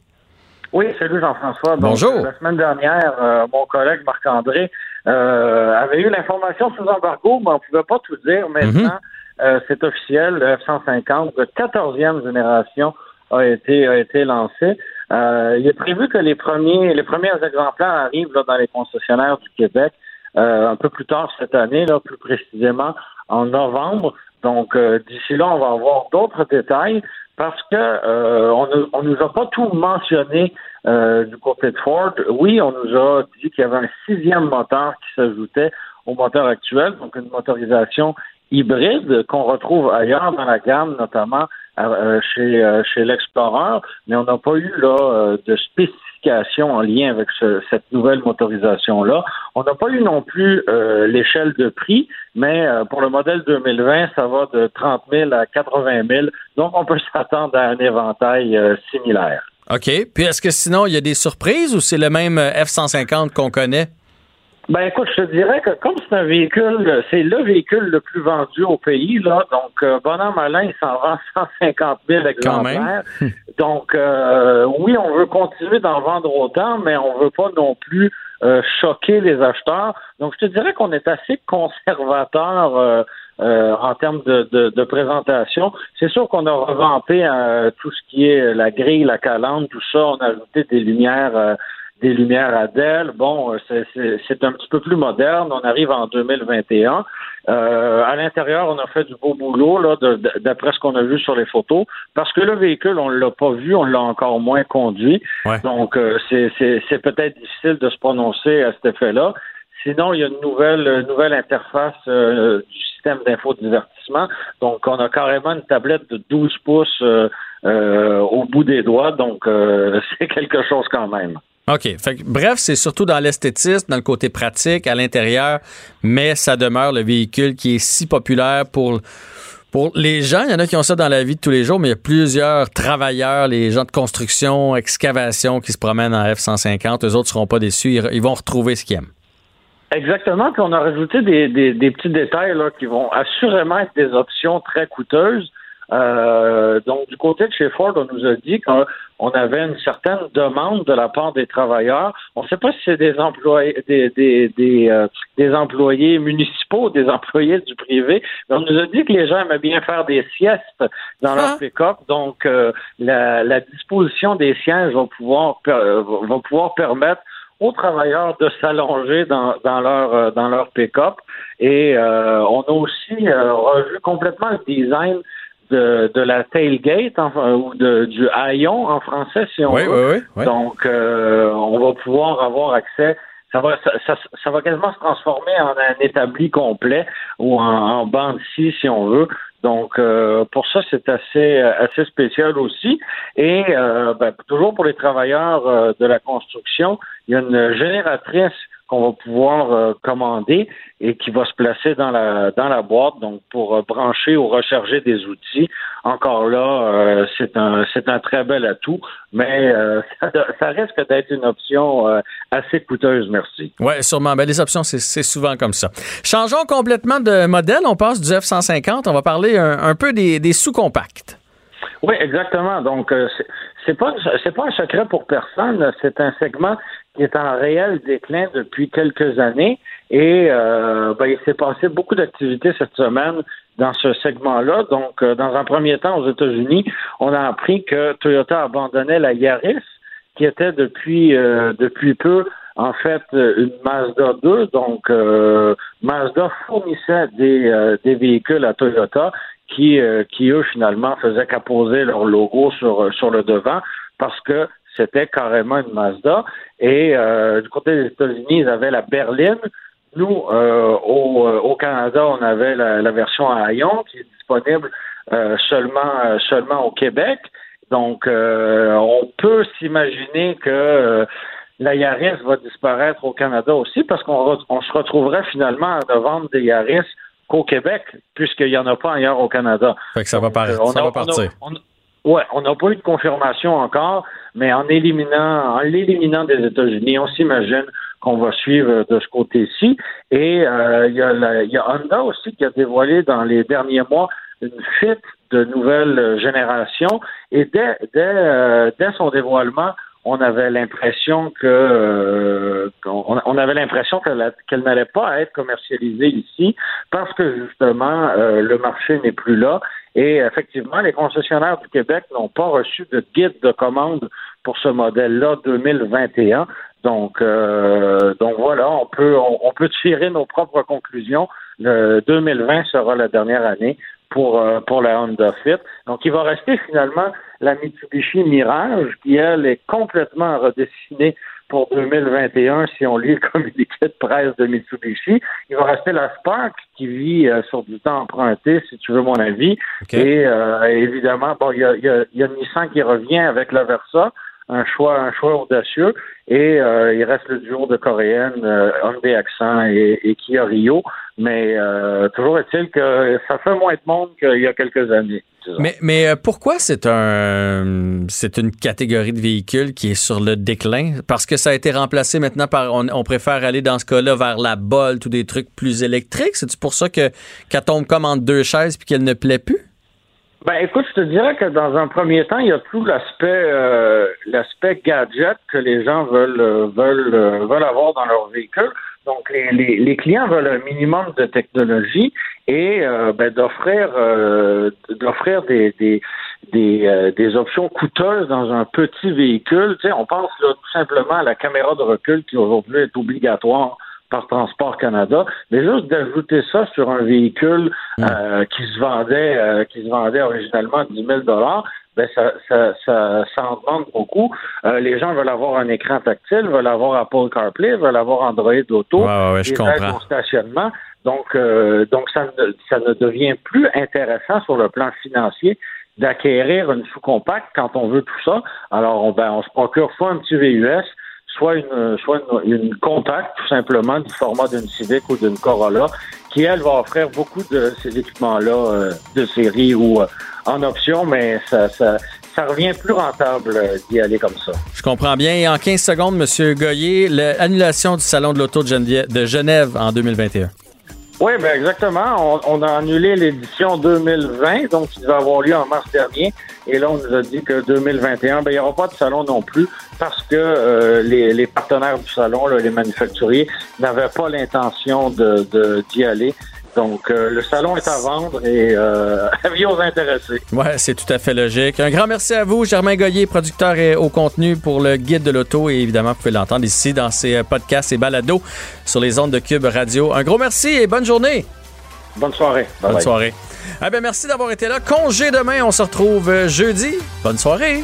S16: Oui, salut Jean-François.
S1: Bonjour.
S16: euh, La semaine dernière, euh, mon collègue Marc-André euh, avait eu l'information sous embargo, mais on ne pouvait pas tout dire. Maintenant, euh, c'est officiel, le F-150 de 14e génération a été, a été lancé. Euh, il est prévu que les premiers, les premiers exemplaires arrivent là, dans les concessionnaires du Québec euh, un peu plus tard cette année, là, plus précisément en novembre. Donc, euh, d'ici là, on va avoir d'autres détails parce que euh, on, ne- on nous a pas tout mentionné euh, du côté de Ford. Oui, on nous a dit qu'il y avait un sixième moteur qui s'ajoutait au moteur actuel, donc une motorisation hybride qu'on retrouve ailleurs dans la gamme, notamment euh, chez, euh, chez l'Explorer, mais on n'a pas eu là de spécification en lien avec ce- cette nouvelle motorisation-là. On n'a pas eu non plus l'échelle de prix, mais pour le modèle 2020, ça va de 30 000 à 80 000, donc on peut s'attendre à un éventail similaire.
S1: OK. Puis est-ce que sinon, il y a des surprises ou c'est le même euh, F-150 qu'on connaît?
S16: Ben écoute, je te dirais que comme c'est un véhicule, c'est le véhicule le plus vendu au pays, là, donc euh, bon an, malin, il s'en vend 150 000
S1: Quand même.
S16: exemplaires. Donc euh, oui, on veut continuer d'en vendre autant, mais on veut pas non plus euh, choquer les acheteurs. Donc je te dirais qu'on est assez conservateur euh, en termes de, de, de présentation. C'est sûr qu'on a revampé euh, tout ce qui est la grille, la calandre, tout ça. On a ajouté des lumières. euh, des lumières à DEL. Bon, euh, c'est- un petit peu plus moderne. On arrive en 2021. Euh, à l'intérieur, on a fait du beau boulot, là, d'après ce qu'on a vu sur les photos, parce que le véhicule, on l'a pas vu, on l'a encore moins conduit. Donc, euh, c'est peut-être difficile de se prononcer à cet effet-là. Sinon, il y a une nouvelle, nouvelle interface euh, du système d'infodivertissement. Donc, on a carrément une tablette de 12 pouces euh, euh, au bout des doigts. Donc, euh, c'est quelque chose quand même.
S1: OK. Bref, c'est surtout dans l'esthétisme, dans le côté pratique, à l'intérieur, mais ça demeure le véhicule qui est si populaire pour, pour les gens. Il y en a qui ont ça dans la vie de tous les jours, mais il y a plusieurs travailleurs, les gens de construction, excavation qui se promènent en F-150. Eux autres seront pas déçus. Ils vont retrouver ce qu'ils aiment.
S16: Exactement. Puis on a rajouté des, des, des petits détails là, qui vont assurément être des options très coûteuses. Euh, donc, du côté de chez Ford, on nous a dit qu'on avait une certaine demande de la part des travailleurs. On ne sait pas si c'est des employés, des, des, des, euh, des employés municipaux, des employés du privé, mais on nous a dit que les gens aimaient bien faire des siestes dans leur pick-up. Donc, euh, la, la disposition des sièges va pouvoir, per- va pouvoir permettre aux travailleurs de s'allonger dans, dans leur euh, dans leur pick-up et euh, on a aussi euh, revu complètement le design de, de la tailgate enfin, ou de, du haillon en français si on
S1: Oui,
S16: veut.
S1: oui, oui, oui.
S16: Donc euh, on va pouvoir avoir accès ça va, ça, ça, ça va quasiment se transformer en un établi complet ou en, en banc si on veut. Donc, euh, pour ça, c'est assez, assez spécial aussi. Et euh, ben, toujours pour les travailleurs euh, de la construction, il y a une génératrice qu'on va pouvoir euh, commander et qui va se placer dans la dans la boîte, donc pour euh, brancher ou recharger des outils. Encore là, euh, c'est un c'est un très bel atout, mais ça, ça risque d'être une option assez coûteuse, merci.
S1: Oui, sûrement. Ben, les options, c'est c'est souvent comme ça. Changeons complètement de modèle. On passe du F-150. On va parler un, un peu des, des sous-compacts.
S16: Oui, exactement. Donc, c'est pas c'est pas un secret pour personne. C'est un segment qui est en réel déclin depuis quelques années et euh, ben, il s'est passé beaucoup d'activités cette semaine dans ce segment-là. Donc, euh, dans un premier temps, aux États-Unis, on a appris que Toyota abandonnait la Yaris, qui était depuis euh, depuis peu en fait une Mazda 2. Donc, euh, Mazda fournissait des, euh, des véhicules à Toyota qui, euh, qui eux, finalement, faisaient qu'apposer leur logo sur, sur le devant parce que c'était carrément une Mazda. Et euh, du côté des États-Unis, ils avaient la berline. Nous, euh, au, euh, au Canada, on avait la, la version à Hayon qui est disponible euh, seulement, seulement au Québec. Donc, on peut s'imaginer que la Yaris va disparaître au Canada aussi parce qu'on on se retrouverait finalement à vendre des Yaris qu'au Québec, puisqu'il n'y en a pas ailleurs au Canada.
S1: Fait que ça va, par-
S16: on
S1: ça
S16: a-
S1: va
S16: on a-
S1: partir.
S16: on a- Ouais, on n'a pas eu de confirmation encore, mais en éliminant, en l'éliminant des États-Unis, on s'imagine qu'on va suivre de ce côté-ci. Et euh, il y, y a Honda aussi qui a dévoilé dans les derniers mois une fuite de nouvelles générations. Et dès, dès, euh, dès son dévoilement, on avait l'impression que euh, on, avait l'impression qu'elle n'allait pas être commercialisée ici parce que justement euh, le marché n'est plus là et effectivement les concessionnaires du Québec n'ont pas reçu de guide de commande pour ce modèle-là 2021. Donc euh, donc voilà, on peut on, on peut tirer nos propres conclusions. Le 2020 sera la dernière année pour euh, pour la Honda Fit. Donc il va rester finalement la Mitsubishi Mirage qui elle est complètement redessinée pour 2021 si on lit le communiqué de presse de Mitsubishi. Il va rester la Spark qui vit euh, sur du temps emprunté, si tu veux mon avis. Et euh, évidemment, bon, il y a, y, a, y a Nissan qui revient avec la Versa, un choix, un choix audacieux. Et euh, il reste le duo de coréennes, euh, Hyundai Accent et, et Kia Rio. Mais euh, toujours est-il que ça fait moins de monde qu'il y a quelques années.
S1: Mais, mais euh, pourquoi c'est un c'est une catégorie de véhicules qui est sur le déclin? Parce que ça a été remplacé maintenant par on, on préfère aller dans ce cas-là vers la Bolt ou des trucs plus électriques. C'est pour ça que qu'elle tombe comme entre deux chaises puis qu'elle ne plaît plus?
S16: Ben écoute, je te dirais que dans un premier temps, il y a tout l'aspect euh, l'aspect gadget que les gens veulent euh, veulent euh, veulent avoir dans leur véhicule. Donc les, les, les clients veulent un minimum de technologie et euh, ben, d'offrir euh, d'offrir des des des, des options coûteuses dans un petit véhicule. Tu sais, on pense là, tout simplement à la caméra de recul qui aujourd'hui est obligatoire par Transport Canada, mais juste d'ajouter ça sur un véhicule euh, qui se vendait euh, qui se vendait originalement 10 000 dollars, ben ça, ça, ça, ça en demande beaucoup. Euh, les gens veulent avoir un écran tactile, veulent avoir Apple CarPlay, veulent avoir Android Auto,
S1: Ouais, ouais, je comprends.
S16: au stationnement. Donc, euh, donc ça, ne, ça ne devient plus intéressant sur le plan financier d'acquérir une sous-compacte quand on veut tout ça. Alors, on, ben, on se procure soit un petit VUS, soit une soit une, tout simplement du format d'une Civic ou d'une Corolla qui elle va offrir beaucoup de ces équipements là de série ou euh, en option mais ça ça ça revient plus rentable euh, d'y aller comme ça.
S1: Je comprends bien. Et en 15 secondes, M. Goyer, l'annulation du Salon de l'Auto de Genève en 2021.
S16: Oui, ben exactement. On, on a annulé l'édition 2020, donc qui devait avoir lieu en mars dernier. Et là, on nous a dit que 2021, ben, il n'y aura pas de salon non plus parce que euh, les, les partenaires du salon, là, les manufacturiers, n'avaient pas l'intention de de- d'y aller. Donc, euh, le salon est à vendre et euh, avis aux intéressés.
S1: Ouais, c'est tout à fait logique. Un grand merci à vous, Germain Goyer, producteur et au contenu pour le guide de l'auto. Et évidemment, vous pouvez l'entendre ici dans ses euh, podcasts et balados sur les ondes de Cube Radio. Un gros merci et bonne journée.
S16: Bonne soirée. Bye
S1: Bonne
S16: bye.
S1: soirée. Eh bien, merci d'avoir été là. Congé demain, on se retrouve euh, jeudi. Bonne soirée.